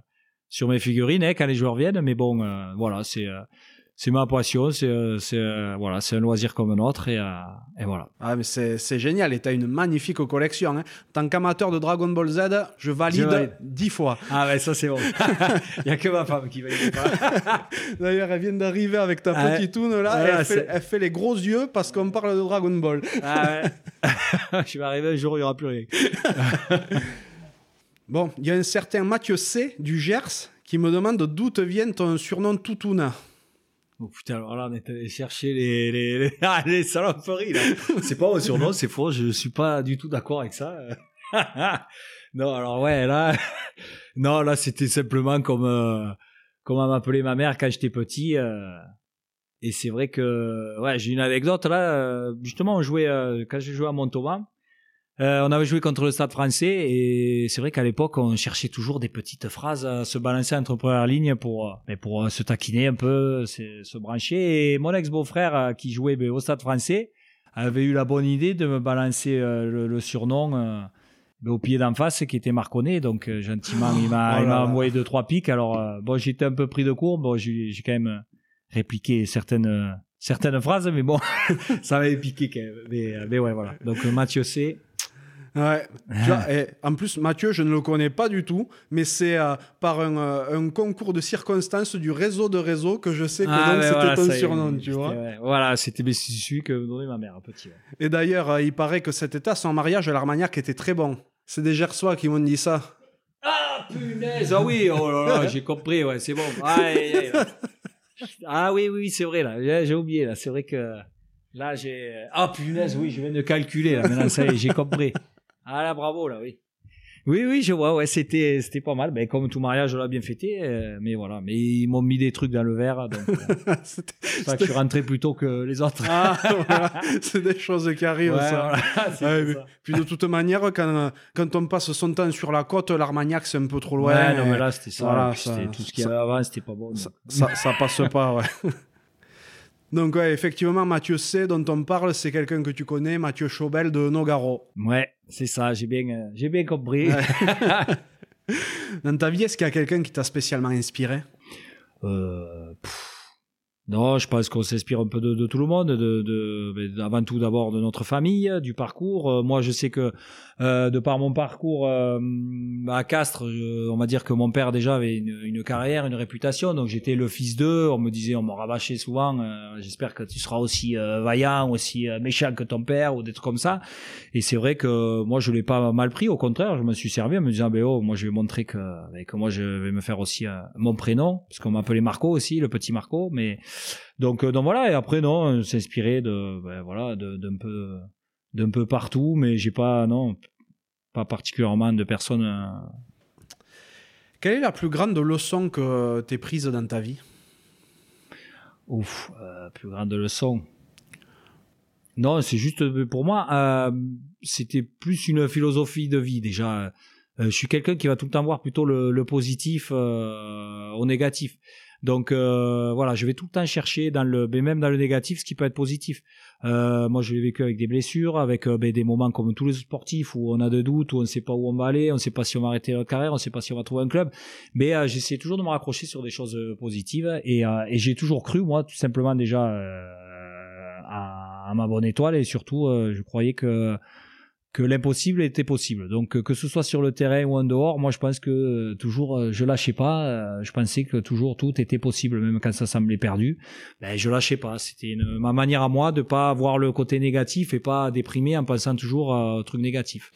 sur mes figurines hein, quand les joueurs viennent, mais bon, euh, voilà, c'est euh, c'est ma passion, c'est euh, euh, voilà, c'est un loisir comme un autre, et euh, et voilà. Ah, mais c'est génial et t'as une magnifique collection. Hein. Tant qu'amateur de Dragon Ball Z, je valide valide. 10 fois. Ah ouais, ça c'est bon. Il y a que ma femme qui va y pas. D'ailleurs, elle vient d'arriver avec ta Ah petite toune là. Ah, et elle, fait, elle fait les gros yeux parce qu'on parle de Dragon Ball. Ah ouais. je vais arriver un jour, il y aura plus rien. Bon, il y a un certain Mathieu C du Gers qui me demande d'où te vient ton surnom Toutouna. Oh putain, alors là, on est allé chercher les, les, les, ah, les saloperies, là. C'est pas mon surnom, c'est faux, je suis pas du tout d'accord avec ça. non, alors ouais, là, non, là, c'était simplement comme, euh, comme elle m'appelait ma mère quand j'étais petit, euh, et c'est vrai que, ouais, j'ai une anecdote, là, euh, justement, on jouait, euh, quand j'ai joué à Montauban, euh, on avait joué contre le Stade français et c'est vrai qu'à l'époque on cherchait toujours des petites phrases à se balancer entre premières lignes pour euh, mais pour euh, se taquiner un peu, se, se brancher. Et mon ex beau-frère euh, qui jouait ben, au Stade français avait eu la bonne idée de me balancer le, le surnom ben, au pied d'en face qui était Marconnet. Donc gentiment il m'a Oh il là m'a là. envoyé deux trois pics. Alors bon j'étais un peu pris de court. Bon j'ai j'ai quand même répliqué certaines certaines phrases, mais bon ça m'avait piqué quand même. Mais, mais ouais voilà. Donc Mathieu C. Ouais. Tu vois, et en plus, Mathieu, je ne le connais pas du tout, mais c'est euh, par un, euh, un concours de circonstances du réseau de réseau que je sais que Ah, donc c'était voilà, ton est, surnom, tu vois. ouais, voilà, c'était celui que me donnait ma mère, petit. ouais. Et d'ailleurs, euh, il paraît que cet état, son mariage à l'Armagnac était très bon. C'est des Gersois qui m'ont dit ça. Ah punaise, ah oui, oh là là, j'ai compris, ouais, c'est bon. Aïe, aïe, aïe. Ah oui, oui, c'est vrai là, j'ai j'ai oublié là, c'est vrai que là j'ai. Ah punaise, oui, je viens de calculer là, maintenant ça y est, j'ai compris. Ah là, bravo là, oui. Oui, oui, je vois, ouais, c'était, c'était pas mal. Ben, comme tout mariage, on l'a bien fêté, euh, mais voilà. Mais ils m'ont mis des trucs dans le verre, donc euh, c'est ça que je suis rentré plus tôt que les autres. Ah, voilà. c'est des choses qui arrivent, Ouais, ça. voilà, c'est Ouais, pour mais- ça. Puis de toute manière, quand, quand on passe son temps sur la côte, l'Armagnac, c'est un peu trop loin. Ouais, non, mais là, c'était ça. Voilà, ça- tout ce qu'il y avait avant, c'était pas bon. ça, ça passe pas, ouais. Donc, ouais, effectivement, Mathieu C, dont on parle, c'est quelqu'un que tu connais, Mathieu Chaubel de Nogaro. Ouais, c'est ça, j'ai bien, euh, j'ai bien compris. Dans ta vie, est-ce qu'il y a quelqu'un qui t'a spécialement inspiré? Euh, pff, non, je pense qu'on s'inspire un peu de, de tout le monde, de, de, avant tout d'abord de notre famille, du parcours. Euh, moi, je sais que euh, de par mon parcours euh, à Castres, je- on va dire que mon père déjà avait une, une carrière, une réputation. Donc j'étais le fils d'eux. On me disait, on me rabâchait souvent. euh, J'espère que tu seras aussi euh, vaillant, aussi euh, méchant que ton père ou des trucs comme ça. Et c'est vrai que moi, je l'ai pas mal pris. Au contraire, je me suis servi en me disant, ben oh, moi, je vais montrer que, ben, que moi, je vais me faire aussi euh, mon prénom, parce qu'on m'appelait Marco aussi, le petit Marco. Mais donc, euh, donc voilà. Et après, non, s'inspirer de, ben, voilà, d'un peu, d'un peu partout. Mais j'ai pas, non, pas particulièrement de personnes. euh, Quelle est la plus grande leçon que t'es prise dans ta vie? Ouf, euh, plus grande leçon. Non, c'est juste euh, pour moi, euh, c'était plus une philosophie de vie déjà. Euh, je suis quelqu'un qui va tout le temps voir plutôt le, le positif euh, au négatif. Donc euh, voilà, je vais tout le temps chercher dans le, mais même dans le négatif, ce qui peut être positif. Euh, moi, je l'ai vécu avec des blessures, avec euh, ben, des moments comme tous les sportifs où on a des doutes, où on ne sait pas où on va aller, on ne sait pas si on va arrêter notre carrière, on ne sait pas si on va trouver un club. Mais euh, j'essaie toujours de me raccrocher sur des choses euh, positives et, et j'ai toujours cru, moi, tout simplement déjà à, à ma bonne étoile et surtout, je croyais que que l'impossible était possible. Donc euh, que ce soit sur le terrain ou en dehors, moi je pense que euh, toujours euh, je lâchais pas. je pensais que toujours tout était possible, même quand ça semblait perdu. Ben je lâchais pas. C'était ma manière à moi de pas voir le côté négatif et pas déprimer en pensant toujours un truc négatif.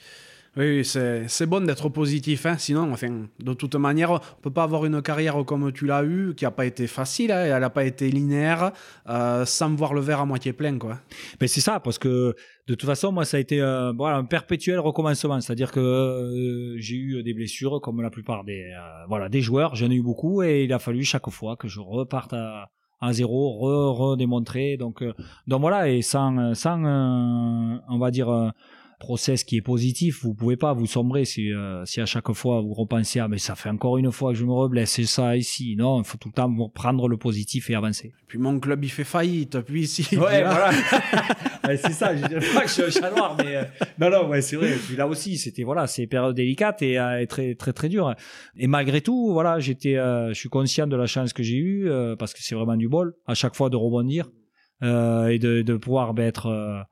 Oui, c'est bon d'être positif, hein, sinon, enfin, de toute manière, on peut pas avoir une carrière comme tu l'as eu, qui a pas été facile, hein, elle a pas été linéaire, euh, sans voir le verre à moitié plein, quoi. Ben c'est ça, parce que de toute façon, moi, ça a été voilà, un perpétuel recommencement. C'est-à-dire que euh, j'ai eu des blessures, comme la plupart des euh, voilà des joueurs. J'en ai eu beaucoup, et il a fallu chaque fois que je reparte à, à zéro, redémontrer. donc, donc voilà, et sans, sans on va dire, process qui est positif, vous pouvez pas vous sombrer si, euh, si à chaque fois vous repensez ah mais ça fait encore une fois que je me reblesse, c'est ça ici. Non, il faut tout le temps prendre le positif et avancer. Puis mon club il fait faillite, puis ici. Ouais, voilà. c'est ça. Je dirais pas que je suis un chat noir, mais euh, non non, ouais, c'est vrai. Puis là aussi, c'était voilà, c'est période délicate et, euh, très très très dur. Et malgré tout, voilà, j'étais, je suis conscient de la chance que j'ai eue parce que c'est vraiment du bol à chaque fois de rebondir et de, de pouvoir ben, être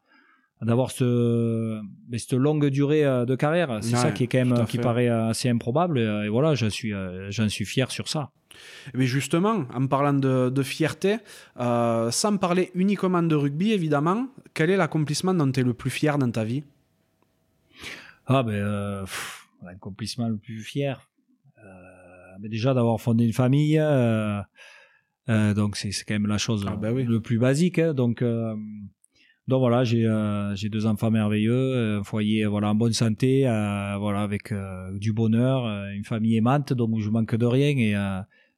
d'avoir ce, cette longue durée euh, de carrière. C'est ça qui est quand même qui paraît euh, assez improbable. Et voilà, j'en suis, euh, j'en suis fier sur ça. Mais justement, en parlant de, fierté, sans parler uniquement de rugby, évidemment, quel est l'accomplissement dont tu es le plus fier dans ta vie? Ah ben, l'accomplissement le plus fier, mais déjà d'avoir fondé une famille. donc c'est quand même la chose ah, ben le plus basique. Hein. donc donc voilà, j'ai euh, j'ai deux enfants merveilleux, un foyer voilà en bonne santé, euh, voilà avec euh, du bonheur, une famille aimante, donc je manque de rien et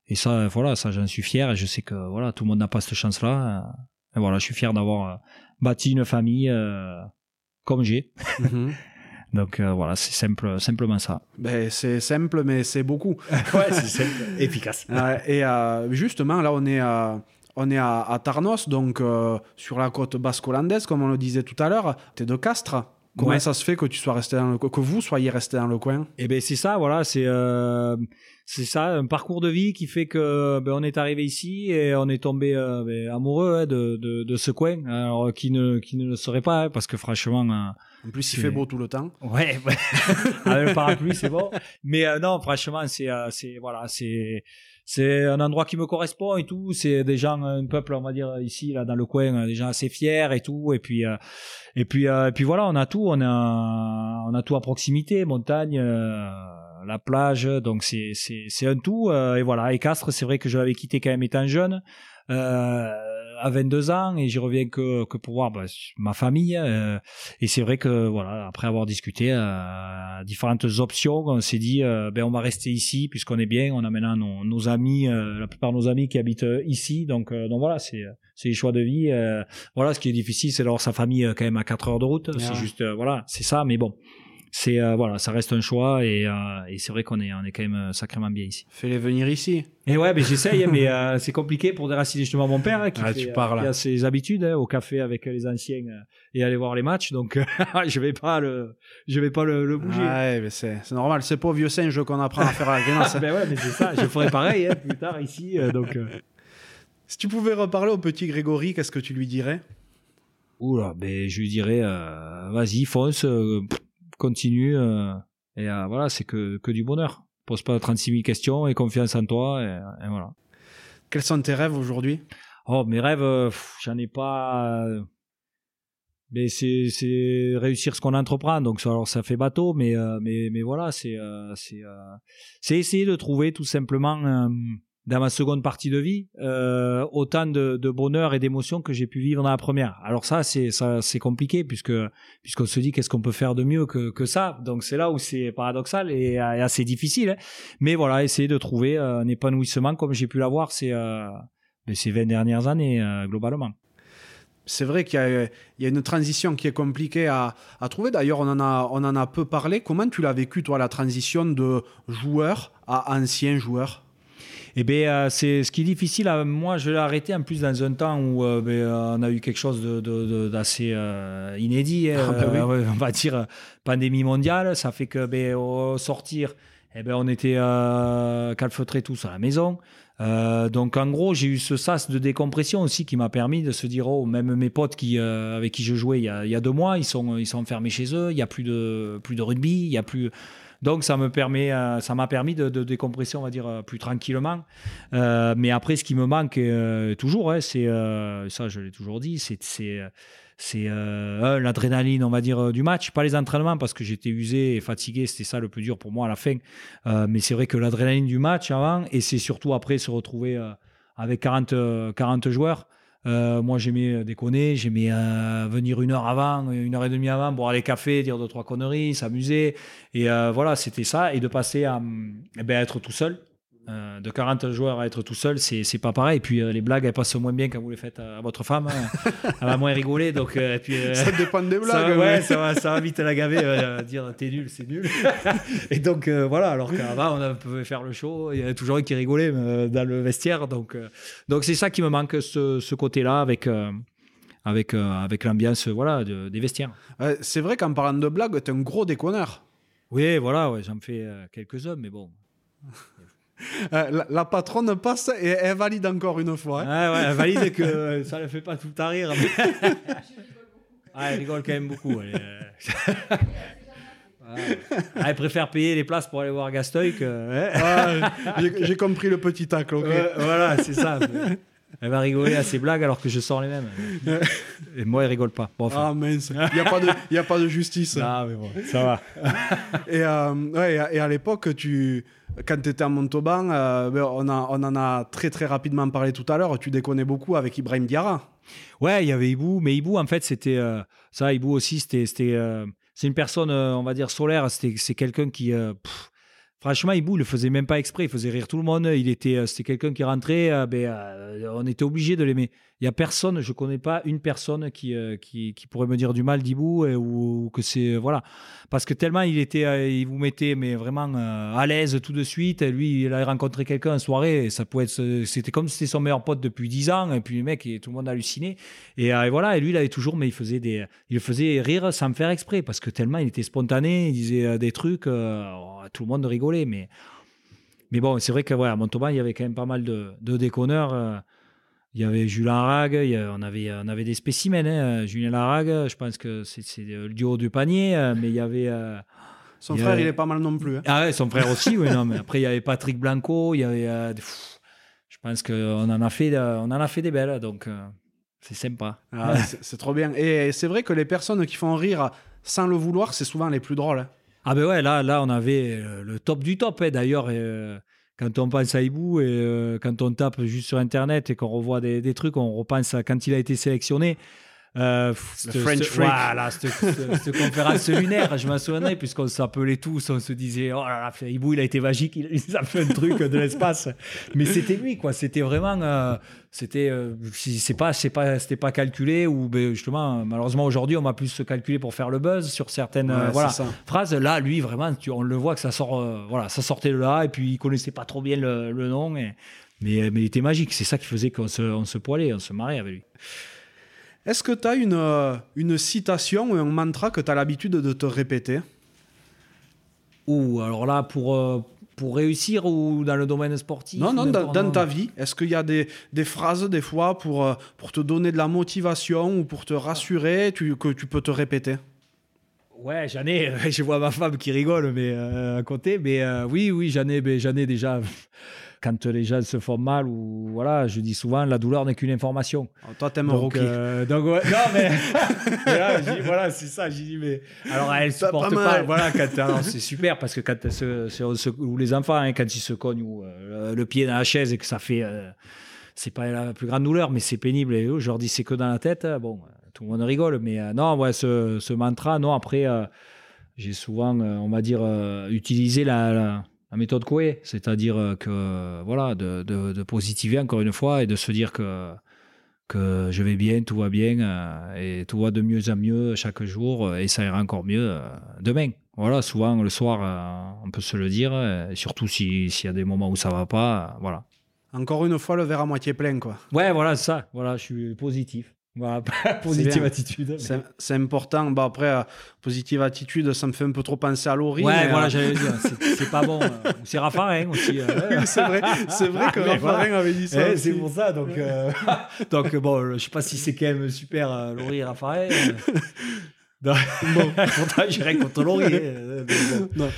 et ça voilà ça j'en suis fier et je sais que voilà tout le monde n'a pas cette chance là. et voilà, je suis fier d'avoir bâti une famille comme j'ai. Mhm. Donc voilà, c'est simple, simplement ça. Ben, c'est simple, mais c'est beaucoup. ouais, c'est simple, efficace. et justement, là, on est à on est à, Tarnos, donc euh, sur la côte basque-hollandaise, comme on le disait tout à l'heure. Tu es de Castres. Comment ça se fait que tu sois resté dans le, que vous soyez resté dans le coin? Eh ben c'est ça, voilà, c'est euh, c'est ça, un parcours de vie qui fait que ben, on est arrivé ici et on est tombé euh, ben, amoureux hein, de, de, ce coin, alors qui ne qui ne le serait pas, hein, parce que franchement. en plus, il fait beau tout le temps. Ouais, avec le parapluie, c'est bon. Mais non, franchement, c'est c'est voilà, c'est c'est un endroit qui me correspond et tout. C'est des gens, un peuple, on va dire ici, là, dans le coin, des gens assez fiers et tout. Et puis, euh, et puis, euh, et puis voilà, on a tout. On a, on a tout à proximité, montagne, euh, la plage. Donc c'est, c'est, un tout. et voilà. Et Castres, c'est vrai que je l'avais quitté quand même étant jeune. Euh, à 22 ans et j'y reviens que, que pour voir bah, ma famille. Euh, et c'est vrai que voilà, après avoir discuté euh, différentes options, on s'est dit euh, ben on va rester ici puisqu'on est bien. On a maintenant nos, nos amis, euh, la plupart de nos amis qui habitent ici. Donc donc voilà, c'est c'est les choix de vie. voilà, ce qui est difficile, c'est d'avoir sa famille quand même à 4 heures de route. C'est juste voilà, c'est ça. Mais bon c'est euh, voilà, ça reste un choix et, euh, et c'est vrai qu'on est on est quand même euh, sacrément bien ici. Fais-les venir ici. Et ouais, mais j'essaye, mais c'est compliqué pour déraciner justement mon père hein, qui, ah, fait, a ses habitudes hein, au café avec les anciens et aller voir les matchs, donc je vais pas le je vais pas le, bouger. Ouais, mais c'est normal, c'est pas vieux singe qu'on apprend à faire la grenade. ben ouais, mais c'est ça, je ferai pareil hein, plus tard ici, donc. Si tu pouvais reparler au petit Grégory, qu'est-ce que tu lui dirais? Oula, ben je lui dirais, vas-y, fonce continue. Euh, et euh, voilà, c'est que, que du bonheur. Pose pas 36 000 questions et confiance en toi. Et, voilà. Quels sont tes rêves aujourd'hui? Oh, mes rêves, euh, j'en ai pas. Mais c'est, c'est réussir ce qu'on entreprend. Donc, alors, ça fait bateau, mais, mais, mais voilà, c'est, c'est, c'est essayer de trouver tout simplement dans ma seconde partie de vie euh, autant de, bonheur et d'émotion que j'ai pu vivre dans la première. Alors ça c'est ça c'est compliqué puisque puisqu'on se dit qu'est-ce qu'on peut faire de mieux que, que ça. Donc c'est là où c'est paradoxal et, assez difficile. Hein. Mais voilà, essayer de trouver un épanouissement comme j'ai pu l'avoir ces euh, ben, ces 20 dernières années euh, globalement. C'est vrai qu'il y, y, a une transition qui est compliquée à, à trouver. D'ailleurs, on, en a, on en a peu parlé. Comment tu l'as vécu, toi, la transition de joueur à ancien joueur? Eh bien, euh, c'est ce qui est difficile. Moi, je l'ai arrêté en plus dans un temps où euh, ben, on a eu quelque chose d'assez euh, inédit. Hein. Ah, ben on va dire pandémie mondiale. Ça fait que ben, au sortir, eh ben, on était calfeutrés tous à la maison. donc en gros, j'ai eu ce sas de décompression aussi qui m'a permis de se dire oh même mes potes qui avec qui je jouais il y, a, il y a deux mois, ils sont ils sont enfermés chez eux, il y a plus de plus de rugby, il y a plus donc ça me permet, euh, ça m'a permis de, décompresser, on va dire, euh, plus tranquillement. Euh, mais après, ce qui me manque toujours, hein, c'est ça, je l'ai toujours dit, c'est c'est l'adrénaline, on va dire, du match, pas les entraînements parce que j'étais usé et fatigué, c'était ça le plus dur pour moi à la fin. mais c'est vrai que l'adrénaline du match avant, et c'est surtout après se retrouver avec 40, 40 joueurs. Euh, moi, j'aimais euh, déconner, j'aimais euh, venir une heure avant, une heure et demie avant, boire les cafés, dire deux, trois conneries, s'amuser. Et voilà, c'était ça. Et de passer à eh ben, être tout seul. Euh, de 40 joueurs à être tout seul, c'est, pas pareil. Et puis euh, les blagues, elles passent moins bien quand vous les faites à, votre femme. hein. Elle va moins rigoler. Donc, euh, et puis, Ça dépend des blagues. ça, ouais, ouais. ça, va, ça va vite la gaver, dire t'es nul, c'est nul. et donc voilà, alors qu'avant on pouvait faire le show, il y avait toujours un qui rigolait dans le vestiaire. Donc donc c'est ça qui me manque, ce, ce côté-là avec avec avec l'ambiance voilà de- des vestiaires. C'est vrai qu'en parlant de blagues, t'es un gros déconneur. Oui, voilà, ouais, j'en fais quelques-uns, mais bon. Euh, la, la patronne passe et elle valide encore une fois. hein. Ouais, elle valide que euh, ça ne fait pas tout le temps rire. mais- Ah, elle rigole quand même beaucoup. Elle, euh. Ah, elle préfère payer les places pour aller voir Gasteuil que. hein. Ah, j'ai, compris le petit tacle, voilà, c'est ça. Elle va rigoler à ses blagues alors que je sors les mêmes. Et moi, elle rigole pas. Bon, enfin. Ah mince, il n'y a, pas de- y a pas de justice. Ah, mais bon, ça va. Et, euh, ouais, et à- l'époque, tu, quand tu étais à Montauban, euh, ben, on, a- on en a très très rapidement parlé tout à l'heure, tu déconnais beaucoup avec Ibrahim Diarra. Ouais, il y avait Ibou, mais Ibou, en fait, c'était euh, ça. Ibou aussi, c'était, c'était, euh, c'est une personne, on va dire solaire. C'était, c'est quelqu'un qui, pff, franchement, Ibou, il le faisait même pas exprès. Il faisait rire tout le monde. Il était, euh, c'était quelqu'un qui rentrait. euh, ben, euh, on était obligé de l'aimer. Il a personne, je connais pas une personne qui, euh, qui, qui pourrait me dire du mal d'Ibou euh, ou, ou que c'est, euh, voilà, parce que tellement il était, il vous mettait, mais vraiment à l'aise tout de suite. Lui, il a rencontré quelqu'un en soirée. Et ça pouvait être, c'était comme si c'était son meilleur pote depuis 10 ans. Et puis le mec, et tout le monde halluciné. Et, et voilà, et lui, il avait toujours, mais il faisait des, il faisait rire sans me faire exprès, parce que tellement il était spontané, il disait des trucs, oh, tout le monde rigolait, mais, mais bon, c'est vrai que ouais, à Montauban, il y avait quand même pas mal de, de déconneurs. Il y avait Julien Larague, il y a- on avait, on avait des spécimens. Hein. Julien Larague, je pense que c'est, le duo du panier, euh, mais il y avait. euh, Son Il frère, il est pas mal non plus. hein. ah ouais, son frère aussi, oui, non, mais après, il y avait Patrick Blanco, il y avait. euh, pff, je pense qu'on en, a fait, on en a fait des belles, donc euh, c'est sympa. Ah, c'est, trop bien. Et c'est vrai que les personnes qui font rire sans le vouloir, c'est souvent les plus drôles. hein. Ah ben ouais, là, là on avait le top du top, hein, d'ailleurs. euh, quand on pense à Ibou et euh, quand on tape juste sur Internet et qu'on revoit des trucs, on repense à quand il a été sélectionné. Euh, Le French Freak. Voilà, cette, conférence lunaire, je m'en souviendrai, puisqu'on s'appelait tous, on se disait, oh là là, Ibou, il a été magique, il, il a fait un truc de l'espace. Mais c'était lui, quoi. C'était vraiment, euh, c'était, euh, c'est pas, c'est pas, c'était pas calculé ou ben, justement, malheureusement aujourd'hui, on m'a plus se calculer pour faire le buzz sur certaines, euh, Ouais, voilà c'est ça. phrase. Là, lui, vraiment, tu, on le voit que ça sort, euh, voilà, ça sortait de là, et puis il connaissait pas trop bien le, le nom, et, mais, mais il était magique. C'est ça qui faisait qu'on se, on se poilait, on se marrait avec lui. Est-ce que tu as une, euh, une citation ou un mantra que tu as l'habitude de te répéter? Ou alors là, pour, euh, pour réussir ou dans le domaine sportif Non, non, dans, ta vie, est-ce qu'il y a des, des phrases, des fois, pour, euh, pour te donner de la motivation ou pour te rassurer, tu- que tu peux te répéter? Ouais, j'en ai. Je vois ma femme qui rigole, mais à côté. Mais oui, oui, j'en ai, mais j'en ai déjà. Quand les gens se font mal ou voilà, je dis souvent, la douleur n'est qu'une information. Alors, Toi, t'aimes Rocky. euh, donc ouais, non mais, là, voilà, c'est ça. J'ai dit mais alors elle supporte pas pas. voilà, alors, c'est super parce que quand elle se, se- on se- ou les enfants, hein, quand ils se cognent ou euh, le pied dans la chaise et que ça fait, euh, c'est pas la plus grande douleur, mais c'est pénible. Et je leur dis c'est que dans la tête. hein, Bon, euh, tout le monde rigole, mais euh, non, ouais, ce, ce mantra, non. Après, euh, j'ai souvent, euh, on va dire, euh, utilisé la, la- la méthode Coué, c'est-à-dire euh, que euh, voilà, de, de, de positiver encore une fois et de se dire que que je vais bien, tout va bien euh, et tout va de mieux en mieux chaque jour et ça ira encore mieux demain. Voilà, souvent le soir, on peut se le dire, et surtout si- s'il y a des moments où ça va pas, voilà. Encore une fois, le verre à moitié plein, quoi. Ouais, voilà ça. Voilà, je suis positif. Voilà, positive attitude. C'est c'est important. Bah, après, euh, positive attitude, ça me fait un peu trop penser à Laurie. Ouais, mais, voilà, euh, j'allais dire, c'est c'est pas bon. euh, c'est Raffarin aussi. euh, oui, c'est vrai, c'est vrai que Mais Raffarin voilà. avait dit ça. Eh, aussi. c'est pour ça, donc, euh, donc bon, je sais pas si c'est quand même super euh, Laurie et Raffarin. Non. Pourtant, j'irais contre Laurie. hein, mais bon. Non.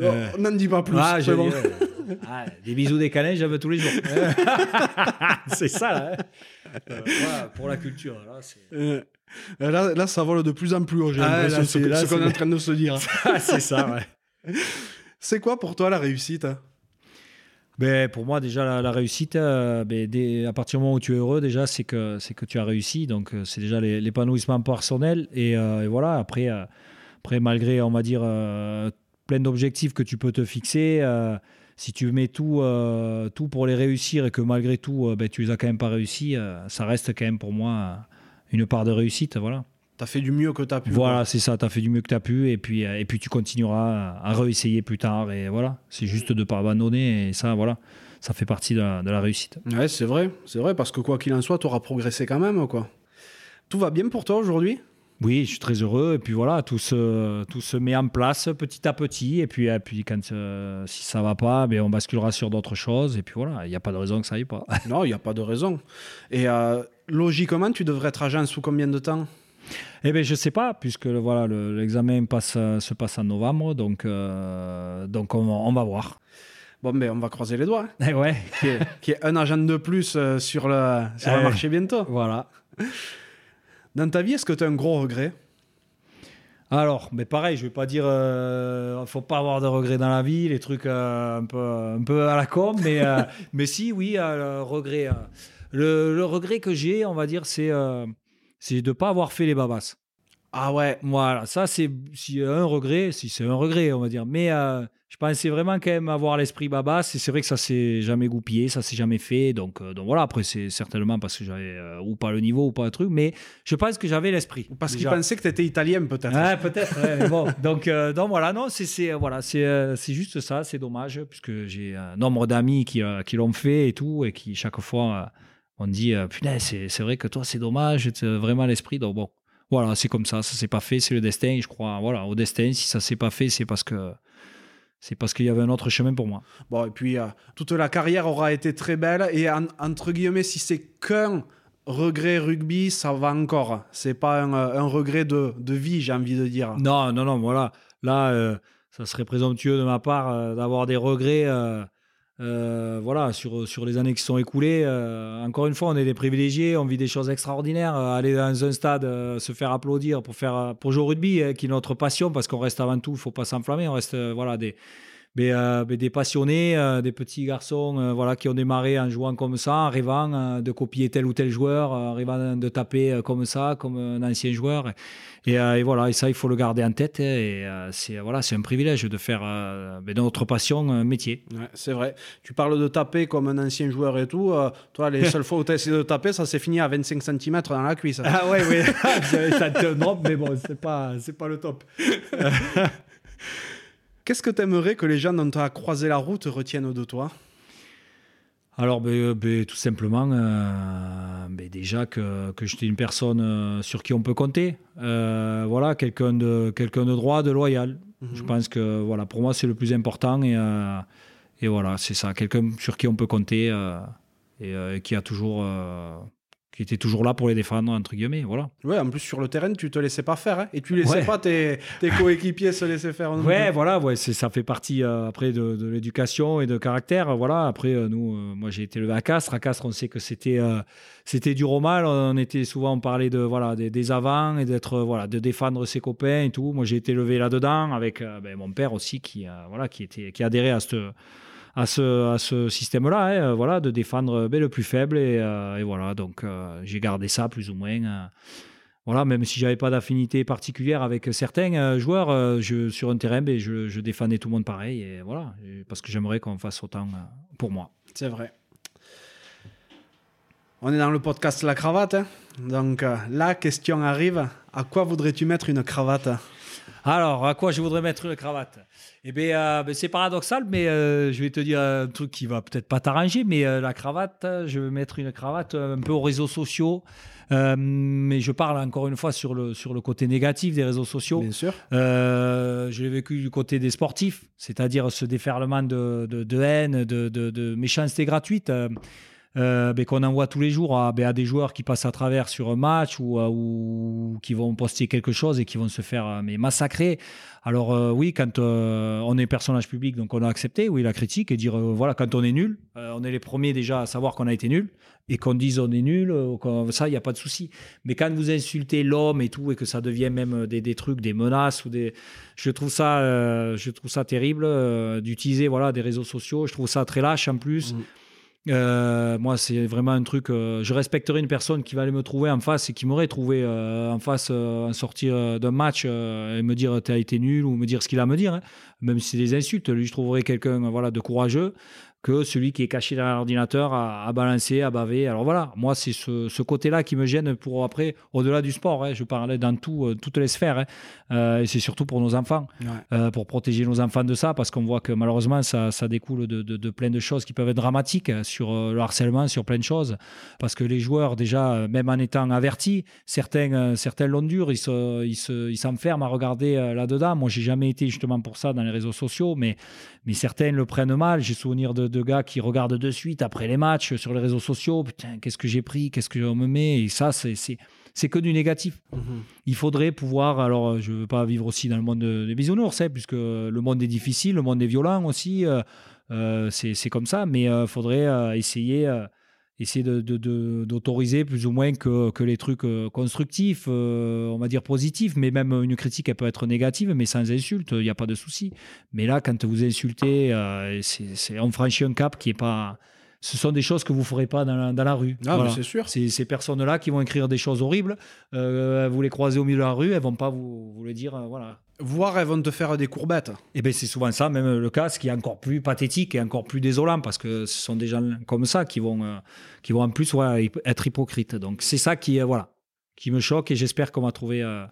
Euh, On n'en dit pas plus. Ah, c'est je bon. dis, ouais. Ah, des bisous des canets, j'aime tous les jours. c'est ça, là. hein. Euh, voilà, pour la culture. Là, c'est... Euh, Là, là, ça vole de plus en plus haut, j'ai Ah, l'impression, là, ce, c'est- là, ce qu'on c'est- est en train de se dire. Ah, c'est ça, ouais. C'est quoi pour toi la réussite hein? Ben, pour moi, déjà, la, la réussite, euh, ben, dès- à partir du moment où tu es heureux, déjà, c'est que, c'est que tu as réussi. Donc, euh, c'est déjà l'épanouissement personnel. Et, euh, et voilà, après, euh, après, malgré, on va dire, euh, plein d'objectifs que tu peux te fixer, euh, si tu mets tout, euh, tout pour les réussir et que malgré tout, euh, ben, tu les as quand même pas réussi, ça reste quand même pour moi une part de réussite. Voilà, T'as fait du mieux que t'as pu. voilà c'est ça, tu as fait du mieux que tu as pu et puis, et puis tu continueras à réessayer plus tard. Et voilà, c'est juste de ne pas abandonner et ça, voilà, ça fait partie de la, de la réussite. Ouais, c'est vrai, c'est vrai, parce que quoi qu'il en soit, t'auras progressé quand même, quoi. Tout va bien pour toi aujourd'hui? Oui, je suis très heureux. Et puis voilà, tout se, tout se met en place petit à petit. Et puis, et puis quand, euh, si ça va pas, ben, on basculera sur d'autres choses. Et puis voilà, il n'y a pas de raison que ça aille pas. Non, il n'y a pas de raison. Et euh, logiquement, tu devrais être agent sous combien de temps? Eh bien, je sais pas, puisque voilà, le- l'examen passe, se passe en novembre. Donc, euh, donc on, on va voir. Bon, ben, on va croiser les doigts. Eh ouais, Qu'il y ait- qu'il y ait un agent de plus euh, sur le, sur le marché bientôt. voilà. Dans ta vie, est-ce que tu as un gros regret? Alors, mais pareil, je vais pas dire, euh, faut pas avoir de regrets dans la vie, les trucs euh, un peu, un peu à la com, mais, euh, mais si, oui, euh, le regret. le, le regret que j'ai, on va dire, c'est, c'est de pas avoir fait les babas. Ah ouais, Voilà, ça c'est si un regret, si c'est un regret, on va dire. Mais je pensais vraiment quand même avoir l'esprit babas. Et c'est vrai que ça s'est jamais goupillé, ça s'est jamais fait. Donc, euh, donc voilà, après c'est certainement parce que j'avais euh, ou pas le niveau ou pas le truc, mais je pense que j'avais l'esprit. Parce qu'il pensait que tu étais italien, peut-être. Ouais, peut-être. ouais, bon, donc, euh, donc voilà, non, c'est voilà, c'est juste ça, c'est dommage, puisque j'ai un nombre d'amis qui, qui l'ont fait et tout, et qui chaque fois on dit putain, c'est vrai que toi c'est dommage, c'est vraiment l'esprit. Donc bon, voilà, c'est comme ça, ça s'est pas fait, c'est le destin. Je crois, voilà, au destin. Si ça s'est pas fait, c'est parce que c'est parce qu'il y avait un autre chemin pour moi. Bon, et puis, euh, toute la carrière aura été très belle. Et en- entre guillemets, si c'est qu'un regret rugby, ça va encore. C'est pas un, euh, un regret de, de vie, j'ai envie de dire. Non, non, non, voilà. Là, euh, ça serait présomptueux de ma part euh, d'avoir des regrets. Euh, voilà, sur, sur les années qui sont écoulées. Euh, encore une fois, on est des privilégiés, on vit des choses extraordinaires. Euh, aller dans un stade, se faire applaudir pour, faire, pour jouer au rugby, qui est notre passion, parce qu'on reste avant tout, il ne faut pas s'enflammer, on reste voilà, des, mais, euh, mais des passionnés, euh, des petits garçons euh, voilà, qui ont démarré en jouant comme ça, en rêvant de copier tel ou tel joueur, en rêvant de taper comme ça, comme un ancien joueur. Et, et voilà, et ça, il faut le garder en tête. hein, Et c'est voilà, c'est un privilège de faire ben, de notre passion un métier. Ouais, c'est vrai. Tu parles de taper comme un ancien joueur et tout. toi, les seules fois où tu as essayé de taper, ça s'est fini à 25 cm dans la cuisse. Ah ouais, ouais, ça te drop, mais bon, c'est pas, c'est pas le top. Qu'est-ce que tu aimerais que les gens dont tu as croisé la route retiennent de toi? Alors, ben, euh, ben, tout simplement, euh, ben, déjà que, que j'étais une personne euh, sur qui on peut compter. Euh, voilà, quelqu'un de, quelqu'un de droit, de loyal. Je pense que voilà, pour moi, c'est le plus important. Et, euh, et voilà, c'est ça. Quelqu'un sur qui on peut compter et qui a toujours. Qui était toujours là pour les défendre, entre guillemets. Voilà. Ouais, en plus, sur le terrain, tu te laissais pas faire. hein, et tu laissais Ouais. pas tes, tes coéquipiers se laisser faire. non Ouais, voilà, ouais, ça fait partie euh, après de, de l'éducation et de caractère. Voilà, après euh, nous, euh, moi j'ai été élevé à Castres. À Castres, on sait que c'était c'était dur au mal. On était souvent on parlait de voilà des, des avants et d'être voilà de défendre ses copains et tout. Moi j'ai été élevé là-dedans avec ben, mon père aussi qui voilà qui était qui adhérait à ce à ce, à ce système-là, hein, euh, voilà, de défendre ben, le plus faible et, euh, et voilà. Donc euh, j'ai gardé ça plus ou moins. euh, voilà, même si j'avais pas d'affinité particulière avec certains euh, joueurs, euh, je, sur un terrain, ben, je, je défendais tout le monde pareil. Et voilà, parce que j'aimerais qu'on fasse autant euh, pour moi. C'est vrai. On est dans le podcast La Cravate. hein. Donc, euh, la question arrive. À quoi voudrais-tu mettre une cravate? Alors, à quoi je voudrais mettre une cravate? Eh bien, euh, ben, c'est paradoxal, mais euh, je vais te dire un truc qui va peut-être pas t'arranger, mais euh, la cravate, euh, je vais mettre une cravate un peu aux réseaux sociaux. Mais je parle encore une fois sur le, sur le côté négatif des réseaux sociaux. Bien sûr. Je l'ai vécu du côté des sportifs, c'est-à-dire ce déferlement de, de, de haine, de, de méchanceté gratuite. Euh, ben, qu'on envoie tous les jours à, ben, à des joueurs qui passent à travers sur un match ou, euh, qui vont poster quelque chose et qui vont se faire euh, massacrer. Alors euh, oui, quand on est personnage public, donc on a accepté, oui, la critique et dire voilà, quand on est nul, on est les premiers déjà à savoir qu'on a été nul et qu'on dise on est nul, ça, il n'y a pas de souci. Mais quand vous insultez l'homme et tout et que ça devient même des, trucs, des menaces ou des, je trouve ça, je trouve ça terrible d'utiliser voilà des réseaux sociaux. Je trouve ça très lâche en plus. Mhm. Euh, moi, c'est vraiment un truc. euh, je respecterais une personne qui va aller me trouver en face et qui m'aurait trouvé euh, en face en sortir d'un match et me dire t'as été nul ou me dire ce qu'il a à me dire, hein. même si c'est des insultes. Lui, je trouverais quelqu'un voilà de courageux que celui qui est caché derrière l'ordinateur à, à balancer, à baver. Alors voilà, moi, c'est ce, ce côté-là qui me gêne pour après, au-delà du sport. hein. je parlais dans tout, euh, toutes les sphères. hein. Euh, et c'est surtout pour nos enfants euh, pour protéger nos enfants de ça, parce qu'on voit que malheureusement, ça, ça découle de, de, de plein de choses qui peuvent être dramatiques euh, sur euh, le harcèlement, sur plein de choses. Parce que les joueurs, déjà, même en étant avertis, certains, certains l'ont dur, ils se- ils se- ils s'enferment à regarder là-dedans. Moi, j'ai jamais été justement pour ça dans les réseaux sociaux, mais, mais certains le prennent mal. J'ai souvenir de, de gars qui regardent de suite après les matchs sur les réseaux sociaux. Putain, qu'est-ce que j'ai pris Qu'est-ce que on me met Et ça, c'est- c'est c'est que du négatif Mhm. il faudrait pouvoir. Alors, euh, je ne veux pas vivre aussi dans le monde de- des bisounours, hein, puisque le monde est difficile, le monde est violent aussi. euh, euh, c'est comme ça, mais il faudrait euh, essayer. essayer de- de- de- d'autoriser plus ou moins que, que les trucs euh, constructifs, euh, on va dire positifs, mais même une critique, elle peut être négative, mais sans insulte, il n'y a pas de souci. Mais là, quand vous insultez, euh, c'est on franchit un cap qui est pas... Ce sont des choses que vous ne ferez pas dans la, dans la rue. Ah, Voilà. c'est sûr. C'est ces personnes-là qui vont écrire des choses horribles. euh, vous les croisez au milieu de la rue, elles vont pas vous, vous le dire. voilà. Voire elles vont te faire des courbettes. Et bien c'est souvent ça, même le cas, ce qui est encore plus pathétique et encore plus désolant, parce que ce sont des gens comme ça qui vont, euh, qui vont en plus ouais, être hypocrites. Donc c'est ça qui, euh, voilà, qui me choque et j'espère qu'on va trouver euh,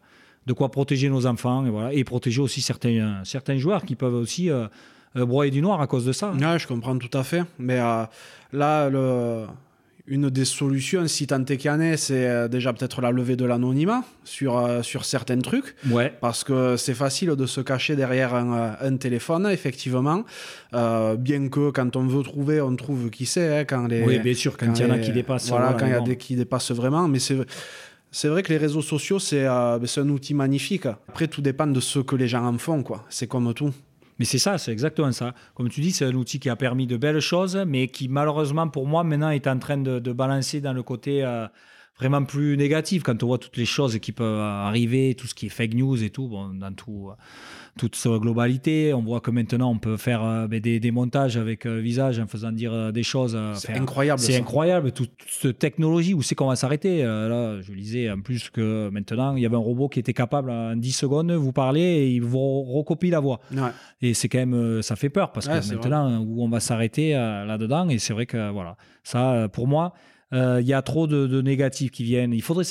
de quoi protéger nos enfants et, voilà, et protéger aussi certains, euh, certains joueurs qui peuvent aussi broyer du noir à cause de ça. Ouais, je comprends tout à fait. Mais là, le- une des solutions, si tant est qu'il y en ait, c'est euh, déjà peut-être la levée de l'anonymat sur, euh, sur certains trucs. Ouais. Parce que c'est facile de se cacher derrière un, euh, un téléphone, effectivement. Euh, bien que quand on veut trouver, on trouve qui c'est. hein, quand les, Oui, bien sûr, quand il y en a qui dépassent. Voilà, voilà, quand il y a des qui dépassent vraiment. Mais c'est. C'est vrai que les réseaux sociaux, c'est euh, c'est un outil magnifique. Après, tout dépend de ce que les gens en font, quoi. C'est comme tout. Mais c'est ça, c'est exactement ça. Comme tu dis, c'est un outil qui a permis de belles choses, mais qui malheureusement pour moi maintenant est en train de, balancer dans le côté euh, vraiment plus négatif. Quand on voit toutes les choses qui peuvent arriver, tout ce qui est fake news et tout, bon, dans tout, euh, toute sa globalité, on voit que maintenant on peut faire euh, ben, des, des montages avec euh, visage en faisant dire euh, des choses. C'est incroyable. c'est incroyable, toute, toute cette technologie, où c'est qu'on va s'arrêter? Là, je lisais en plus que maintenant, il y avait un robot qui était capable en 10 secondes vous parler et il vous recopie la voix. Ouais. Et c'est quand même, ça fait peur parce Ouais, que maintenant, où on va s'arrêter là-dedans, et c'est vrai que voilà, ça, pour moi, euh, il y a trop de, de négatifs qui viennent. Il faudrait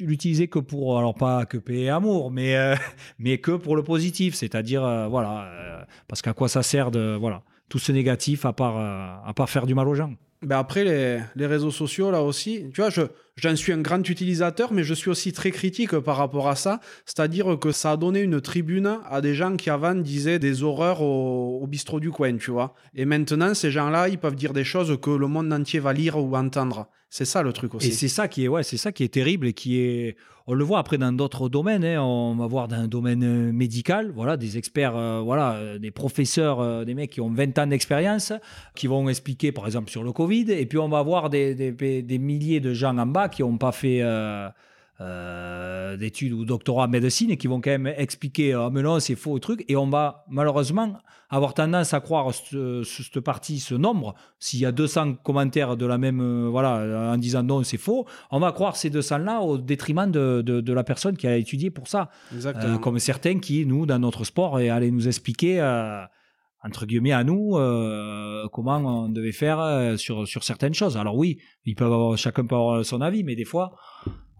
l'utiliser que pour, alors pas que paix et amour, mais, euh, mais que pour le positif, c'est-à-dire, euh, voilà, euh, parce qu'à quoi ça sert de, voilà, tout ce négatif à part, euh, à part faire du mal aux gens? Ben après, les, les réseaux sociaux, là aussi, tu vois, je, j'en suis un grand utilisateur, mais je suis aussi très critique par rapport à ça. C'est-à-dire que ça a donné une tribune à des gens qui avant disaient des horreurs au, au bistrot du coin, tu vois. Et maintenant, ces gens-là, ils peuvent dire des choses que le monde entier va lire ou entendre. C'est ça le truc aussi. Et c'est ça qui est, ouais, c'est ça qui est terrible et qui est, on le voit après dans d'autres domaines. hein. on va voir dans un domaine euh, médical, voilà, des experts, euh, voilà, euh, des professeurs, euh, des mecs qui ont 20 ans d'expérience, qui vont expliquer, par exemple, sur le Covid. Et puis on va voir des, des, des milliers de gens en bas qui n'ont pas fait. euh, euh, d'études ou doctorat en médecine et qui vont quand même expliquer ah mais non c'est faux et truc et on va malheureusement avoir tendance à croire ce- ce- cette partie ce nombre. S'il y a 200 commentaires de la même euh, voilà en disant non c'est faux on va croire ces 200 là au détriment de, de, de la personne qui a étudié pour ça. Exactement. Euh, comme certains qui nous dans notre sport et allaient nous expliquer euh, entre guillemets à nous euh, comment on devait faire euh, sur, sur certaines choses. Alors oui ils peuvent avoir, chacun peut avoir son avis mais des fois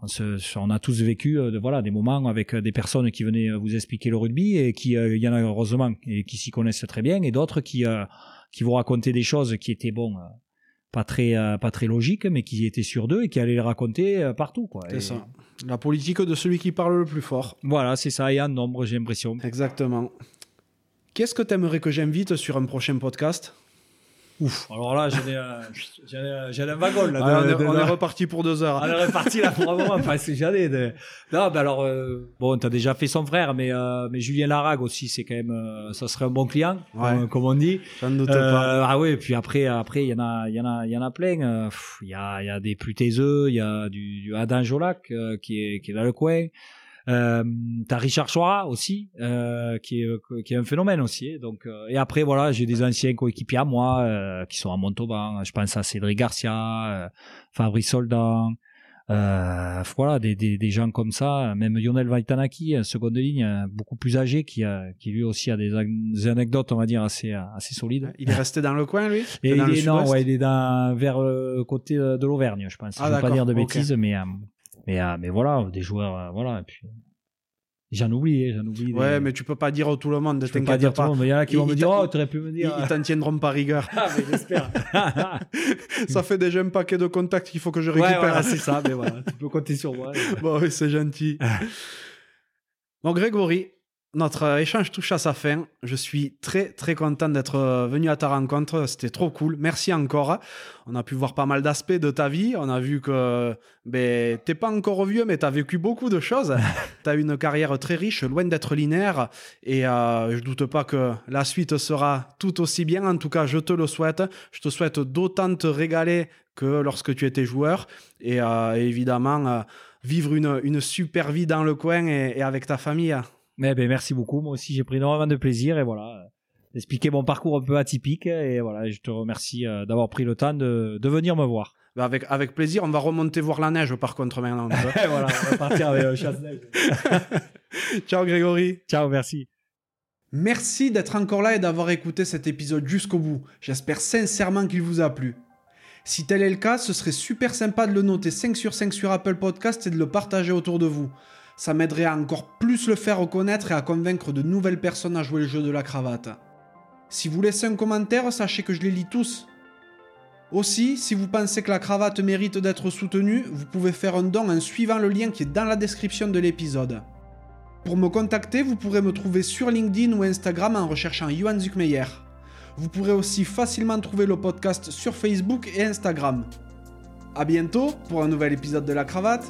on, se- on a tous vécu euh, de, voilà, des moments avec euh, des personnes qui venaient euh, vous expliquer le rugby et qui, euh, il y en a heureusement, et qui s'y connaissent très bien, et d'autres qui, euh, qui vous racontaient des choses qui étaient, bon, pas très, pas très logiques, mais qui étaient sur d'eux et qui allaient les raconter partout. Quoi. C'est ça. La politique de celui qui parle le plus fort. Voilà, c'est ça, et en nombre, j'ai l'impression. Exactement. Qu'est-ce que tu aimerais que j'invite sur un prochain podcast? Ouf, alors là, ai, euh, ai un wagon. Là, Ah, de- on, est, on est reparti pour deux heures. On est reparti là pour un moment, parce que ai de... Non, ben alors, euh, bon, t'as déjà fait son frère, mais, euh, mais Julien Larague aussi, c'est quand même, euh, ça serait un bon client, Ouais. comme, comme on dit. J'en doute Euh, pas. ah ouais, puis après, après, il y en a, il y en a, il y en a plein. Euh, Il y a, il y a des plus taiseux, il y a du, du Adam Jolac, euh, qui est, qui est dans le coin. Euh, t'as Richard Chouara aussi, euh, qui, est, qui est un phénomène aussi. Donc, euh, et après, voilà, j'ai des anciens coéquipiers à moi euh, qui sont à Montauban. Je pense à Cédric Garcia, euh, Fabrice Soldan. Euh, voilà, des, des, des, gens comme ça, même Lionel Vaitanaki, seconde ligne, beaucoup plus âgé, qui, a, qui lui aussi a des, des, anecdotes, on va dire, assez, assez solides. Il est resté dans le coin, lui? Et dans il est, non, ouais, il est dans, vers le côté de l'Auvergne, je pense. Ah, je veux pas dire de bêtises, mais, mais, mais voilà, des joueurs, voilà. Et puis, J'en oublie, j'en oublie. Ouais, mais tu peux pas dire tout le monde. Peux pas dire tout le monde. Il y en a qui vont me dire, oh, tu aurais pu me dire. Ils, ils t'en tiendront pas rigueur. ah, mais j'espère. ça fait déjà un paquet de contacts qu'il faut que je récupère. Ouais, c'est ça, mais voilà, tu peux compter sur moi. bon, oui, c'est gentil. bon, Grégory, notre échange touche à sa fin. Je suis très très content d'être venu à ta rencontre. C'était trop cool. Merci encore. On a pu voir pas mal d'aspects de ta vie. On a vu que ben, t'es pas encore vieux, mais tu as vécu beaucoup de choses. tu as une carrière très riche, loin d'être linéaire. Et euh, je doute pas que la suite sera tout aussi bien. En tout cas, je te le souhaite. Je te souhaite d'autant te régaler que lorsque tu étais joueur. Et euh, évidemment, euh, vivre une, une, super vie dans le coin et, et avec ta famille. Mais ben, merci beaucoup. Moi aussi, j'ai pris énormément de plaisir et voilà, d'expliquer mon parcours un peu atypique. Et voilà, je te remercie euh, d'avoir pris le temps de, de venir me voir. Bah avec, avec plaisir, on va remonter voir la neige par contre maintenant. voilà, on va partir avec un chasse-neige. Ciao Grégory. Ciao, merci. Merci d'être encore là et d'avoir écouté cet épisode jusqu'au bout. J'espère sincèrement qu'il vous a plu. Si tel est le cas, ce serait super sympa de le noter 5 sur 5 sur Apple Podcast et de le partager autour de vous ça m'aiderait à encore plus le faire reconnaître et à convaincre de nouvelles personnes à jouer le jeu de la cravate. Si vous laissez un commentaire, sachez que je les lis tous. Aussi, si vous pensez que la cravate mérite d'être soutenue, vous pouvez faire un don en suivant le lien qui est dans la description de l'épisode. Pour me contacter, vous pourrez me trouver sur LinkedIn ou Instagram en recherchant Johan Zuckmeyer. Vous pourrez aussi facilement trouver le podcast sur Facebook et Instagram. A bientôt pour un nouvel épisode de la cravate.